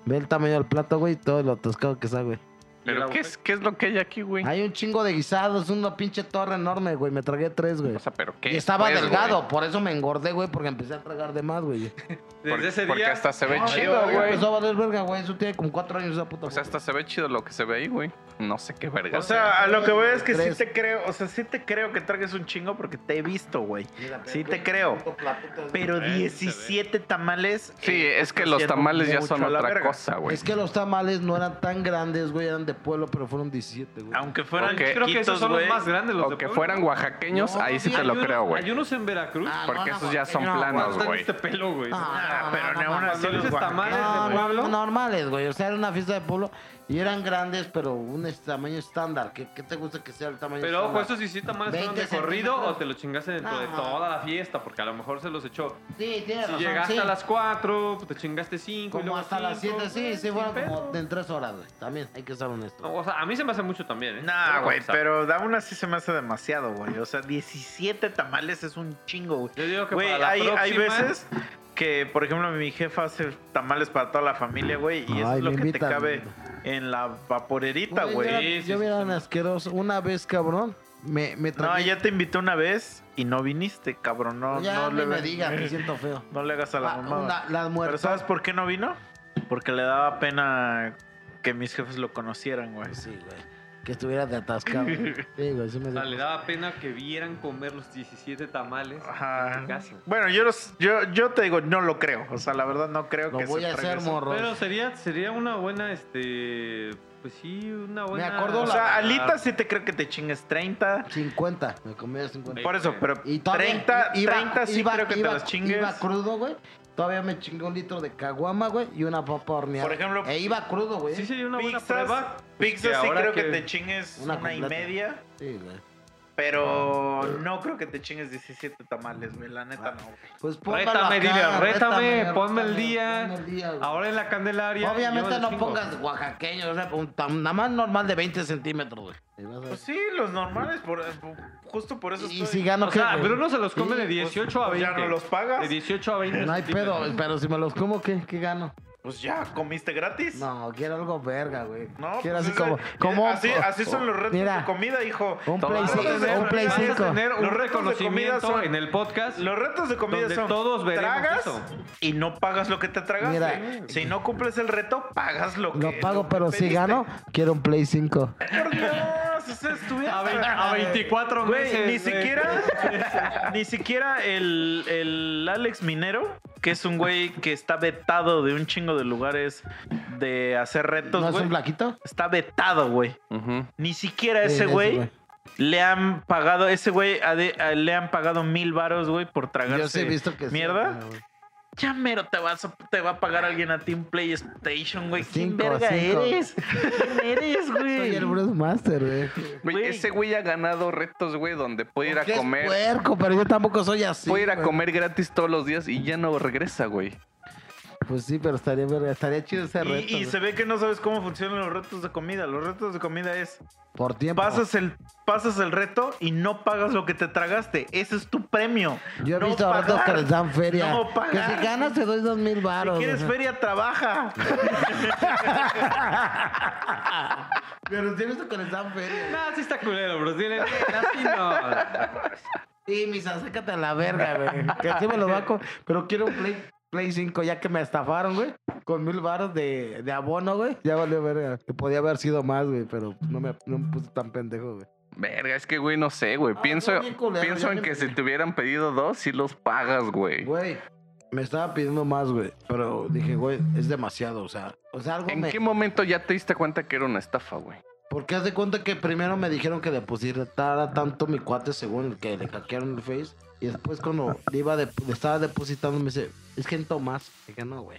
Ve el tamaño del plato, güey, y todo lo atascado que está, güey. ¿Pero qué es, qué es lo que hay aquí, güey? Hay un chingo de guisados, una pinche torre enorme, güey. Me tragué tres, güey. O sea, ¿pero qué Y es, estaba pues, delgado, güey? por eso me engordé, güey, porque empecé a tragar de más, güey. (laughs) Desde Por- ese Porque día. hasta se ve No, chido, güey. Empezó a valer verga, güey. Eso tiene como cuatro años esa puta. O sea, hasta se ve chido lo que se ve ahí, güey. No sé qué verga. O sea, a lo que voy es que sí te creo, o sea, sí te creo que tragues un chingo porque te he visto, güey. Sí te qué creo. Pero Eh, sí se ve. 17 tamales. Sí, eh, es que los tamales ya son otra cosa, güey. Es que los tamales no eran tan grandes, güey, eran de pueblo, pero fueron 17, güey. Aunque fueran. Creo que esos son los más grandes, los O de que Puebla. fueran oaxaqueños, No, ahí sí sí, te lo unos- creo, güey. Hay unos en Veracruz. Ah, Porque no, esos ya son no, planos, güey. este pelo, güey. Ah, no, pero no, ni no, aún así los tamales de pueblo? normales, güey. O sea, era una fiesta de pueblo y eran grandes, pero un tamaño estándar. ¿Qué, qué te gusta que sea el tamaño Pero ojo, estándar? estos 17 tamales fueron 20 de corrido o te lo chingaste dentro de toda la fiesta, porque a lo mejor se los echó. Sí, tienes Si razón, llegaste sí. a las 4, pues te chingaste 5 y Como luego hasta las cinco, 7, sí, güey, sí, fueron pedo. como en 3 horas, güey. También hay que ser honesto. No, o sea, a mí se me hace mucho también, ¿eh? Nah, güey, pero aún así se me hace demasiado, güey. O sea, 17 tamales es un chingo, güey. Yo digo que para la hay, hay próxima- veces que, por ejemplo, mi jefa hace tamales para toda la familia, güey, y eso es lo que te cabe en la vaporerita, Güey, yo era- un asqueroso. Una vez, cabrón, me, me No, ya te invité una vez y no viniste, cabrón. No, Ya no le me digas, me siento feo. No le hagas a la Ah, mamá. una- Pero. ¿sabes por qué no vino? Porque le daba pena que mis jefes lo conocieran, güey. Sí, güey. Que estuviera de atascado. güey. (laughs) Sí, güey, sí me O sea, dio- le daba pena que vieran comer los 17 tamales Ajá. en tu casa. Bueno, yo, los- yo, yo te digo, no lo creo. O sea, la verdad no creo Lo que voy se a hacer, morro. Pero sería, sería una buena, este... Pues sí, una buena... acuerdo O la- sea, alitas sí te creo que te chingues 30. 50, me comía 50. Por eso, pero Y todavía 30, iba- 30 sí iba- creo que iba- te las chingues. Iba crudo, güey. Todavía me chingué un litro de caguama, güey, y una papa horneada. Por ejemplo, E iba crudo, güey. Sí sería una buena Pizzas, prueba. pues, pizzas que sí ahora creo que... te chingues Una una, y media. Sí, güey. Pero no creo que te chingues 17 tamales, güey. La neta no, güey. Pues Rétame, acá, dile, rétame, ponme el rétame, día. ponme el día, güey. Ahora en la Candelaria. Obviamente no chingo. pongas oaxaqueño, o sea, un tam- nada más normal de 20 centímetros, güey. Pues sí, los normales, por, justo por eso Y estoy- si gano, O ¿qué, sea, güey? Bruno se los come Sí, de 18 a pues 20. ya no los pagas. De 18 a 20. No hay pedo, pero si me los como, ¿qué, qué gano? Pues ya, ¿comiste gratis? No, quiero algo verga, güey. No, quiero pues así ese- como, como así, así son los retos Mira, de comida, hijo. un Play, vas a 5, tener, un Play vas a 5. tener un Los retos de comida reconocimiento son- en el podcast. Los retos de comida Donde son todos veremos tragas eso. y no pagas lo que te tragaste. Mira. si no cumples el reto, pagas lo que Lo pago, lo que pero si gano, quiero un Play 5. Por Dios, A, ve- (laughs) a 24 Güey, meses. ni siquiera, (laughs) ni siquiera el, el Alex Minero, que es un güey que está vetado de un chingo de lugares de hacer retos, ¿No es güey. un blaquito? Está vetado, güey. Ni siquiera Sí, ese güey güey. le han pagado, ese güey ha de- a- le han pagado mil varos, güey, por tragarse Yo sí he visto que mierda. Ya mero te, vas a- te va a pagar alguien a ti un PlayStation, güey. ¿Quién Cinco, verga cinco. eres? ¿Quién eres, (laughs) güey? Soy el Bruce Master, güey. Ese güey ha ganado retos, güey, donde puede ir a Porque es comer. puerco, pero yo tampoco soy así. puede ir a güey. comer gratis todos los días y ya no regresa, güey. Pues sí, pero estaría, estaría chido ese reto. Y, se ve que no sabes cómo funcionan los retos de comida. Los retos de comida es Por tiempo. pasas el, pasas el reto y no pagas lo que te tragaste. Ese es tu premio. Yo he No visto retos pagar. que les dan feria. No que pagar. si ganas te doy dos mil Si baros. quieres feria, trabaja. (laughs) Pero sí he visto que les dan feria. No, sí está culero, bro. Dile, así no. Sí, misa, sácate a la verga, güey. Que sí me lo va con... Pero quiero un Play, Play 5 ya que me estafaron, güey. Con mil baros de, de abono, güey. Ya valió verga. Que podía haber sido más, güey. Pero no me, no me puse tan pendejo, güey. Verga, es que, güey, no sé, güey. Ah, pienso culero, pienso en me que si te hubieran pedido dos, sí los pagas, güey. Güey, me estaba pidiendo más, güey. Pero dije, güey, es demasiado. O sea, o sea algo ¿En me... qué momento ya te diste cuenta que era una estafa, güey? Porque haz de cuenta que primero me dijeron que depositara tanto mi cuate según el que le hackearon el face. Y después cuando le iba de, le estaba depositando me dice, es que en más. Dije, no, güey.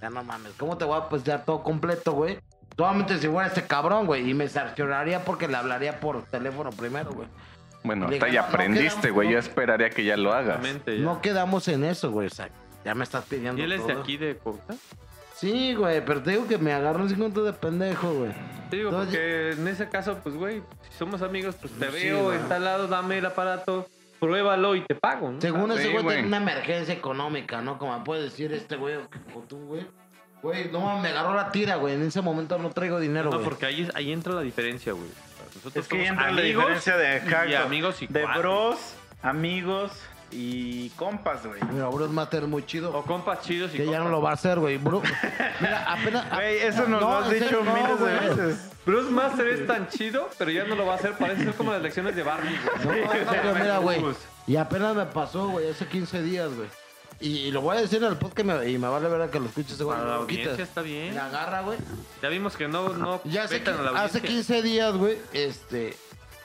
Ya no mames. ¿Cómo te voy a pues ya todo completo, güey? Solamente si fuera este cabrón, güey. Y me cercioraría porque le hablaría por teléfono primero, güey. Bueno, hasta ya aprendiste, güey. no. Yo esperaría que ya lo hagas. Exactamente, ya. No quedamos en eso, güey. O sea, ya me estás pidiendo ¿Y él es de aquí de Cuautla? Sí, güey. Pero te digo que me agarró un 50 de pendejo, güey. Te digo, Entonces- porque en ese caso, pues, güey, si somos amigos, pues te Sí, veo en tal lado, dame el aparato, pruébalo y te pago, ¿no? Según ese güey tiene una emergencia económica, ¿no? Como puede decir este güey o tú, güey. Güey, no mames, me agarró la tira, güey. En ese momento no traigo dinero, No, güey. porque ahí, ahí entra la diferencia, güey. Nosotros Es que ahí somos entra la amigos diferencia de, y exacto, amigos y de cuates. bros, amigos y compas, güey. Mira, Bruce Master es muy chido. O compas chidos y que ya no lo va a hacer, güey. Bru- (laughs) Mira, apenas. Güey, eso nos No, lo has en dicho serio, no, miles güey. de veces. Bruce Master es tan chido, pero ya no lo va a hacer. Parece ser como las lecciones de Barbie, No, güey. mira, güey. Y apenas me pasó, güey, hace 15 días, güey. Y, y lo voy a decir en el podcast me- y me vale ver a que lo escuches, güey. Para la lo quitas. audiencia está bien. Me agarra, güey. Ya vimos que no, no Ya hace, petan a la hace audiencia. 15 días, güey, este,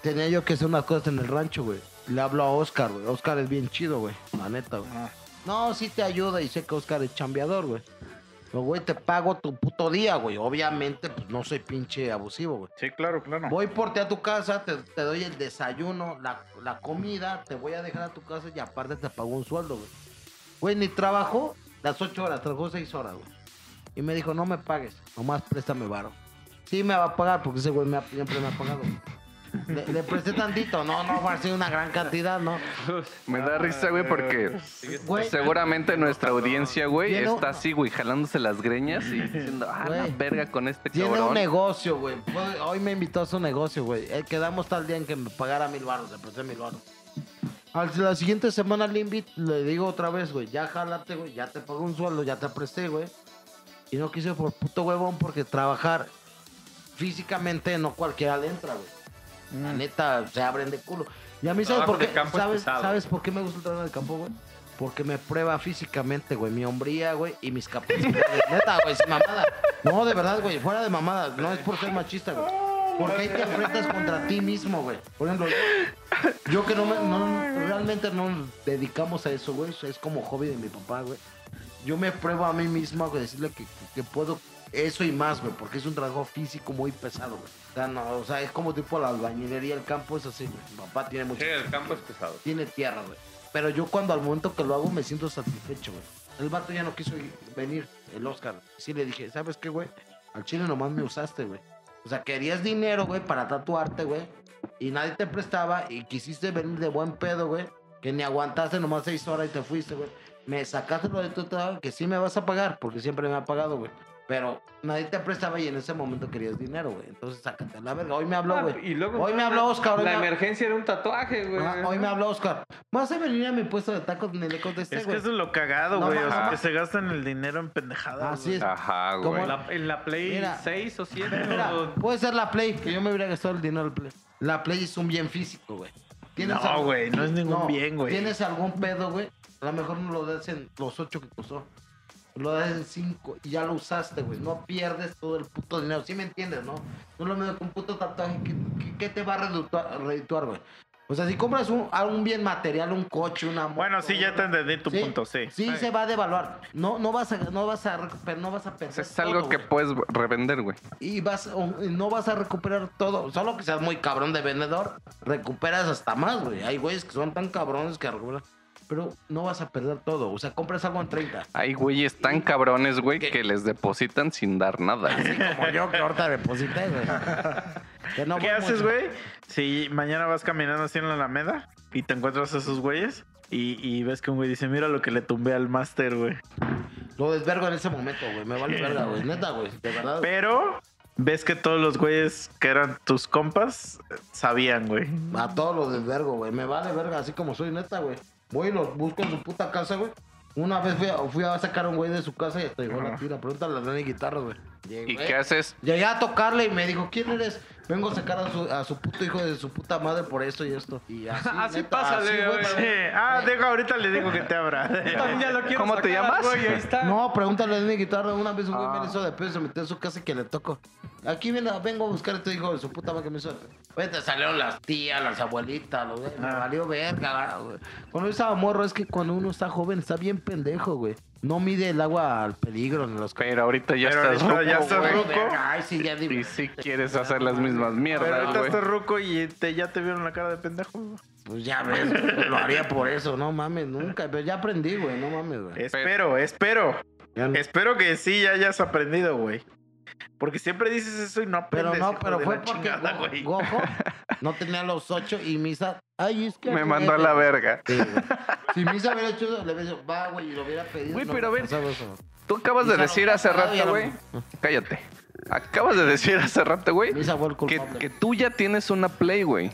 tenía yo que hacer unas cosas en el rancho, güey. Le hablo a Oscar, güey. Oscar es bien chido, güey. La neta, güey. Ah. No, sí te ayuda y sé que Oscar es chambeador, güey. Pero, güey, te pago tu puto día, güey. Obviamente, pues no soy pinche abusivo, güey. Sí, claro, claro. Voy por ti a tu casa, te, te doy el desayuno, la, la comida, te voy a dejar a tu casa y aparte te pago un sueldo, güey. Güey, ni trabajó las 8 horas, trabajó 6 horas, güey. Y me dijo, no me pagues, nomás préstame varo. Sí me va a pagar porque ese güey me ha- siempre me ha pagado. güey. Le, le presté tantito, no, no va a ser una gran cantidad, ¿no? Me da risa, güey, porque Güey, seguramente nuestra audiencia, güey, Tiene está así, güey, jalándose las greñas y diciendo, ah, la verga con este tiene cabrón. un negocio, güey. Fue- Hoy me invitó a su negocio, güey. Eh, Quedamos tal día en que me pagara mil baros, le presté mil baros. A la siguiente semana le invito, le digo otra vez, güey, ya jálate, güey, ya te pago un sueldo, ya te presté, güey. Y no quise por puto huevón porque trabajar físicamente no cualquiera le entra, güey. La neta, se abren de culo. Y a mí, ¿sabes por qué? ¿Sabes. ¿Sabes por qué me gusta el trabajo de campo, güey? Porque me prueba físicamente, güey, mi hombría, güey, y mis capacidades. (laughs) Neta, güey, sin mamada. No, de verdad, güey, fuera de mamada. No es por ser machista, güey. Porque ahí te enfrentas contra ti mismo, güey. Por ejemplo, yo, yo que no, me, no realmente no nos dedicamos a eso, güey. Es como hobby de mi papá, güey. Yo me pruebo a mí mismo, güey, decirle que, que puedo eso y más, güey, porque es un trabajo físico muy pesado, güey. O sea, no, o sea, es como tipo la albañilería, el campo es así, güey. Mi papá tiene mucho, Sí, el campo es pesado. tiene tierra, güey. Pero yo cuando al momento que lo hago me siento satisfecho, güey. El vato ya no quiso ir- venir, el Oscar. Sí le dije, ¿sabes qué, güey? Al chile nomás me usaste, güey. O sea, querías dinero, güey, para tatuarte, güey. Y nadie te prestaba y quisiste venir de buen pedo, güey. Que ni aguantaste nomás seis horas y te fuiste, güey. Me sacaste lo de tu trabajo que sí me vas a pagar, porque siempre me ha pagado, güey. Pero nadie te prestaba y en ese momento querías dinero, güey. Entonces sácate a la verga. Hoy me habló, Ah, güey. Hoy me habló Oscar. Hoy La me... emergencia era un tatuaje, güey. Ah, hoy me habló Oscar. ¿Vas a venir a mi puesto de tacos? Ni le contesté, Es que güey. eso es lo cagado, No güey. mames. o sea, que se gastan el dinero en pendejadas. Así güey. es. Ajá, ¿Cómo güey. En la, en la Play Mira. 6 o 7. Mira, o- puede ser la Play, que yo me hubiera gastado el dinero del Play. La Play es un bien físico, güey. ¿Tienes No, güey, no es ningún bien, güey. ¿Tienes algún pedo, güey? A lo mejor no lo das en los ocho que costó. Lo das en cinco y ya lo usaste, güey. No pierdes todo el puto dinero. ¿Sí me entiendes, no? No lo mismo que un puto tatuaje. ¿Qué, qué- qué te va a redituar, güey? O sea, si compras un, algún bien material, un coche, una moto, Bueno, sí, ya te entendí tu Sí, punto, sí. Sí, se va a devaluar. No, no vas a, no vas a no vas a perder Es algo todo, que puedes revender, güey. y vas o- y no vas a recuperar todo. Solo que seas muy cabrón de vendedor, recuperas hasta más, güey. Hay güeyes que son tan cabrones que recuperan. Pero no vas a perder todo. O sea, compras algo en 30. Hay güeyes tan cabrones, güey, que les depositan sin dar nada. Así como yo que ahorita deposité, güey. Que no ¿Qué haces, güey? Si mañana vas caminando así en la Alameda y te encuentras a esos güeyes y, y ves que un güey dice, mira lo que le tumbé al máster, güey. Lo desvergo en ese momento, güey. Me vale verga, güey. Neta, güey. De verdad. Pero ves que todos los güeyes que eran tus compas sabían, güey. A todos los desvergo, güey. Me vale verga, así como soy, neta, güey. Voy y los busco en su puta casa, güey. Una vez fui a, fui a sacar a un güey de su casa y hasta llegó la tira. Pregúntale a Dani Guitarra, güey. ¿Y qué haces? Llegué a tocarle y me dijo, ¿quién eres? Vengo a sacar a su, a su puto hijo de su puta madre por esto y esto. Y (laughs) así, Así neta, pásale, así, güey. Sí. Ah, deja, ahorita le digo que te abra. (laughs) También ya lo quiero ¿Cómo te sacar, llamas? güey, ahí está. (laughs) No, pregúntale a Dani Guitarra. Una vez un güey Ah. me hizo de pedo, se metió en su casa y que le tocó. Aquí viene, vengo a buscar a este hijo de su puta madre que me hizo de pedo. Güey, te salieron las tías, las abuelitas, los güey. Me Ah. valió verga, güey. Cuando yo estaba morro, es que cuando uno está joven está bien pendejo, güey. No mide el agua al peligro ni los Pero ahorita ya Pero estás ahorita ruco, ya estás güey. ruco. Verga, Ay, sí, ya digo. Y si quieres hacer las mismas Pero mierdas, ahorita güey. estás ruco y te, ya te vieron la cara de pendejo. güey. Pues ya ves, güey, (laughs) lo haría por eso, no mames, nunca. Pero ya aprendí, güey, no mames, güey. Espero, espero. No- Espero que sí ya hayas aprendido, güey. Porque siempre dices eso y no aprendes. Pero no, pero fue porque chingada. Gojo (laughs) no tenía los ocho y Misa. Ay, es que. Me mandó a la verga. Sí. Si Misa hubiera hecho eso, le hubiera dicho, va, güey, y lo hubiera pedido. Güey, no pero a ver. Tú acabas de Misa decir hace rato, lo- güey. Cállate. Acabas de decir hace rato, güey, que, que tú ya tienes una Play, güey.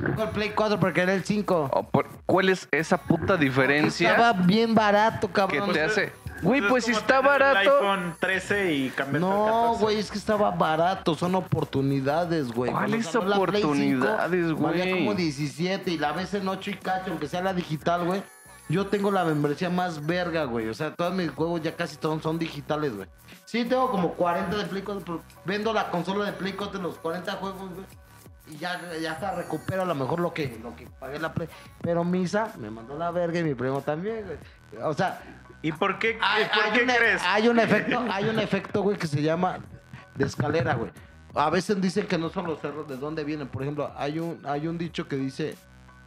Tengo el Play 4 porque era el 5. O por- ¿Cuál es esa puta diferencia Estaba bien barato, que cabrón. te hace? Güey, Es pues si está tener El barato. iPhone 13 y No, güey, es que estaba barato, son oportunidades, güey. ¿Cuáles Cuando salió la Play 5, oportunidades, güey? Valía como 17 y la ves en 8 y cacho, aunque sea la digital, güey. Yo tengo la membresía más verga, güey. O sea, todos mis juegos ya casi todos son digitales, güey. Sí, tengo como 40 de Play 4, pero vendo la consola de Play 4 de los 40 juegos, güey. Y ya, ya hasta recupero a lo mejor lo que, lo que pagué la Play. Pero Misa me mandó la verga y mi primo también, güey. O sea, ¿Y por qué, hay, por hay qué e- crees? hay un efecto, hay un efecto, güey, que se llama de escalera, güey. A veces dicen que no son los cerros de dónde vienen. Por ejemplo, hay un, hay un dicho que dice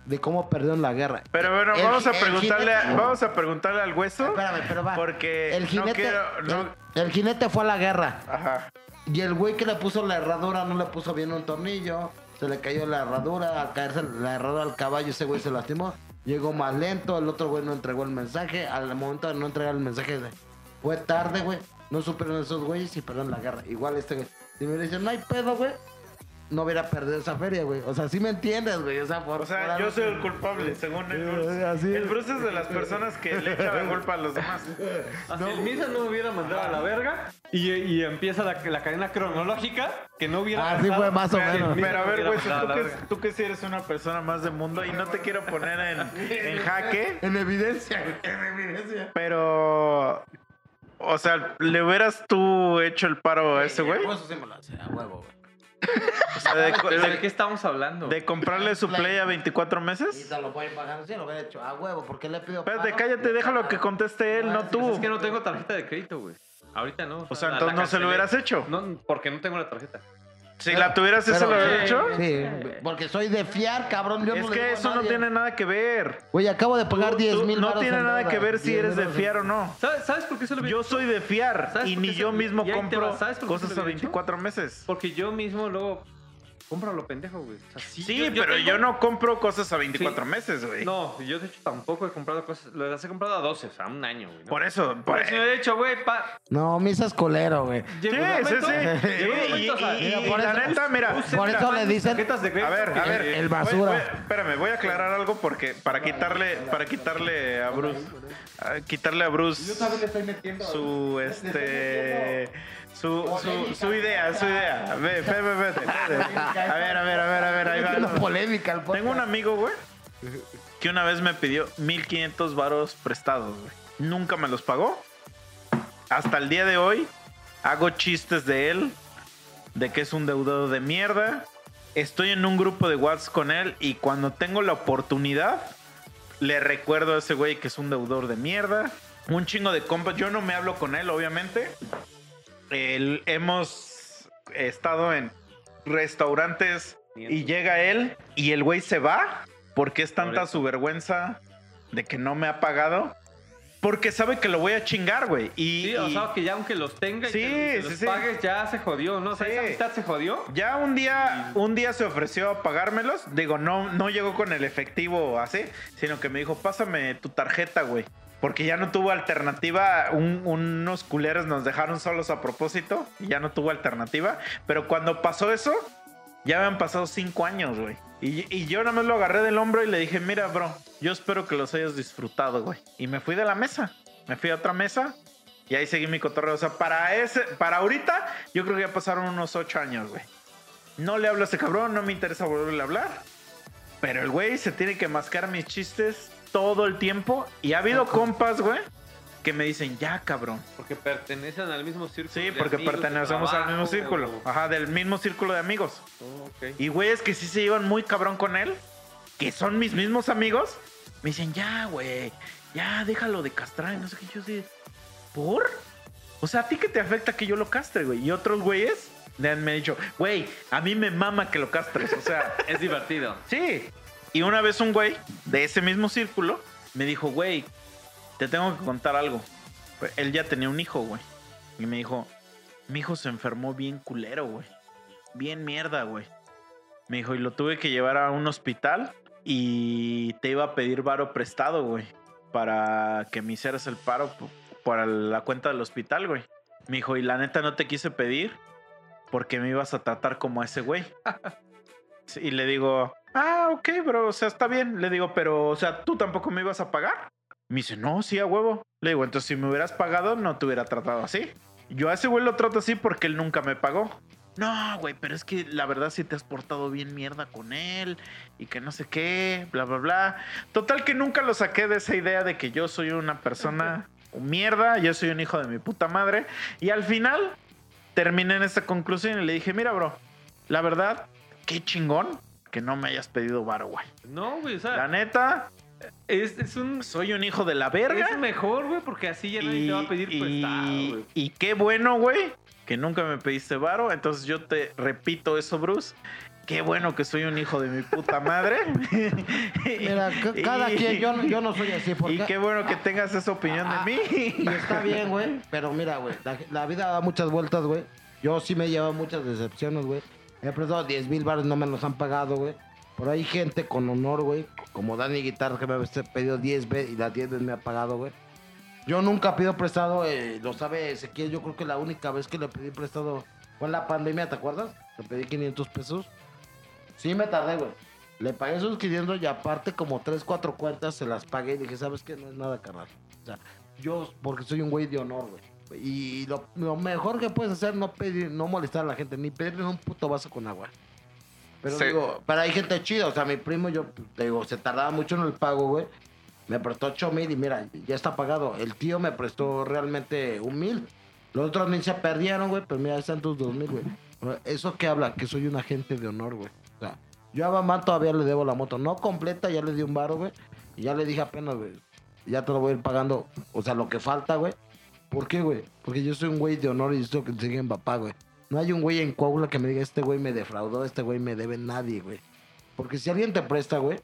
de cómo perdieron la guerra. Pero bueno, El- vamos a preguntarle, jinete- vamos a preguntarle al hueso. Espérame, pero va. Porque el jinete, no quiero. no- el, el jinete fue a la guerra. Ajá. Y el güey que le puso la herradura no le puso bien un tornillo. Se le cayó la herradura. Al caerse la herradura al caballo, ese güey se lastimó. Llegó más lento. El otro güey no entregó el mensaje. Al momento de no entregar el mensaje, fue tarde, güey. No supieron esos güeyes y perdieron la guerra. Igual este güey. Si me dicen, no hay pedo, güey. No hubiera perdido esa feria, güey. O sea, sí me entiendes, güey. O sea, por, O sea, por yo soy el culpable, según el Bruce. así El. Bruce es de las personas que le echa la culpa a los demás. (laughs) Así el Misa no me hubiera mandado a la verga y, y empieza la, la cadena cronológica que no hubiera Así pasado fue más o si menos. Pero a ver, güey, tú, que, verga. tú que sí eres una persona más de mundo y no te quiero poner en, en jaque, (laughs) En evidencia, güey. (laughs) En evidencia. pero. O sea, ¿le hubieras tú hecho el paro a ese güey? Sí hace, a huevo, güey. (laughs) O sea, de, ¿Pero de de- qué estamos hablando? de comprarle su play a 24 Y meses. te lo voy pagando. Sí, lo hubiera hecho a huevo. ¿Por qué le pido Espérate, cállate, déjalo que conteste él, no Pues tú. es que no tengo tarjeta de crédito, güey. Ahorita no. O sea, la- entonces la no se lo hubieras hecho. No, porque no tengo la tarjeta. Si la tuvieras, ¿sí se Pero- lo hubieras hecho? Sí, porque soy de fiar, cabrón. Yo Es no le que digo a eso no nadie. tiene nada que ver. Güey, acabo de pagar Tú- 10 tú- mil No tiene en nada que ver si 10 eres de fiar o no. ¿Sabes, ¿Sabes por qué se lo vi? Yo soy de fiar ¿Sabes y por ni yo mismo y ahí te compro va, ¿sabes por qué cosas se lo a hubiera hecho? 24 meses. Porque yo mismo luego compro a lo pendejo, güey. O sea, Sí, pero yo tengo- no compro cosas a 24 Sí. meses, güey. No, yo de hecho tampoco he comprado cosas. Las he comprado a 12, o sea, un año, güey. ¿no? Por eso, por Por eso he hecho, güey, pa... No, misa es colero, güey. Sí, sí, sí. Y- momento, o sea, y- y por la eso- neta, mira, por eso le en dicen- de crédito A ver, a ver. el basura. voy- espérame, voy a aclarar algo porque para quitarle, para quitarle a Bruce, a quitarle a Bruce le estoy metiendo. su (laughs) este su, su, su idea, su idea. Ve, ve, ve, vete. A ver, a ver, a ver, a ver, ahí va. polémica el Tengo un amigo, güey, que una vez me pidió 1500 varos prestados, güey. Nunca me los pagó. Hasta el día de hoy hago chistes de él, de que es un deudor de mierda. Estoy en un grupo de WhatsApp con él y cuando tengo la oportunidad, le recuerdo a ese güey que es un deudor de mierda. Un chingo de compas. Yo no me hablo con él, obviamente. El- hemos estado en restaurantes y llega él y el güey se va porque es tanta su vergüenza de que no me ha pagado. Porque sabe que lo voy a chingar, güey. Y, Sí, o y sea, que ya aunque los tenga y Sí, sí, los sí. pagues, ya se jodió, ¿no? O sea, esa amistad se jodió. ya un día, un día se ofreció a pagármelos. Digo, no, no llegó con el efectivo así, sino que me dijo, pásame tu tarjeta, güey. Porque ya no tuvo alternativa. Un- unos culeros nos dejaron solos a propósito. Y ya no tuvo alternativa. Pero cuando pasó eso, ya habían pasado cinco años, güey. Y, y yo nada más lo agarré del hombro y le dije, mira, bro, yo espero que los hayas disfrutado, güey. Y me fui de la mesa. Me fui a otra mesa. Y ahí seguí mi cotorreo. O sea, para ese, para ahorita, yo creo que ya pasaron unos ocho años, güey. No le hablo a ese cabrón, no me interesa volverle a hablar. Pero el güey se tiene que mascar mis chistes todo el tiempo. Y ha habido compas, güey, que me dicen, ya, cabrón. Porque pertenecen al mismo círculo. Sí, de porque amigos, de pertenecemos al mismo círculo. o- Ajá, del mismo círculo de amigos. Oh. Y güeyes que sí se llevan muy cabrón con él, que son mis mismos amigos, me dicen, ya, güey, ya, déjalo de castrar. Y no sé qué, yo sí, ¿por? O sea, ¿a ti qué te afecta que yo lo castre, güey? Y otros güeyes me han me han dicho, güey, a mí me mama que lo castres. O sea, (laughs) Es divertido. sí. Y una vez un güey de ese mismo círculo me dijo, güey, te tengo que contar algo. Él ya tenía un hijo, güey. Y me dijo, mi hijo se enfermó bien culero, güey. Bien mierda, güey. Me dijo, y lo tuve que llevar a un hospital y te iba a pedir varo prestado, güey. Para que me hicieras el paro para la cuenta del hospital, güey. Me dijo, y la neta no te quise pedir porque me ibas a tratar como a ese güey. (laughs) Y le digo, ah, ok, bro, o sea, está bien. Le digo, pero, o sea, ¿tú tampoco me ibas a pagar? Me dice, no, sí, a huevo. Le digo, entonces si me hubieras pagado, no te hubiera tratado así. Yo a ese güey lo trato así porque él nunca me pagó. No, güey, pero es que la verdad sí te has portado bien mierda con él y que no sé qué, bla, bla, bla. Total que nunca lo saqué de esa idea de que yo soy una persona mierda, yo soy un hijo de mi puta madre. Y al final terminé en esta conclusión y le dije, mira, bro, la verdad, qué chingón que no me hayas pedido varo, güey. No, güey, o La sea, neta, es, es un... soy un hijo de la verga. Es mejor, güey, porque así ya nadie te va a pedir y- prestado, güey. y qué bueno, güey, que nunca me pediste varo. Entonces yo te repito eso, Bruce. Qué bueno que soy un hijo de mi puta madre. (laughs) Mira, ca- cada Y- quien, yo, no- yo no soy así. Porque, Y qué bueno que tengas esa opinión Ah, de mí. Y está (laughs) bien, güey. Pero mira, güey, la, la vida da muchas vueltas, güey. Yo sí me he llevado muchas decepciones, güey. He prestado 10 mil baros, no me los han pagado, güey. Por ahí gente con honor, güey. Como Dani Guitarra, que me ha pedido 10 veces y las 10 veces me ha pagado, güey. Yo nunca pido prestado, eh, lo sabe Ezequiel. Yo creo que la única vez que le pedí prestado fue en la pandemia, ¿te acuerdas? Le pedí 500 pesos. Sí me tardé, güey. Le pagué esos 500 y aparte como 3, 4 cuentas se las pagué y dije, ¿sabes qué? No es nada, carnal. O sea, yo, porque soy un güey de honor, güey. Y lo, lo mejor que puedes hacer no pedir, no molestar a la gente, ni pedirle un puto vaso con agua. Pero Sí. digo, pero hay gente chida, o sea, mi primo, yo te digo, se tardaba mucho en el pago, güey. Me prestó 8 mil y mira, ya está pagado. El tío me prestó realmente un mil. Los otros ni se perdieron, güey, pero mira, están tus dos mil, güey. Eso que habla, que soy un agente de honor, güey. O sea, yo a Bamán todavía le debo la moto. No completa, ya le di un baro, güey. Y ya le dije apenas, güey. Ya te lo voy a ir pagando. O sea, lo que falta, güey. ¿Por qué, güey? Porque yo soy un güey de honor y esto que sigue en papá, güey. No hay un güey en Coahuila que me diga, este güey me defraudó, este güey me debe nadie, güey. Porque si alguien te presta, güey,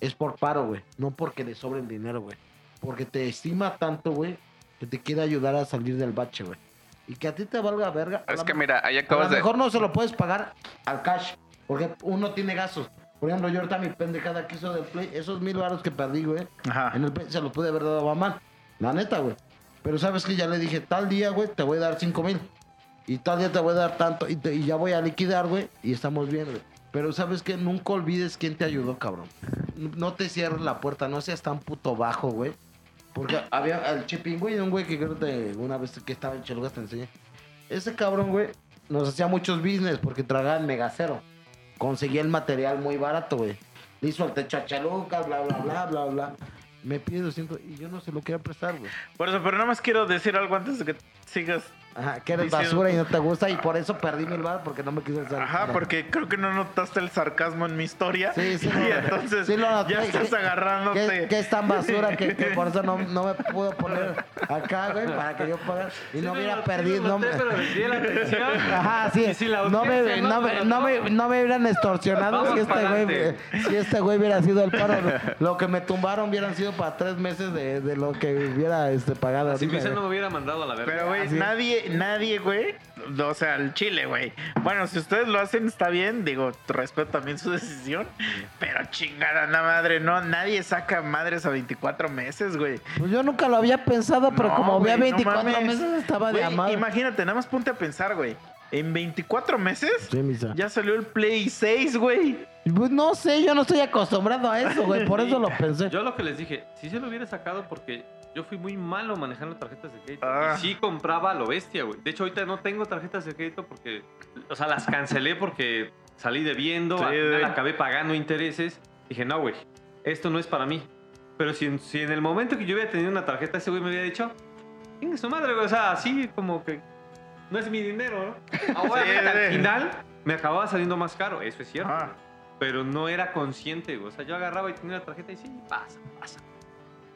es por paro, güey. No porque le sobre el dinero, güey. Porque te estima tanto, güey, que te quiere ayudar a salir del bache, güey. Y que a ti te valga verga. Es la que mira, ahí a lo acabas de. mejor no se lo puedes pagar al cash. Porque uno tiene gastos. Por ejemplo, yo ahorita mi pendejada que hizo del play, esos mil baros que perdí, güey. Ajá. En el play se los pude haber dado a mamá. La neta, güey. Pero sabes que ya le dije, tal día, güey, te voy a dar cinco mil. Y tal día te voy a dar tanto. Y, te- y ya voy a liquidar, güey. Y estamos bien, güey. Pero sabes que nunca olvides quién te ayudó, cabrón. No te cierres la puerta, no seas tan puto bajo, güey. Porque había el Chipín, güey, un güey que creo que una vez que estaba en Cholugas te enseñé. Ese cabrón, güey, nos hacía muchos business porque tragaba el megacero. Conseguía el material muy barato, güey. Le hizo el techo a Chalucas, bla, bla, bla, bla, bla. Me pide 200 y yo no se lo quería prestar, güey. Por eso, pero nada más quiero decir algo antes de que sigas. Ajá, que eres Diciendo- basura y no te gusta y por eso perdí mil bar porque no me quise hacer. Ajá, porque creo que no notaste el sarcasmo en mi historia. Sí, sí, (laughs) Y no, entonces sí lo noté. ya estás ¿Qué- agarrándote. Que, que es tan basura que, que por eso no, no me puedo poner acá, güey, para que yo pueda. Y no hubiera perdido. No, me- la atención. Ajá, sí. Y si la no, me, no, ¿no? me, no, me, no me hubieran extorsionado si este, güey, si este güey hubiera sido el paro. Lo, que me tumbaron hubieran sido para tres meses de, de lo que hubiera este, pagado. Si Luisa no me hubiera mandado a la verga. Pero, güey, es. Nadie, nadie, güey. O sea, el chile, güey. Bueno, si ustedes lo hacen, está bien. Digo, respeto también su (laughs) decisión. Pero chingada, la madre, no. Nadie saca madres a 24 meses, güey. Pues yo nunca lo había pensado, pero No, como había güey, no 24 mames. meses estaba de amado. Imagínate, nada más ponte a pensar, güey. En 24 meses Sí, misa. ya salió el Play 6, güey. Pues no sé, yo no estoy acostumbrado a eso, güey. Por eso lo pensé. Yo lo que les dije, si se lo hubiera sacado porque yo fui muy malo manejando tarjetas de crédito. Ah. Y sí compraba a lo bestia, güey. De hecho, ahorita no tengo tarjetas de crédito porque, o sea, las cancelé porque salí debiendo, Sí, al final güey. acabé pagando intereses. Dije, no, güey, esto no es para mí. Pero si en, si en el momento que yo hubiera tenido una tarjeta, ese güey me había dicho, venga su madre, güey. O sea, así como que no es mi dinero, ¿no? (laughs) Ahora, Sí, al final me acababa saliendo más caro, eso es cierto. Ajá. Pero no era consciente, güey. O sea, yo agarraba y tenía la tarjeta y sí, pasa, pasa.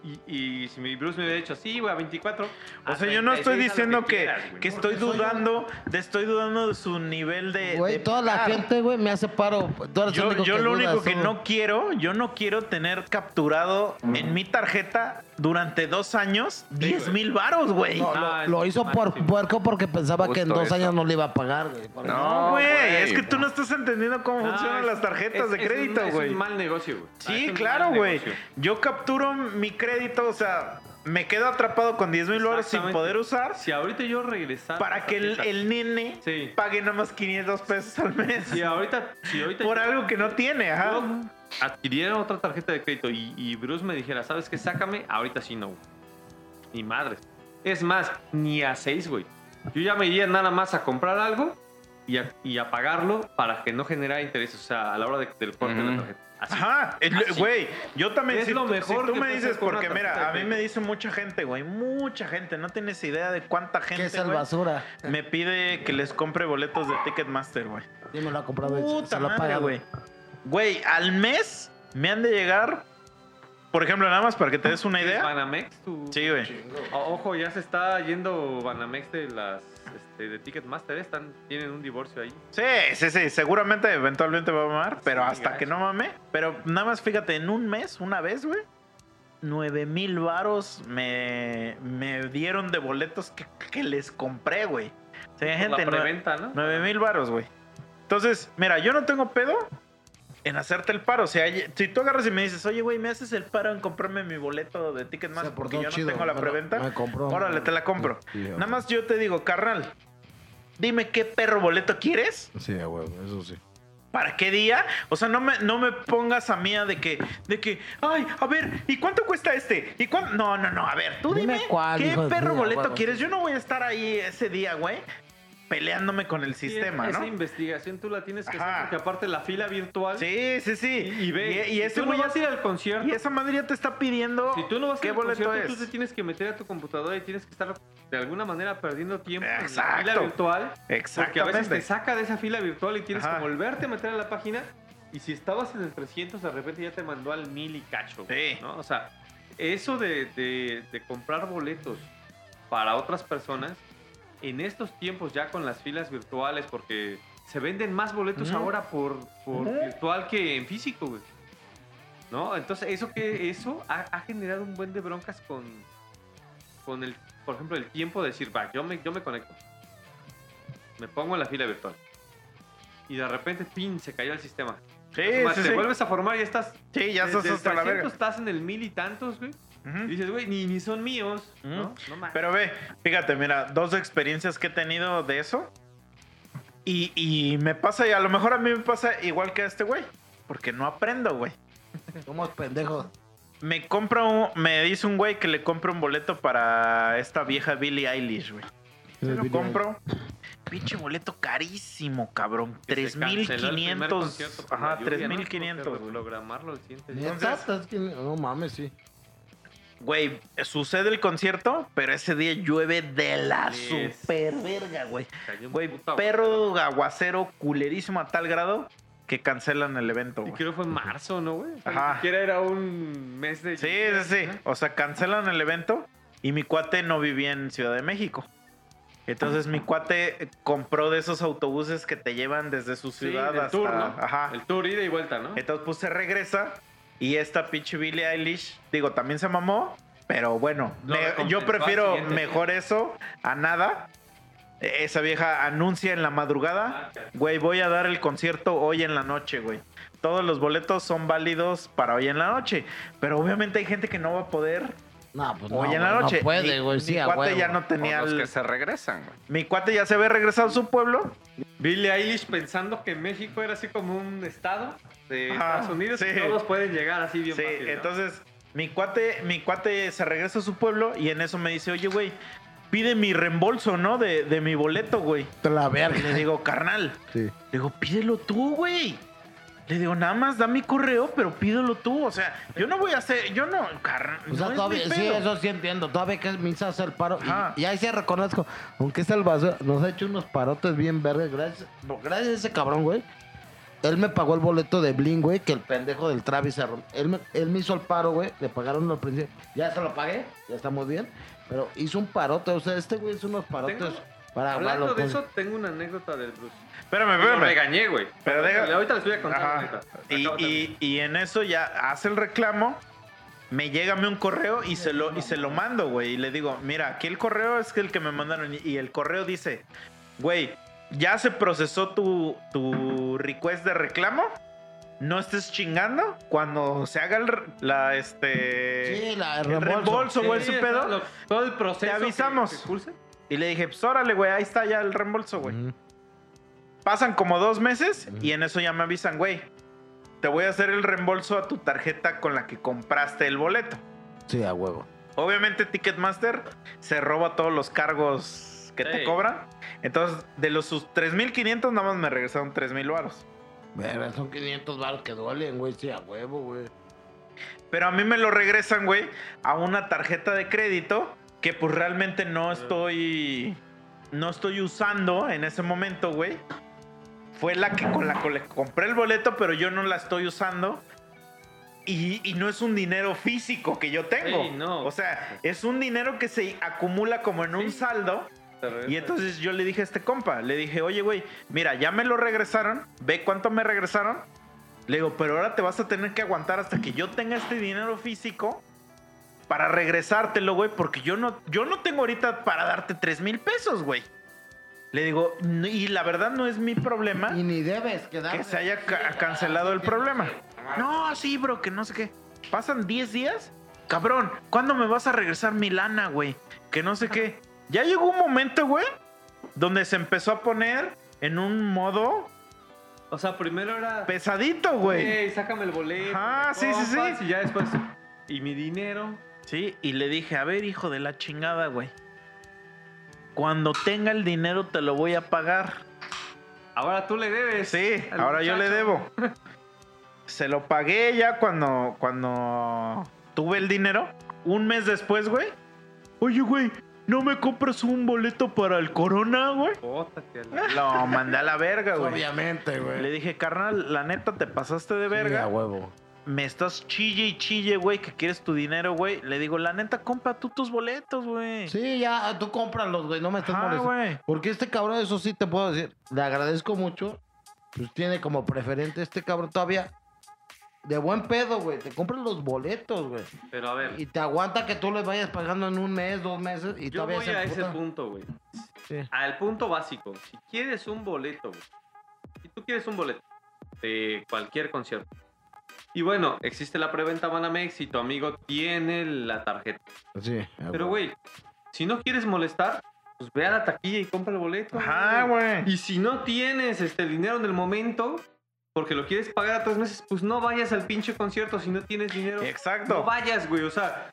Y, y si mi Bruce me hubiera dicho, sí, güey, a 24. O sea, yo no 36, estoy diciendo que, quieras, güey. que estoy dudando, de, estoy dudando de su nivel de. Güey, de toda la gente, güey, me hace paro. Tú Yo, yo que lo dudas, único que no quiero, yo no quiero tener capturado en mi tarjeta durante dos años 10 mil varos, güey. No, Ah, lo, lo hizo por puerco porque pensaba que en dos eso. años no le iba a pagar, güey. No, güey, es que tú no estás entendiendo cómo No, funcionan es- las tarjetas es- de crédito, güey. Es un mal negocio, güey. Ah, Sí, un claro, güey. Yo capturo mi crédito, o sea, me quedo atrapado con 10 mil dólares sin poder usar Si ahorita yo regresara. para que el, el nene Sí. pague nada más 500 pesos al mes Si ahorita. Si ahorita por yo- algo que no tiene, ajá. yo adquiriera otra tarjeta de crédito y, y Bruce me dijera, ¿sabes qué? Sácame, ahorita sí no. Ni madre. Es más, ni a seis, güey. Yo ya me iría nada más a comprar algo y a, y a pagarlo para que no generara intereses, o sea, a la hora de- del corte de la tarjeta. Así. Ajá, güey, yo también, Es si, lo mejor si tú me dices, porque mira, a mí me dice mucha gente, güey, mucha gente, no tienes idea de cuánta ¿Qué gente, es el basura? me pide que les compre boletos de Ticketmaster, güey. Sí, me lo ha comprado Puta se lo pagado. güey. Güey, al mes me han de llegar, por ejemplo, nada más para que te des una ¿Es idea. Banamex? tu- Sí, güey. O- Ojo, ya se está yendo Banamex de las este, de Ticketmaster, están, tienen un divorcio ahí. Sí, sí, sí, seguramente eventualmente va a mamar, pero Sí, hasta gacho. que no mame. Pero nada más fíjate, en un mes, una vez, güey, 9 mil varos me, me dieron de boletos que, que les compré, güey. O sea, hay Por gente, la nue- preventa, ¿no? 9 mil varos, güey. Entonces, mira, yo no tengo pedo en hacerte el paro. O sea, si tú agarras y me dices, oye, güey, ¿me haces el paro en comprarme mi boleto de Ticketmaster Se porque yo no tengo la lo- preventa? me compró. Órale, te la compro. Nada más yo te digo, carnal, dime qué perro boleto quieres Sí, huevo, eso sí. ¿Para qué día? O sea, no me, no me pongas a mí a de que, de que, ay, a ver, ¿y cuánto cuesta este? ¿Y cuánto? No, no, no, a ver, tú Dime dime, cuál, qué hijo perro boleto quieres. Yo no voy a estar ahí ese día, güey, peleándome con el sistema, esa ¿no? investigación tú la tienes que Ajá. hacer porque aparte la fila virtual Sí, sí, sí. y, y ve, y, si ese tú no vas a ir al concierto, y esa madre ya te está pidiendo si tú no vas a ir al concierto, es. tú te tienes que meter a tu computadora y tienes que estar de alguna manera perdiendo tiempo en la Exacto. fila virtual porque a veces te saca de esa fila virtual y tienes Ajá. que volverte a meter a la página y si estabas en el 300 de repente ya te mandó al 1000 y cacho, Sí. ¿no? O sea, eso de, de- de comprar boletos para otras personas en estos tiempos ya con las filas virtuales porque se venden más boletos ahora por, virtual que en físico, güey. ¿No? Entonces, eso que eso ha, ha generado un buen de broncas con, con el, por ejemplo, el tiempo de decir, va, yo me, yo me conecto. Me pongo en la fila virtual. Y de repente, pin, se cayó el sistema. Sí, te sí. vuelves a formar y estás. Sí, ya estás desde hasta la 300 verga. estás en el mil y tantos, güey. Y dices, güey, ni, ni son míos. ¿no? No mames. Pero ve, fíjate, mira, dos experiencias que he tenido de eso. Y, y me pasa, y a lo mejor a mí me pasa igual que a este güey. Porque no aprendo, güey. Somos pendejos. Me compra un, me dice un güey que le compre un boleto para esta vieja Billie Eilish, güey. Se lo compro. Pinche boleto carísimo, cabrón. Que se canceló el primer 3500. concierto por Ajá, la lluvia, ¿no? 3500. Tuvo que Programarlo el siguiente día. No mames, sí. Güey, sucede el concierto, pero ese día llueve de la Yes. super verga, güey. Güey, perro aguacero culerísimo a tal grado que cancelan el evento, Y creo que fue en marzo, ¿no, güey? Ajá. Ni siquiera era un mes de. Sí, sí, sí. O sea, cancelan el evento y mi cuate no vivía en Ciudad de México. Entonces mi cuate compró de esos autobuses que te llevan desde su Sí, ciudad del hasta... tour, ¿no? Ajá. El tour ida y vuelta, ¿no? Entonces pues se regresa y esta pinche Billie Eilish, digo, también se mamó, pero bueno, me- yo prefiero mejor eso a nada. Esa vieja anuncia en la madrugada, güey, voy a dar el concierto hoy en la noche, güey. Todos los boletos son válidos para hoy en la noche, pero obviamente hay gente que no va a poder No, pues no, hoy en la noche. No puede, Mi- güey, sí, mi a cuate huevo. ya no tenía los el- que se regresan, güey. Mi cuate ya se había regresado a su pueblo. Billie Eilish pensando que México era así como un estado de Ajá, Estados Unidos sí. y todos pueden llegar así bien Sí, fácil. ¿no? entonces mi cuate, mi cuate se regresa a su pueblo y en eso me dice, oye, güey, pide mi reembolso, ¿no? De, de mi boleto, güey. Te la Y le verga. digo, carnal, Sí. le digo, pídelo tú, güey. Le digo, nada más da mi correo, pero pídelo tú. O sea, yo no voy a hacer, yo no, carnal. O sea, no es todavía, mi sí, eso sí entiendo. Todavía que me hizo hacer paro. Y, y ahí sí reconozco. Aunque es el basura, nos ha hecho unos parotes bien verdes. Gracias, gracias a ese cabrón, güey. Él me pagó el boleto de Bling, güey, que el pendejo del Travis se rom- él me, él me hizo el paro, güey. Le pagaron al principio. Ya se lo pagué, ya está muy bien. Pero hizo un parote. O sea, este güey hizo unos parotes Tengo- para Hablando de eso, tengo una anécdota del Bruce. Espérame, espérame. regañé, güey. Pero deja- Ahorita les voy a contar. Y, en eso ya hace el reclamo. Me llega a mí un correo y se lo, y se lo mando, güey. Y le digo, mira, aquí el correo es que el que me mandaron. Y el correo dice, güey, ya se procesó tu, tu request de reclamo. No estés chingando. Cuando se haga el, la, este, Sí, la- el el reembolso. reembolso, güey, Sí, su está pedo. lo- todo el proceso. Te avisamos. que- que. Y le dije, pues órale, güey, ahí está ya el reembolso, güey. Pasan como dos meses Ujú. y en eso ya me avisan, güey. Te voy a hacer el reembolso a tu tarjeta con la que compraste el boleto. Sí, a huevo. Obviamente Ticketmaster se roba todos los cargos que te cobran. Entonces, de los sus 3.500 nada más me regresaron 3.000 varos. Verga, son 500 baros que duelen, güey. Sí, a huevo, güey. Pero a mí me lo regresan, güey, a una tarjeta de crédito que pues realmente no estoy no estoy usando en ese momento, güey. Fue la que con la que compré el boleto, pero yo no la estoy usando. Y, y no es un dinero físico que yo tengo. Sí, no. O sea, es un dinero que se acumula como en un saldo. Y entonces yo le dije a este compa, le dije, oye, güey, mira, ya me lo regresaron, ve cuánto me regresaron. Le digo, pero ahora te vas a tener que aguantar hasta que yo tenga este dinero físico para regresártelo, güey, porque yo no, yo no tengo ahorita para darte 3 mil pesos, güey. Le digo, "N- y la verdad no es mi problema Y ni debes quedar. que se haya ca- cancelado el problema. No, sí, bro, que no sé qué. Pasan 10 días. Cabrón, ¿cuándo me vas a regresar mi lana, güey? Que no sé qué. Ya llegó un momento, güey, donde se empezó a poner en un modo O sea, primero era. pesadito, güey. Ey, sácame el boleto. Ajá, sí, sí, sí. Y ya después. Y mi dinero. Sí, y le dije, a ver, hijo de la chingada, güey. Cuando tenga el dinero te lo voy a pagar. Ahora tú le debes. Sí, ahora yo le debo. (laughs) Se lo pagué ya cuando, cuando tuve el dinero. Un mes después, güey. Oye, güey, ¿no me compras un boleto para el Corona, güey? Lo mandé a la verga, güey. Obviamente, güey. Le dije, carnal, la neta te pasaste de Sí, a verga. huevo. me estás chille y chille, güey, que quieres tu dinero, güey. Le digo, la neta, compra tú tus boletos, güey. Sí, ya, tú cómpralos, güey, no me estés Ajá, molestando. güey. Porque este cabrón, eso sí te puedo decir, le agradezco mucho. Pues tiene como preferente este cabrón todavía. De buen pedo, güey. Te compran los boletos, güey. Pero a ver, Y te aguanta que tú les vayas pagando en un mes, dos meses. Y yo todavía voy a ese punto, güey. Sí. Al punto básico. Si quieres un boleto, güey. Si tú quieres un boleto de cualquier concierto. Y bueno, existe la preventa Banamex y tu amigo tiene la tarjeta. Sí. Pero, güey, si no quieres molestar, pues ve a la taquilla y compra el boleto. Ajá, güey. Y si no tienes este el dinero en el momento, porque lo quieres pagar a tres meses, pues no vayas al pinche concierto si no tienes dinero. No Exacto. vayas, güey. O sea,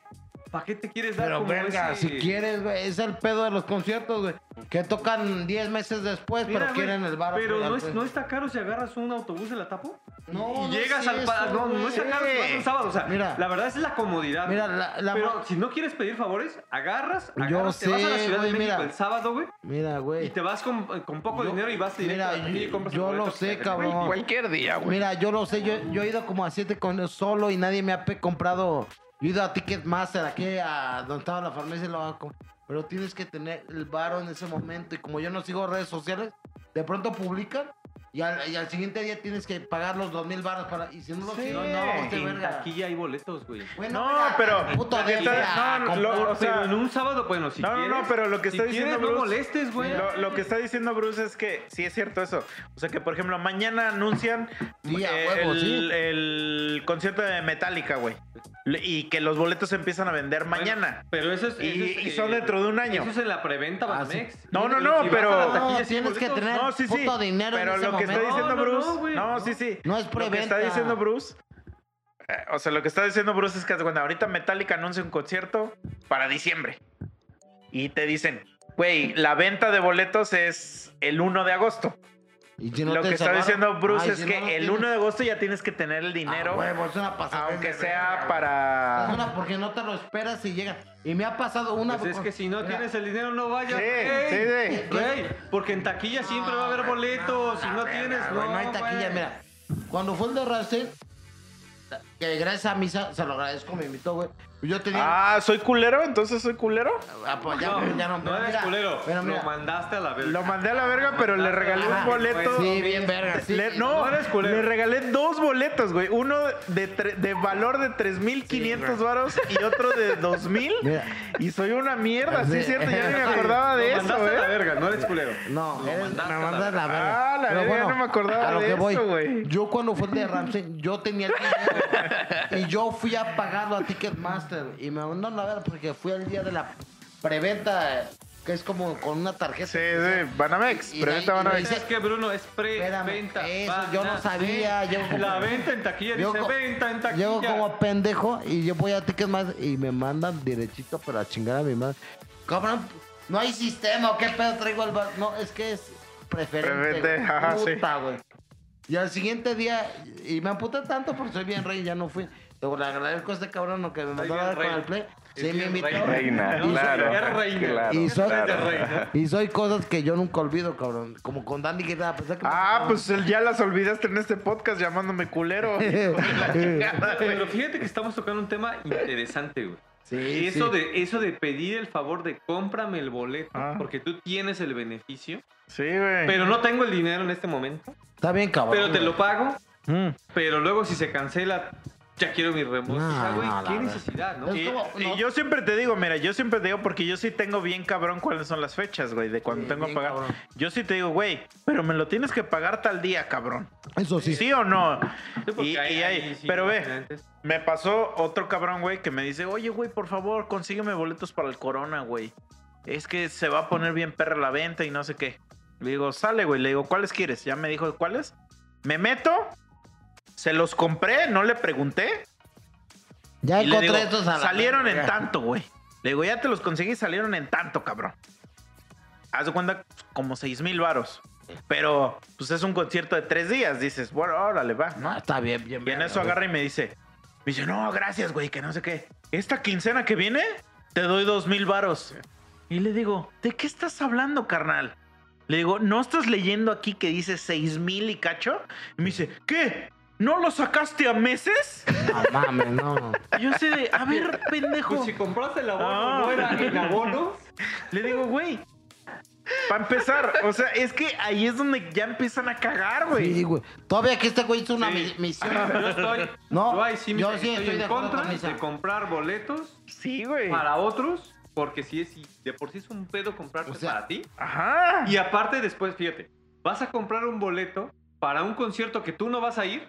¿para qué te quieres dar Pero como venga, ese- si quieres, güey, es el pedo de los conciertos, güey. Que tocan 10 meses después, Mira, pero güey, quieren el bar. Pero no, es- no está caro si agarras un autobús de la tapo. No, y no llegas es al eso, No, no está caro si vas un sábado. O sea, Mira. la verdad es la comodidad. Mira, la, la- Pero si no quieres pedir favores, agarras, Yo agarras te vas a la sé, Ciudad güey, de México mira. el sábado, güey. Mira, Y güey. te vas con, con poco Yo- dinero y vas directo mira, a y yo- compras el yo lo sé, cabrón. Cualquier día, güey. Mira, yo lo sé, yo, yo he ido como a siete con solo y nadie me ha comprado. Yo he ido a Ticketmaster, aquí a donde estaba la farmacia y lo hago. Pero tienes que tener el varo en ese momento. Y como yo no sigo redes sociales, de pronto publican y al, y al siguiente día tienes que pagar los dos mil baros para. Y si no lo Sí. sigo, No, no, no, este en verga. taquilla hay boletos, güey. Bueno, No, pero- puto de está- no, lo- o sea, pero en un sábado, bueno, si no, no, quieres. no, pero lo que si está quieres, diciendo no Bruce- molestes, güey. Lo, lo que está diciendo Bruce es que sí es cierto eso. O sea que, por ejemplo, mañana anuncian Sí, eh, huevo, el, sí. el concierto de Metallica, güey. Y que los boletos se empiezan a vender Bueno, mañana. pero eso es. Y- eso es, y son eh, dentro de un año. Eso es en la preventa Ah, Banamex. No, no, no, pero- No, tienes que tener- No, sí, sí. puto dinero en pero ese lo que está diciendo Bruce. no, sí, sí. No es Lo que preventa. está diciendo Bruce. eh, o sea, lo que está diciendo Bruce es que cuando ahorita Metallica anuncia un concierto para diciembre. Y te dicen, güey, la venta de boletos es el 1 de agosto. Y si no lo te que está salvaron- diciendo Bruce Ay, es si que no, el tienes- 1 de agosto ya tienes que tener el dinero. Ah, huevo, es una pasada. aunque de sea verga, para. Es una porque no te lo esperas y llega. Y me ha pasado una. Pues es que si no Mira, tienes el dinero, no vayas. Sí, sí, sí. Güey, porque en taquilla siempre va a haber boletos. Si no verga, tienes, güey, no. no hay taquilla. Mira, cuando fue el de Rancel, que gracias a misa, se lo agradezco, me invitó, güey. Yo tenía. Ah, ¿soy culero? ¿Entonces soy culero? Ah, pues ya, No, ya no, no eres mira, culero. pero mira, Lo mandaste a la verga. Lo mandé a la verga, pero le regalé un boleto. Sí, bien verga. Sí, Le- sí. no, no eres culero. le regalé dos boletos, güey. Uno de, tre- de valor de 3.500 Sí, varos y otro de 2.000. Mira. Y soy una mierda, sí, es cierto. Ya ni me acordaba de Lo eso, mandaste a la güey. verga, no eres culero. No, me a la mandas la verga. Ah, la verga, no me acordaba a lo de que voy. eso, güey. Yo cuando fue el de Ramsey, yo tenía el dinero y yo fui a pagarlo a Ticketmaster y me mandaron a ver porque fui al día de la preventa que es como con una tarjeta. Sí, sí, Banamex. Preventa Banamex. Es que Bruno es pre-venta. eso, yo no sabía, yo como- La venta en taquilla Yo dice venta en taquilla. Llego como pendejo y yo voy a Ticketmaster y me mandan derechito para chingar a mi madre. Cabrón, no hay sistema, ¿o qué pedo traigo al bar? No, es que es preferente. Preferente, ajá, sí. Puta, güey. Y al siguiente día, y me amputé tanto porque soy bien rey y ya no fui. Le agradezco a este cabrón lo que me mandó a dar con el play. Sí, me invitó. Reina, claro. es reina. claro, Y soy- claro. reina. Y soy cosas que yo nunca olvido, cabrón. Como con Danny que a pesar que me- Ah, pues el- ya las olvidaste en este podcast llamándome culero. (laughs) Pero (laughs) fíjate que estamos tocando un tema interesante, güey. Sí, eso, sí. De, eso de pedir el favor de cómprame el boleto, Ah. porque tú tienes el beneficio, Sí, güey. pero no tengo el dinero en este momento, Está bien, cabrón. pero te lo pago, Mm. pero luego si se cancela, ya quiero mi reembolso. No, o sea, güey, no, qué necesidad, ¿no? Y, como- y no. yo siempre te digo, mira, yo siempre te digo porque yo sí tengo bien cabrón cuáles son las fechas, güey, de cuando Sí, tengo que pagar. cabrón. Yo sí te digo, güey, pero me lo tienes que pagar tal día, cabrón. Eso ¿Sí, sí. o no? Sí, Y, hay- y hay- hay, sí, pero ve, me pasó otro cabrón, güey, que me dice, oye, güey, por favor, consígueme boletos para el Corona, güey. Es que se va a poner bien perra la venta y no sé qué. Le digo, sale, güey. Le digo, ¿cuáles quieres? Ya me dijo, ¿cuáles? Me meto, se los compré, no le pregunté. Ya Y le encontré digo, estos a la salieron en tanto, güey. Le digo, ya te los conseguí, salieron en tanto, cabrón. Haz de cuenta, como seis mil varos. Pero, pues es un concierto de tres días. Dices, bueno, órale, va, ¿no? No, está bien, bien. Y en eso agarra y me dice, me dice, no, gracias, güey, que no sé qué. Esta quincena que viene, te doy dos mil varos. Y le digo, ¿de qué estás hablando, carnal? Le digo, ¿no estás leyendo aquí que dice seis mil y cacho? Y me dice, ¿qué? ¿No lo sacaste a meses? No mames, no. Yo sé de, a ver, pendejo. Pues si compraste el abono, Ah. no era en abono. Le digo, güey. Para empezar, o sea, es que ahí es donde ya empiezan a cagar, güey. Sí, güey. Todavía que este güey hizo una Sí. misión. Yo estoy. No, yo ahí sí, yo sí estoy, en contra con de comprar boletos Sí, güey. para otros, porque si es de por sí es un pedo comprarte O sea, para ti. Ajá. Y aparte después, fíjate, vas a comprar un boleto para un concierto que tú no vas a ir,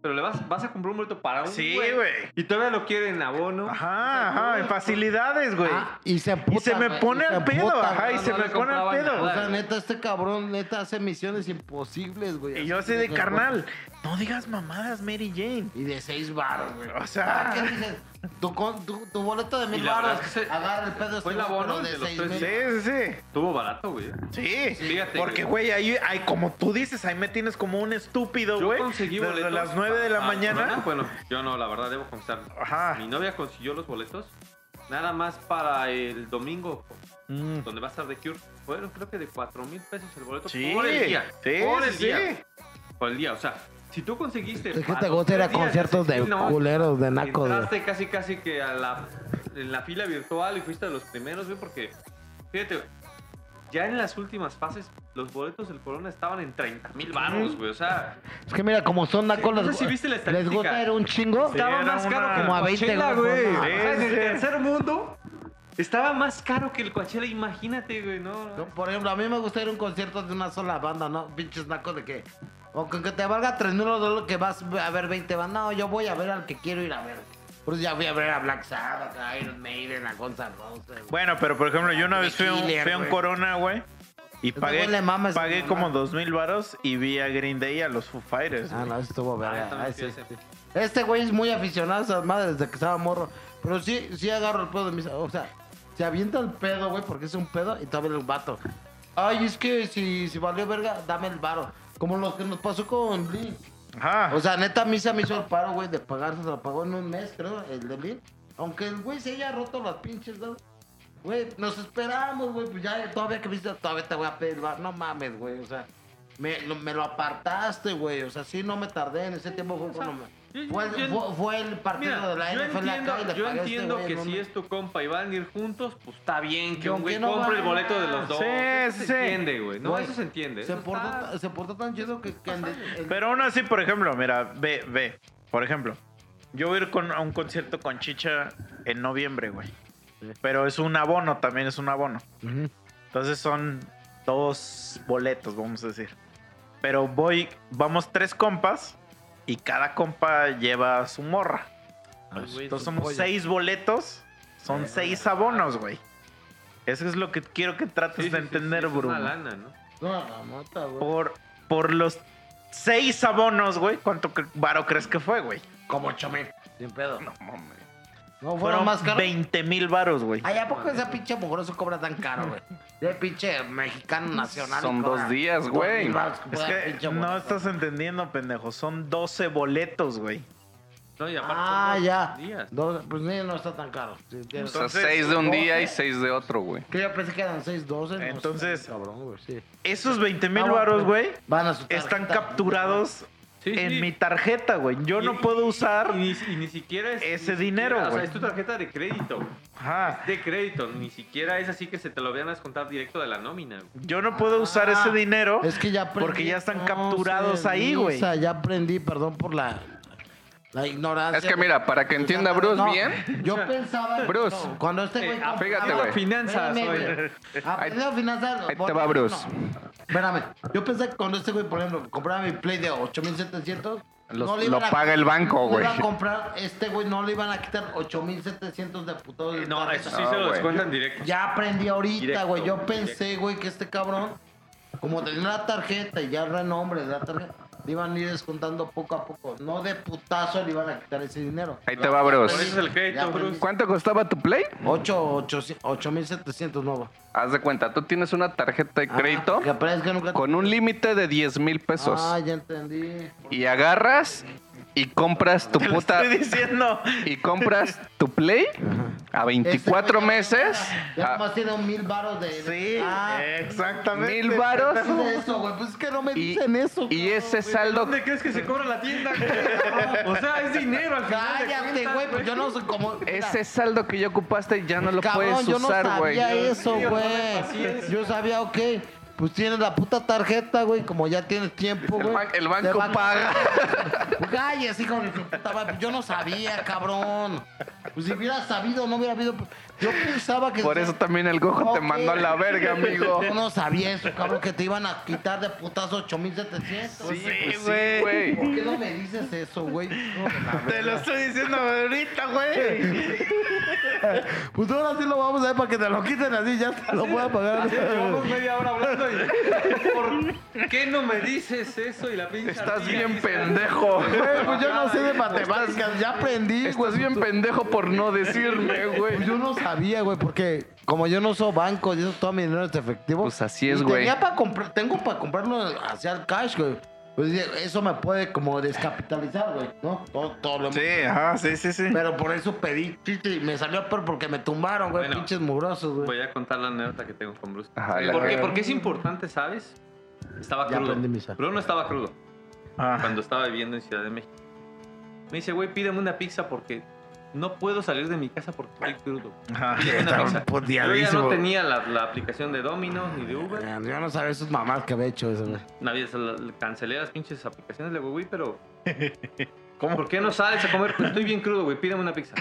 pero le vas, vas a comprar un boleto para un Sí, güey. Y todavía lo quieren en abono. Ajá, ajá, en facilidades, güey. Ah, y se y emputa, se me güey, pone y se al pedo, emputa, ajá, y se no me le pone al compraban pedo. O nada. sea, neta, este cabrón, neta, hace misiones imposibles, güey. Y yo así de carnal, no digas mamadas, Mary Jane. Y de seis baros, güey. O sea- ¿Qué dices? Tu, con- tu, tu boleto de mil baros, es que agarra el pedo fue el abono de de los tres mil. Sí, sí, sí. Estuvo barato, güey. Sí, Fíjate, porque, güey. ahí, ahí, como tú dices, ahí me tienes como un estúpido, Yo güey. conseguí Desde boletos. las 9 de la Ah, mañana. no, bueno, yo no, la verdad, debo confesar. Ajá. Mi novia consiguió los boletos nada más para el domingo, Mm. donde va a estar The Cure. Fueron creo que de 4 mil pesos el boleto Sí, por el día. sí, por el sí, día. Por el día, o sea, si tú conseguiste. Es que te gusta ir a conciertos de no, culeros, de nacos. Entraste casi, casi que a la, en la fila virtual y fuiste de los primeros, güey, porque, fíjate, güey, ya en las últimas fases, los boletos del Corona estaban en 30 mil baros, güey, o sea, Es que mira, como son nacos, No sé les, si viste la les estadística. gusta ir un chingo. Sí, estaba era más una- caro que el Como a 20 Coachella, güey. O sea, en el tercer mundo estaba más caro que el Coachella, imagínate, güey, no. No, Por ejemplo, a mí me gusta ir a un concierto de una sola banda, ¿no? Pinches nacos de que. O que te valga 3 mil dólares que vas a ver 20 bandas. No, yo voy a ver al que quiero ir a ver. Por eso ya fui a ver a Black Sabbath, a Iron Maiden, a Guns N' Roses. güey. Bueno, pero por ejemplo, yo una vez fui a un, fui a un. Corona, güey. Y pagué, le como dos mil varos y vi a Green Day y a los Foo Fighters. Ah, güey. no, eso estuvo Ah, verga. yo también Ay, fui a sí. Este güey es muy aficionado a esas madres desde que estaba morro. Pero sí, sí agarro el pedo de mis. O sea, se avienta el pedo, güey, porque es un pedo y todavía el vato. Ay, es que si, si valió verga, dame el varo. Como lo que nos pasó con Lee. Ajá. O sea, neta, a mí se me hizo el paro, güey, de pagar, se lo pagó en un mes, creo, el de Lee. Aunque el güey se haya roto las pinches, ¿no? Güey, nos esperamos, güey, pues ya todavía que viste, todavía te voy a pedir, no mames, güey, o sea, me lo, me lo apartaste, güey, o sea, sí, no me tardé, en ese tiempo fue cuando me- Fue, el- yo- fue, fue el partido Mira, de la yo NFL entiendo, acá y le yo pagué a este entiendo güey que si es tu compa y van a ir juntos, pues está bien que Yo un güey no compre el boleto de los dos. Sí, eso sí. se entiende, güey. No, Güey, eso se entiende. Se portó, está- ta- se portó tan chido que... que el- el- Pero aún así, por ejemplo, mira, ve, ve. Por ejemplo, yo voy a ir con, a un concierto con Chicha en noviembre, güey. Pero es un abono, también es un abono. Entonces son dos boletos, vamos a decir. Pero voy, vamos tres compas y cada compa lleva su morra. Ay, güey, Entonces somos pollo. seis boletos, son Eh, seis abonos, güey. Eso es lo que quiero que trates Sí, de sí, sí, entender, sí, es Bruno. una lana, ¿no? No, la mota, güey. Por, por los seis abonos, güey, ¿cuánto varo crees que fue, güey? Como ocho mil. Sin pedo. No mames. No, fueron Fueron más caros. 20 mil varos, güey. Ay, ¿a poco esa pinche mugroso cobra tan caro, güey? (laughs) De pinche mexicano nacional. Son dos días, güey. Es que no estás entendiendo, pendejo. Son 12 boletos, güey. No, y aparte Ah, son ya. días. Dos- pues ni no está tan caro. Sí, tienes- O sea, Entonces, seis de un día y doce. seis de otro, güey. Que yo pensé que eran 6, 12. no sé, Entonces- cabrón, güey, sí. Esos 20 mil varos, güey, Van a su están tarjeta. capturados Sí, en sí. mi tarjeta, güey. Yo Y- no puedo usar. Y ni, y ni siquiera es. ese ni dinero, siquiera, O sea, es tu tarjeta de crédito. Ajá. De crédito. Ni siquiera es así que se te lo vayan a descontar directo de la nómina. güey. Yo no puedo usar Ah, ese dinero. Es que ya aprendí. Porque ya están No capturados ahí, güey. Lisa, ya aprendí, perdón por la, la ignorancia. Es que mira, para que entienda Bruce No, bien. Yo pensaba. Bruce. no, cuando este güey. Eh, fíjate, güey. Finanzas. Aprendido finanzas. ahí te va, Bruce. no. Espérame. Yo pensé que cuando este güey, por ejemplo, compraba mi Play de 8700. Los- no le lo iban a- paga el banco, no güey. iba a comprar, este güey no le iban a quitar 8700 de putados. de No, eso sí No, se lo güey. descuentan directo. Ya aprendí ahorita, güey. Yo directo. pensé, güey, que este cabrón, como tenía la tarjeta y ya el renombre de la tarjeta, le iban a ir descontando poco a poco. No de putazo le iban a quitar ese dinero. Ahí te va, Bruce. Por eso es el crédito, Ya aprendí. Bruce. ¿Cuánto costaba tu Play? 8, 8700 nuevo. Haz de cuenta, tú tienes una tarjeta de crédito Ah, que parece que nunca... con un límite de 10 mil pesos. Ah, ya entendí. Y agarras y compras tu Te lo puta. estoy diciendo. Y compras tu Play A 24 Ese güey meses. Ya a- nomás tiene un mil varos de. Sí, Ah, exactamente. Mil varos. pendejo. ¿qué es eso, güey? Pues es que no me Y, dicen eso. y ese güey. saldo. ¿Dónde crees que se cobra la tienda? güey? o sea, es dinero al final. Cállate, güey, pues yo no soy como. mira, Ese saldo que ya ocupaste ya no lo cabrón, puedes yo no usar, güey. sabía eso, güey. Yo sabía, ok. Pues tienes la puta tarjeta, güey. Como ya tienes tiempo, El, güey. ban- el banco van- paga. (laughs) Pues Cállate, hijo de puta madre. Yo no sabía, cabrón. Pues si hubiera sabido, no hubiera habido. Yo pensaba que. Por eso también el gojo te mandó a la verga, (laughs) amigo. Yo no sabía eso, cabrón, que te iban a quitar de putazo 8700. Sí, Pues güey. güey. ¿Por qué no me dices eso, güey? No, Te lo estoy diciendo ahorita, güey. (laughs) Pues ahora sí lo vamos a ver para que te lo quiten así, ya te lo voy a pagar. Llevamos media hora hablando y... ¿Por qué no me dices eso? Y la pinche Estás bien pendejo. Güey, (laughs) pues yo no sé de matemáticas, ya aprendí, güey. Estás bien pendejo por no decirme, güey. Pues yo no sabía, güey, porque como yo no uso banco, yo todo mi dinero es efectivo. Pues así es, y güey. Tenía para comprar, tengo para comprarlo hacia el cash, güey. Pues eso me puede como descapitalizar, güey, ¿no? Todo, todo lo Sí, ajá, sí, sí, sí. Pero por eso pedí chiste y me salió peor porque me tumbaron, güey, Bueno. pinches mugrosos, güey. Voy a contar la anécdota que tengo con Bruce. Ajá, ¿Por verga. Porque es importante, ¿sabes? Estaba Ya crudo. Bruno no estaba crudo Ah. cuando estaba viviendo en Ciudad de México. Me dice, güey, pídeme una pizza porque no puedo salir de mi casa porque estoy crudo. Ajá. Yo ya no tenía la, la aplicación de Domino's ni de Uber. Yo no sabía sus mamás que había hecho eso, güey. Cancelé las pinches aplicaciones. Digo, güey, pero... (laughs) ¿Cómo? ¿Por qué no sales a comer? Pues estoy bien crudo, güey. Pídeme una pizza.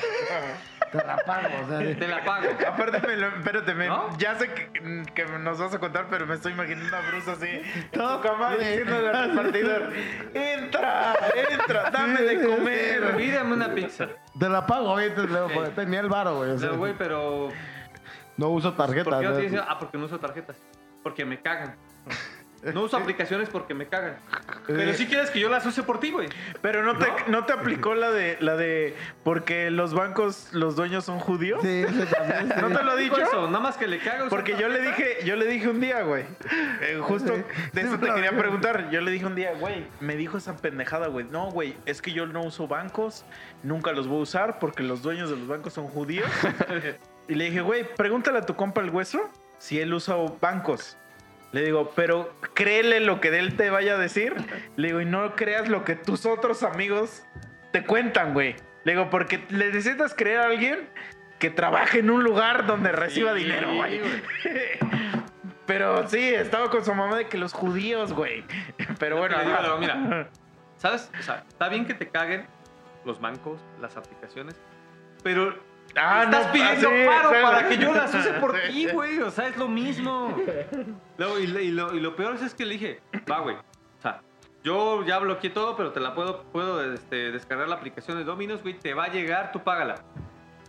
Te la pago, o sea. de- Te la pago. Aparte, me lo- espérate, me- ¿No? ya sé que, que nos vas a contar, pero me estoy imaginando a Bruce así, todo camal, diciendo al repartidor, entra, entra, dame de comer. Pídeme una pizza. Te la pago, te- porque Tenía el varo, güey. o Le sea, digo, güey, pero... no uso tarjeta. ¿Por qué no ¿no? tienes- Ah, porque no uso tarjetas. Porque me cagan. No uso aplicaciones porque me cagan. Pero si quieres que yo las use por ti, güey. Pero no te, no te aplicó la de, la de, porque los bancos, los dueños son judíos. Sí, eso también. sí. (laughs) ¿No te lo he dicho? eso, nada más que le usar Porque yo le dije, yo le dije un día, güey. eh, justo de eso te quería preguntar. Yo le dije un día, güey, me dijo esa pendejada, güey. No, güey, es que yo no uso bancos, nunca los voy a usar porque los dueños de los bancos son judíos. (laughs) y le dije, güey, pregúntale a tu compa el hueso si él usa bancos. Le digo, pero créele lo que él te vaya a decir. Le digo, y no creas lo que tus otros amigos te cuentan, güey. Le digo, porque le necesitas creer a alguien que trabaje en un lugar donde reciba Sí, dinero, güey. (laughs) Pero sí, estaba con su mamá de que los judíos, güey. (laughs) Pero bueno, Le digo, mira, (laughs) ¿sabes? O sea, está bien que te caguen los bancos, las aplicaciones, pero Ah, estás no, pidiendo ah, sí, paro sí. para que yo las use por (laughs) Sí. ti, güey. O sea, es lo mismo. Luego, y, lo- y lo, y lo peor es que le dije, va, güey. O sea, yo ya bloqueé todo, pero te la puedo, puedo este, descargar la aplicación de Dominos, güey. Te va a llegar, tú págala.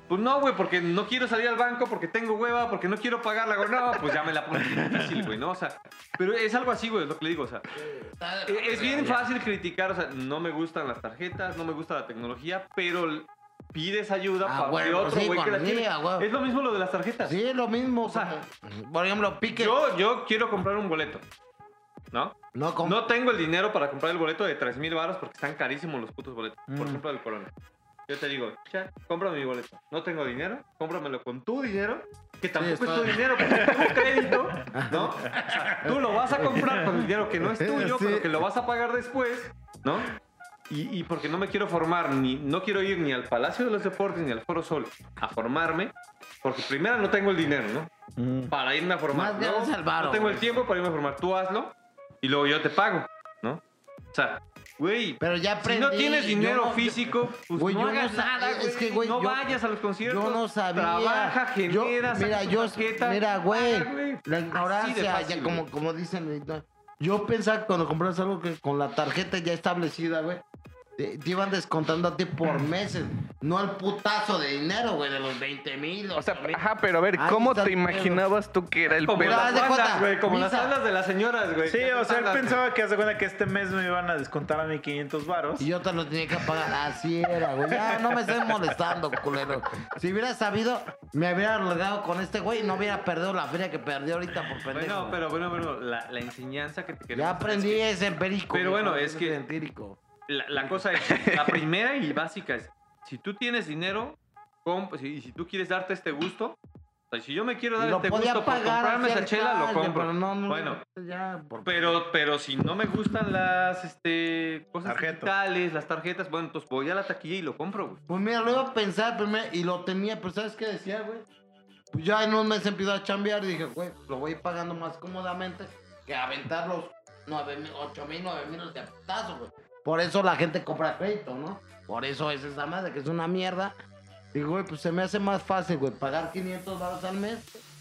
Pues no, güey, porque no quiero salir al banco, porque tengo hueva, porque no quiero pagarla. Güey, no, pues ya me la pones difícil, güey, ¿no? O sea, pero es algo así, güey, es lo que le digo, o sea. e- Es bien fácil criticar, o sea, no me gustan las tarjetas, no me gusta la tecnología, pero pides ayuda Ah, para que bueno, otro sí, güey que la tiene. sí, ah. Es lo mismo lo de las tarjetas. Sí, es lo mismo. O sea, por ejemplo, pique. Yo, yo quiero comprar un boleto, ¿no? no, No tengo el dinero para comprar el boleto de 3 mil baros porque están carísimos los putos boletos. Por Mm. ejemplo, del Corona. Yo te digo, ya, cómprame mi boleto. No tengo dinero, cómpramelo con tu dinero, que tampoco está- es tu dinero porque tengo crédito, (laughs) ¿no? Tú lo vas a comprar con dinero que no es tuyo, Sí. pero que lo vas a pagar después, ¿no? Y, y porque no me quiero formar, ni no quiero ir ni al Palacio de los Deportes ni al Foro Sol a formarme, porque primero no tengo el dinero, ¿no? Mm. para irme a formar. Más ¿no? ganas al varo, no tengo el güey. tiempo para irme a formar. Tú hazlo y luego yo te pago, ¿no? O sea, güey, Pero ya si aprendí. no tienes yo dinero no- físico, pues Güey, no yo no hagas sa- nada, es güey. que, güey, no yo- vayas a los conciertos. Yo no sabía. Trabaja, Yo- genera, saca mira, yo, tarjeta, mira, güey, paga, la Así de ignorancia, fácil, ya como, güey. como dicen, ¿no? Yo pensaba que cuando compras algo que con la tarjeta ya establecida, güey, te, te iban descontando a ti por meses, no el putazo de dinero, güey, de los 20 mil. O sea, ajá, pero a ver, Ahí ¿cómo está te el pedo. imaginabas tú que era el Como pedo? las de güey, como las bandas de las señoras, güey. Sí, o sea, él pensaba que hace cuenta que este mes me iban a descontar a mí 500 varos. Y yo te lo tenía que pagar. Así era, güey. Ya no me estés molestando, culero. Si hubiera sabido, me hubiera regado con este güey y no hubiera perdido la feria que perdió ahorita por pendejo. Bueno, pero bueno, bueno, la, la enseñanza que te queremos ya aprendí que ese empírico. Pero bueno, no es que- empírico. La, la cosa es, la (laughs) primera y básica es, si tú tienes dinero, comp- si, si tú quieres darte este gusto, o sea, si yo me quiero dar Lo este gusto por comprarme esa chela, lo compro. pero no, no, bueno, ya, por- pero, pero si no me gustan las este, cosas Tarjetas. digitales, las tarjetas, bueno, entonces voy a la taquilla y lo compro, güey. Pues mira, lo iba a pensar primero y lo tenía, pero ¿sabes qué decía, güey? Pues ya en un mes empezó a chambear y dije, güey, lo voy a ir pagando más cómodamente que aventar los 9 mil, 8 mil, 9 mil de putazo, güey. Por eso la gente compra crédito, ¿no? Por eso es esa madre, que es una mierda. Digo, güey, pues se me hace más fácil, güey, pagar 500 baros al mes.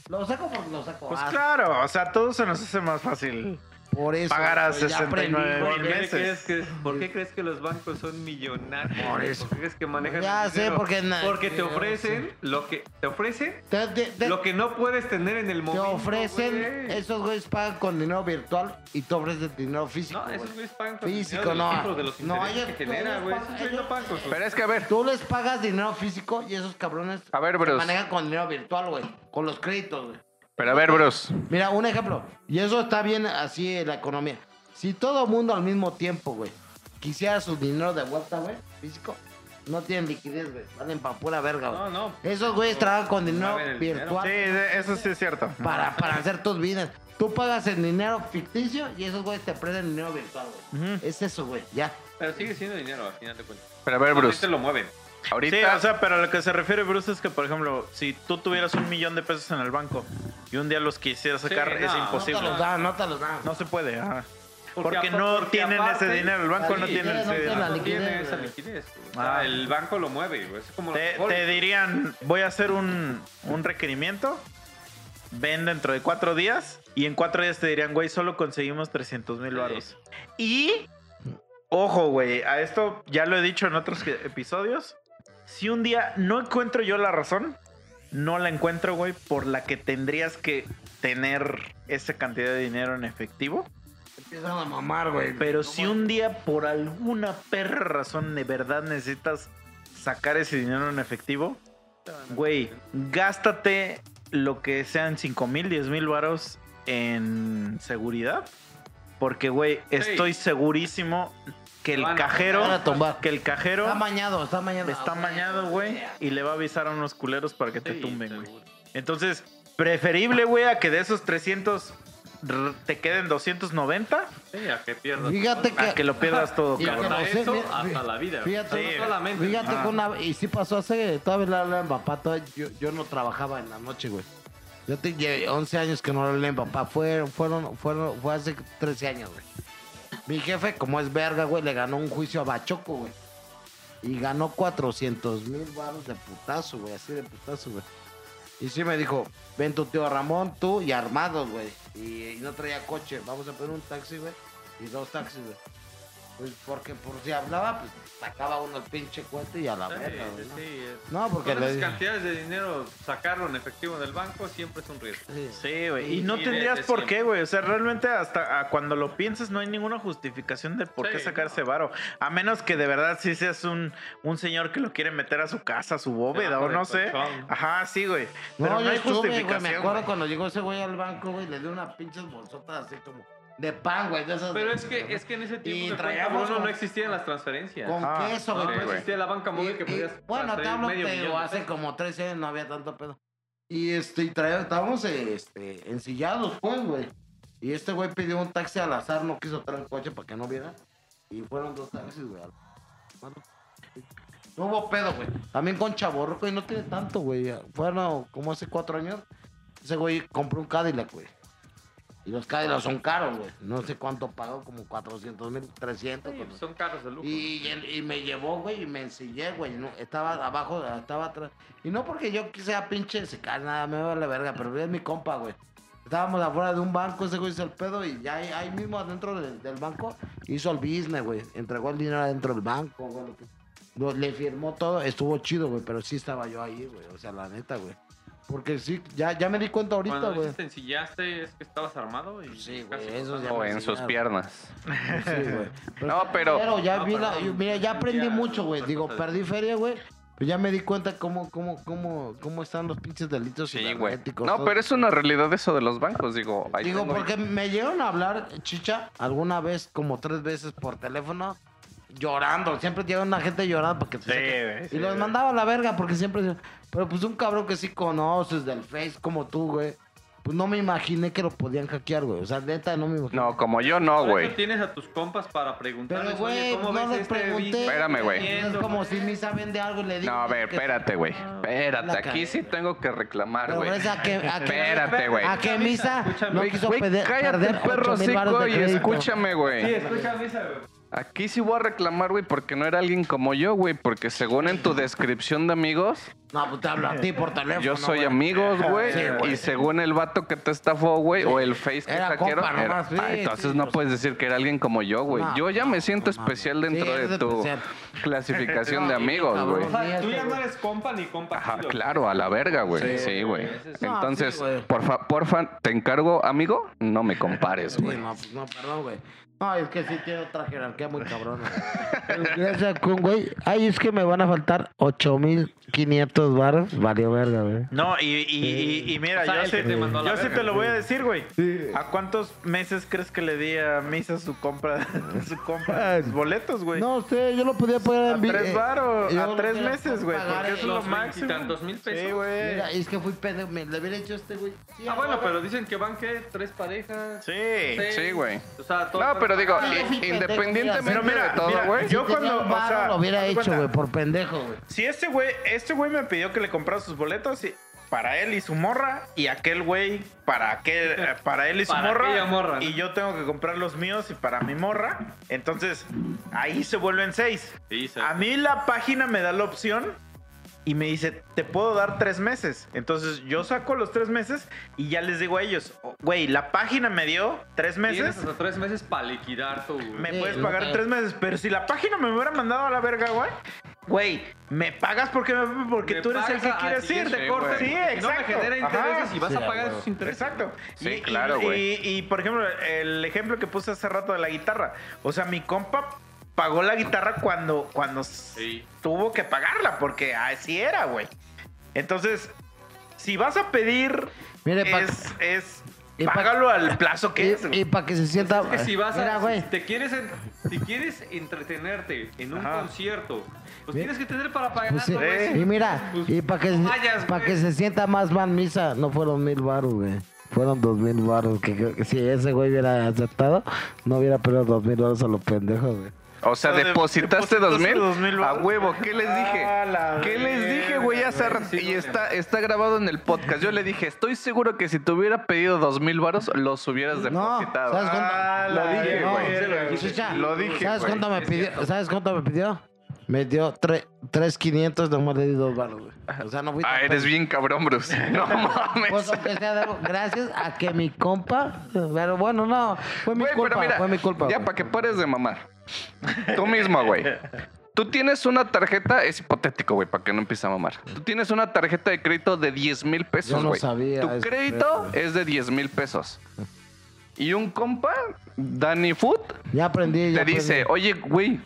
Lo saco porque lo saco. Pues Ah, claro, o sea, a todos se nos hace más fácil. (laughs) Por eso. pagar a güey, ya 69 aprendí, mil güey. meses. crees que, ¿Por qué crees que los bancos son millonarios? Por eso. ¿Por qué crees que manejan Ya el sé, porque Porque te ofrecen lo que te ofrecen Te, te- te- lo que no puedes tener en el te momento. ofrecen, güey. esos güeyes pagan con dinero virtual y te ofrecen dinero físico. No, esos güeyes pagan con Físico, dinero no. de los No, ellos- que genera, güey. no pagan con Pero es que a ver, Tú les pagas dinero físico y esos cabrones a ver, Bruce. manejan con dinero virtual, güey. Con los créditos, güey. Pero a ver, Bruce. Mira, un ejemplo. Y eso está bien así en la economía. Si todo mundo al mismo tiempo, güey, quisiera su dinero de vuelta, güey, físico, no tienen liquidez, güey. Valen pa' pura verga, güey. No, no. Esos güeyes trabajan con dinero el dinero. virtual Sí, eso sí es cierto. para, para hacer tus vidas. Tú pagas el dinero ficticio y esos güeyes te prestan dinero virtual, güey. Ujú. Es eso, güey, ya. Pero sigue siendo dinero, al final de cuentas. Pero a ver, Bruce. Bruce. te lo mueven. Sí, Ahorita. o sea, pero a lo que se refiere Bruce es que, por ejemplo, si tú tuvieras un millón de pesos en el banco y un día los quisieras sacar, Sí, es no, No imposible. te los dan, no te los dan. No se puede, ajá. Porque, no porque tienen aparte- ese dinero, el banco no tiene ese dinero. No tiene esa liquidez. Ah. el banco lo mueve, güey. Es como Te, los te dirían, voy a hacer un, un requerimiento, ven dentro de cuatro días, y en cuatro días te dirían, güey, solo conseguimos 300 mil Sí. baros. Y, ojo, güey, a esto ya lo he dicho en otros episodios, si un día no encuentro yo la razón, no la encuentro, güey, por la que tendrías que tener esa cantidad de dinero en efectivo. Empiezan a mamar, güey. Pero si un día por alguna perra razón de verdad necesitas sacar ese dinero en efectivo, güey, gástate lo que sean 5 mil, 10 mil varos en seguridad. Porque, güey, estoy segurísimo que el cajero, van a tumbar. que el cajero Está mañado, está mañado. está mañado, güey, y le va a avisar a unos culeros para que te Sí, tumben, güey. Entonces, preferible, güey, a que de esos 300 r- te queden 290 Sí, a que pierdas. Fíjate que. a que lo pierdas todo, Y cabrón. Hasta eso, hasta la vida. Fíjate, Sí, solamente. Fíjate Ah. que una y sí pasó hace, todavía le hablaba papá, todavía yo, yo no trabajaba en la noche, güey. Yo tenía 11 años que no le hablé a mi papá, fueron, fueron, fueron, fue hace 13 años, güey. Mi jefe, como es verga, güey, le ganó un juicio a Bachoco, güey. Y ganó 400 mil baros de putazo, güey, así de putazo, güey. Y sí me dijo, ven tu tío Ramón, tú y armados, güey. Y, y no traía coche, vamos a poner un taxi, güey. Y dos taxis, güey. Pues porque por si hablaba, pues sacaba uno el pinche cuento y a la Sí, verga. ¿no? sí, es- No, porque Con le esas dije. cantidades de dinero, sacarlo en efectivo del banco siempre es un riesgo. Sí. Sí, güey. Y no Y tendrías por siempre. qué, güey. O sea, realmente hasta ah, cuando lo piensas no hay ninguna justificación de por qué Sí, sacar no. ese varo. A menos que de verdad sí seas un, un señor que lo quiere meter a su casa, a su bóveda o no sé. colchón. Ajá, sí, güey. Pero No, no, yo hay estuve, justificación. me acuerdo cuando llegó ese güey al banco, güey, le dio unas pinches bolsotas así como de pan, güey, de esas. Pero es que, es que en ese tiempo de traíamos cuenta, Bruno, con- no existían las transferencias. Con Ah, queso, No, güey. sí, no pues, existía la banca móvil que Y- y- podías bueno, te hablo, de hace como 13 años no había tanto pedo. Y este, y traía, estábamos este, ensillados, pues, güey. Y este güey pidió un taxi al azar, no quiso traer el coche para que no viera. Y fueron dos taxis, güey. No hubo pedo, güey. También con Chaborroco y no tiene tanto, güey. Fueron como hace cuatro años. Ese güey compró un Cadillac, güey. Y los Cadillacs son caros, güey. No sé cuánto pagó, como 400 mil, 300. Sí, pues son carros de lujo. Y, y- y me llevó, güey, y me ensillé, güey. no, estaba abajo, estaba atrás. Y no porque yo quisiera pinche se cae nada, me vale verga, pero es mi compa, güey. Estábamos afuera de un banco, ese güey hizo el pedo y ya ahí, ahí mismo adentro del, del banco hizo el business, güey. Entregó el dinero adentro del banco, güey. le firmó todo, estuvo chido, güey, pero sí estaba yo ahí, güey. O sea, la neta, güey. Porque sí, ya, ya me di cuenta ahorita, güey. te ensillaste es que estabas armado y Sí, güey, eso ya O me en sus enseñaron. piernas. Sí, güey. (laughs) No, pero- ya No, vi la, perdón. yo- mira, ya aprendí Ya, mucho, güey. Digo, perdí feria, güey. Pero ya me di cuenta cómo, cómo, cómo, cómo están los pinches delitos Sí, güey. cibernéticos. No, todo. pero es una realidad eso de los bancos, digo. ahí Digo, tengo- porque me llegaron a hablar, chicha, alguna vez, como tres veces por teléfono. Llorando. Siempre llega una gente llorando porque Sí, güey, Y los mandaba a la verga porque siempre. Pero pues un cabrón que sí conoces del Face como tú, güey. Pues no me imaginé que lo podían hackear, güey. O sea, neta, no me imaginé. No, como yo no, güey. tienes a tus compas para preguntarles, Pero, güey, ¿cómo no ves le este pregunté. Espérame, güey. No es como si Misa vende algo y le digo. No, a ver, espérate, güey. La Espérate, aquí sí tengo que reclamar, güey. es a que, a que, Espérate, güey. A que Misa no quiso pede- cállate, perro 8,000 varos hocico, de y escúchame, güey. Sí, escucha misa, güey. Aquí sí voy a reclamar, güey, porque no era alguien como yo, güey. Porque según en tu descripción de amigos, No, pues te hablo a ti por teléfono. yo soy güey. amigos, güey. Sí, güey. y según el vato que te estafó, güey, o el face que Era hackearon, compa era- nomás, sí, Ah, entonces no pues. puedes decir que era alguien como yo, güey. No, yo ya me siento no, especial dentro de tu especial. clasificación de amigos, güey. O sea, tú ya no eres compa ni compa. Ajá, claro, a la verga, güey. Sí, güey. Entonces, porfa, porfa, te encargo, amigo, no me compares, güey. no, pues no, perdón, güey. No, es que sí tiene otra jerarquía muy cabrona. (laughs) Gracias, con güey. Ay, es que me van a faltar 8500 varos. Valió verga, güey. No, y, y, y, y mira, O sea, yo, sí, te a yo sí te lo voy a sí. decir, güey. ¿A cuántos meses crees que le di a Misa su compra, (laughs) su compra, sus boletos, güey? No sé, yo lo podía poner a en vi- tres eh, varos, yo a tres meses, güey, pagar porque eso es lo máximo. veintitantos mil pesos. Sí, güey. Mira, es que fui pendejo. Me le hubiera hecho este, güey. Sí, Ah, bueno, pero dicen que van, ¿qué? ¿Tres parejas? Sí. Sí, güey. O sea, todo No, pero digo, Ah, independientemente Pero mira, de todo, güey. yo Si cuando, un o sea, lo hubiera hecho, güey, por pendejo, güey. Si este güey, este güey me pidió que le comprara sus boletos y- para él y su morra, y aquel güey para aquel, eh, para él y su Para morra, aquella morra, ¿no? y yo tengo que comprar los míos y para mi morra, entonces ahí se vuelven seis. Sí, sí. A mí la página me da la opción y me dice, te puedo dar tres meses. Entonces yo saco los tres meses y ya les digo a ellos, "Oh, güey, la página me dio tres Tienes meses. hasta tres meses para liquidar tu... Me puedes pagar tres meses, pero si la página me hubiera mandado a la verga, güey, güey, me pagas porque, me- porque Me tú eres el que quieres ir. Sí, corte, güey. Sí, No me exacto. genera intereses Ajá. y vas Sí, a pagar esos intereses. Exacto. Sí, Y- claro, y, güey. y, y, por ejemplo, el ejemplo que puse hace rato de la guitarra. O sea, mi compa pagó la guitarra cuando, cuando Sí. tuvo que pagarla, porque así era, güey. Entonces, si vas a pedir, Mire, es, es y págalo al plazo que es. Y, para que se sienta. Es que si vas Mira, a... güey. Si te quieres, en- si quieres entretenerte en un Ajá. concierto, pues tienes que tener para pagar. Pues sí, güey. Y mira, Pues, y para que, vayas, para que se sienta más mal misa, no fueron mil baros, güey. Fueron dos mil baros. Que si ese güey hubiera aceptado, no hubiera perdido dos mil baros a los pendejos, güey. O sea, depositaste dos mil. 2,000 A huevo, ¿qué les dije? Ah, ¿Qué les dije, güey? Hace rato- Sí, Y está, está grabado en el podcast. Yo le dije, estoy seguro que si te hubiera pedido dos mil varos, los hubieras No, depositado. ¿sabes cuánto? Ah, Lo dije, güey. Lo dije, ¿Sabes cuánto me pidió? ¿Sabes cuánto me pidió? Me dio tre- tres quinientos, nomás le di dos baros, güey. O sea, no fui Ah, eres bien cabrón, Bruce. (laughs) No mames. Pues aunque sea de algo, gracias a que mi compa, pero bueno, no, fue mi culpa, pero mira, fue mi culpa. ya para que pares de mamar. Tú mismo, güey. Tú tienes una tarjeta, es hipotético, güey, para que no empiece a mamar. Tú tienes una tarjeta de crédito de 10 mil Yo pesos, no güey. sabía Tu crédito es de 10 mil pesos. Y un compa, Danny Food, Ya aprendí, ya te dice, aprendí. oye, güey,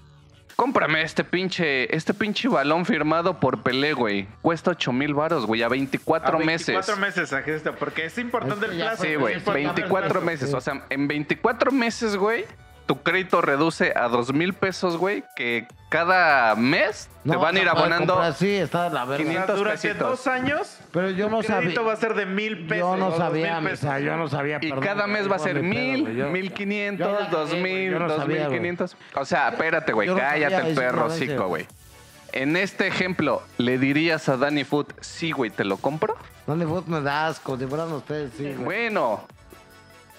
cómprame este pinche, este pinche balón firmado por Pelé, güey. Cuesta 8 mil varos, güey, a 24 A meses. 24 meses, Agesta, porque es importante Es que el plazo. Sí, güey, es importante el 24 plazo. meses. sí. O sea, en 24 meses, güey, tu crédito reduce a 2 mil pesos, güey, que cada mes No te van a ir abonando. comprar, Sí, está de la 500 durante dos años, Pero yo no el crédito sabía. va a ser de mil pesos. Yo no dos sabía, o sea, yo no sabía. Y perdón, cada mes va a ser mil, mil quinientos, dos mil, dos sabía, mil quinientos. O sea, espérate, güey, cállate sabía, el perro hocico, güey. En este ejemplo, ¿le dirías a Danny Food, sí, güey, te lo compro? ¿Dónde fue? Me da asco, si fueran ustedes, sí, güey. Bueno,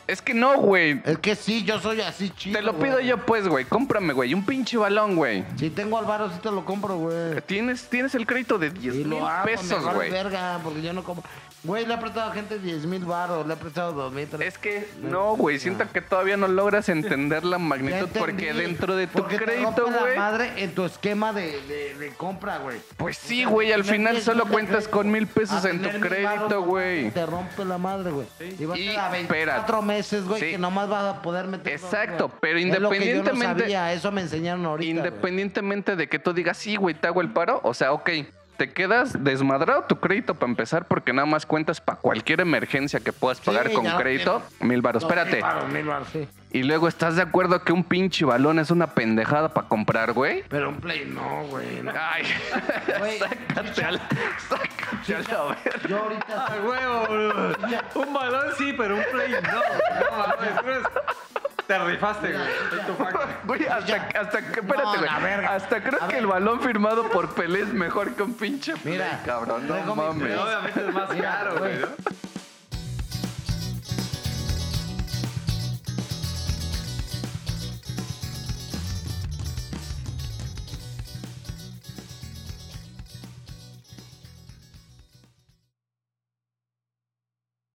es que no, güey. Es que sí, yo soy así chido. Te lo pido güey. yo, pues, güey. Cómprame, güey, un pinche balón, güey. Si tengo al varo, sí te lo compro, güey. Tienes, tienes el crédito de 10 Y mil lo hago, pesos, me vale güey. verga, porque yo no compro. Güey, le he prestado a gente 10 mil baros, le he prestado 2 mil. Es que no, güey. Siento que todavía no logras entender la magnitud entendí, porque dentro de tu porque te crédito, rompe güey. la madre en tu esquema de, de, de compra, güey. Pues sí, güey. Al final 10 solo cuentas crédito con mil pesos en tu crédito, güey. Te rompe la madre, güey. Y va a Y a 24 espera. meses, güey, Sí. que nomás vas a poder meter. Exacto, pero Es lo que yo no independientemente- sabía, eso me enseñaron ahorita. güey. Independientemente de que tú digas, sí, güey, te hago el paro. O sea, ok. Te quedas desmadrado tu crédito para empezar porque nada más cuentas para cualquier emergencia que puedas pagar Sí, con ya crédito. Mil baros. Espérate. mil varos, mil varos, sí. Y luego, ¿estás de acuerdo que un pinche balón es una pendejada para comprar, güey? Pero un play no, güey. Ay, (laughs) Güey, sácate a la, sácate a la verga. Yo ahorita. ¡Ah, huevo, bro! Un balón sí, pero un play no. No mames, Te rifaste, güey. Güey. Güey, hasta, hasta que, espérate, güey. Hasta creo A que ver. el balón firmado por Pelé es mejor que un pinche play, Mira, cabrón. No mames. Obviamente es más Mira, caro, güey. güey. ¿no?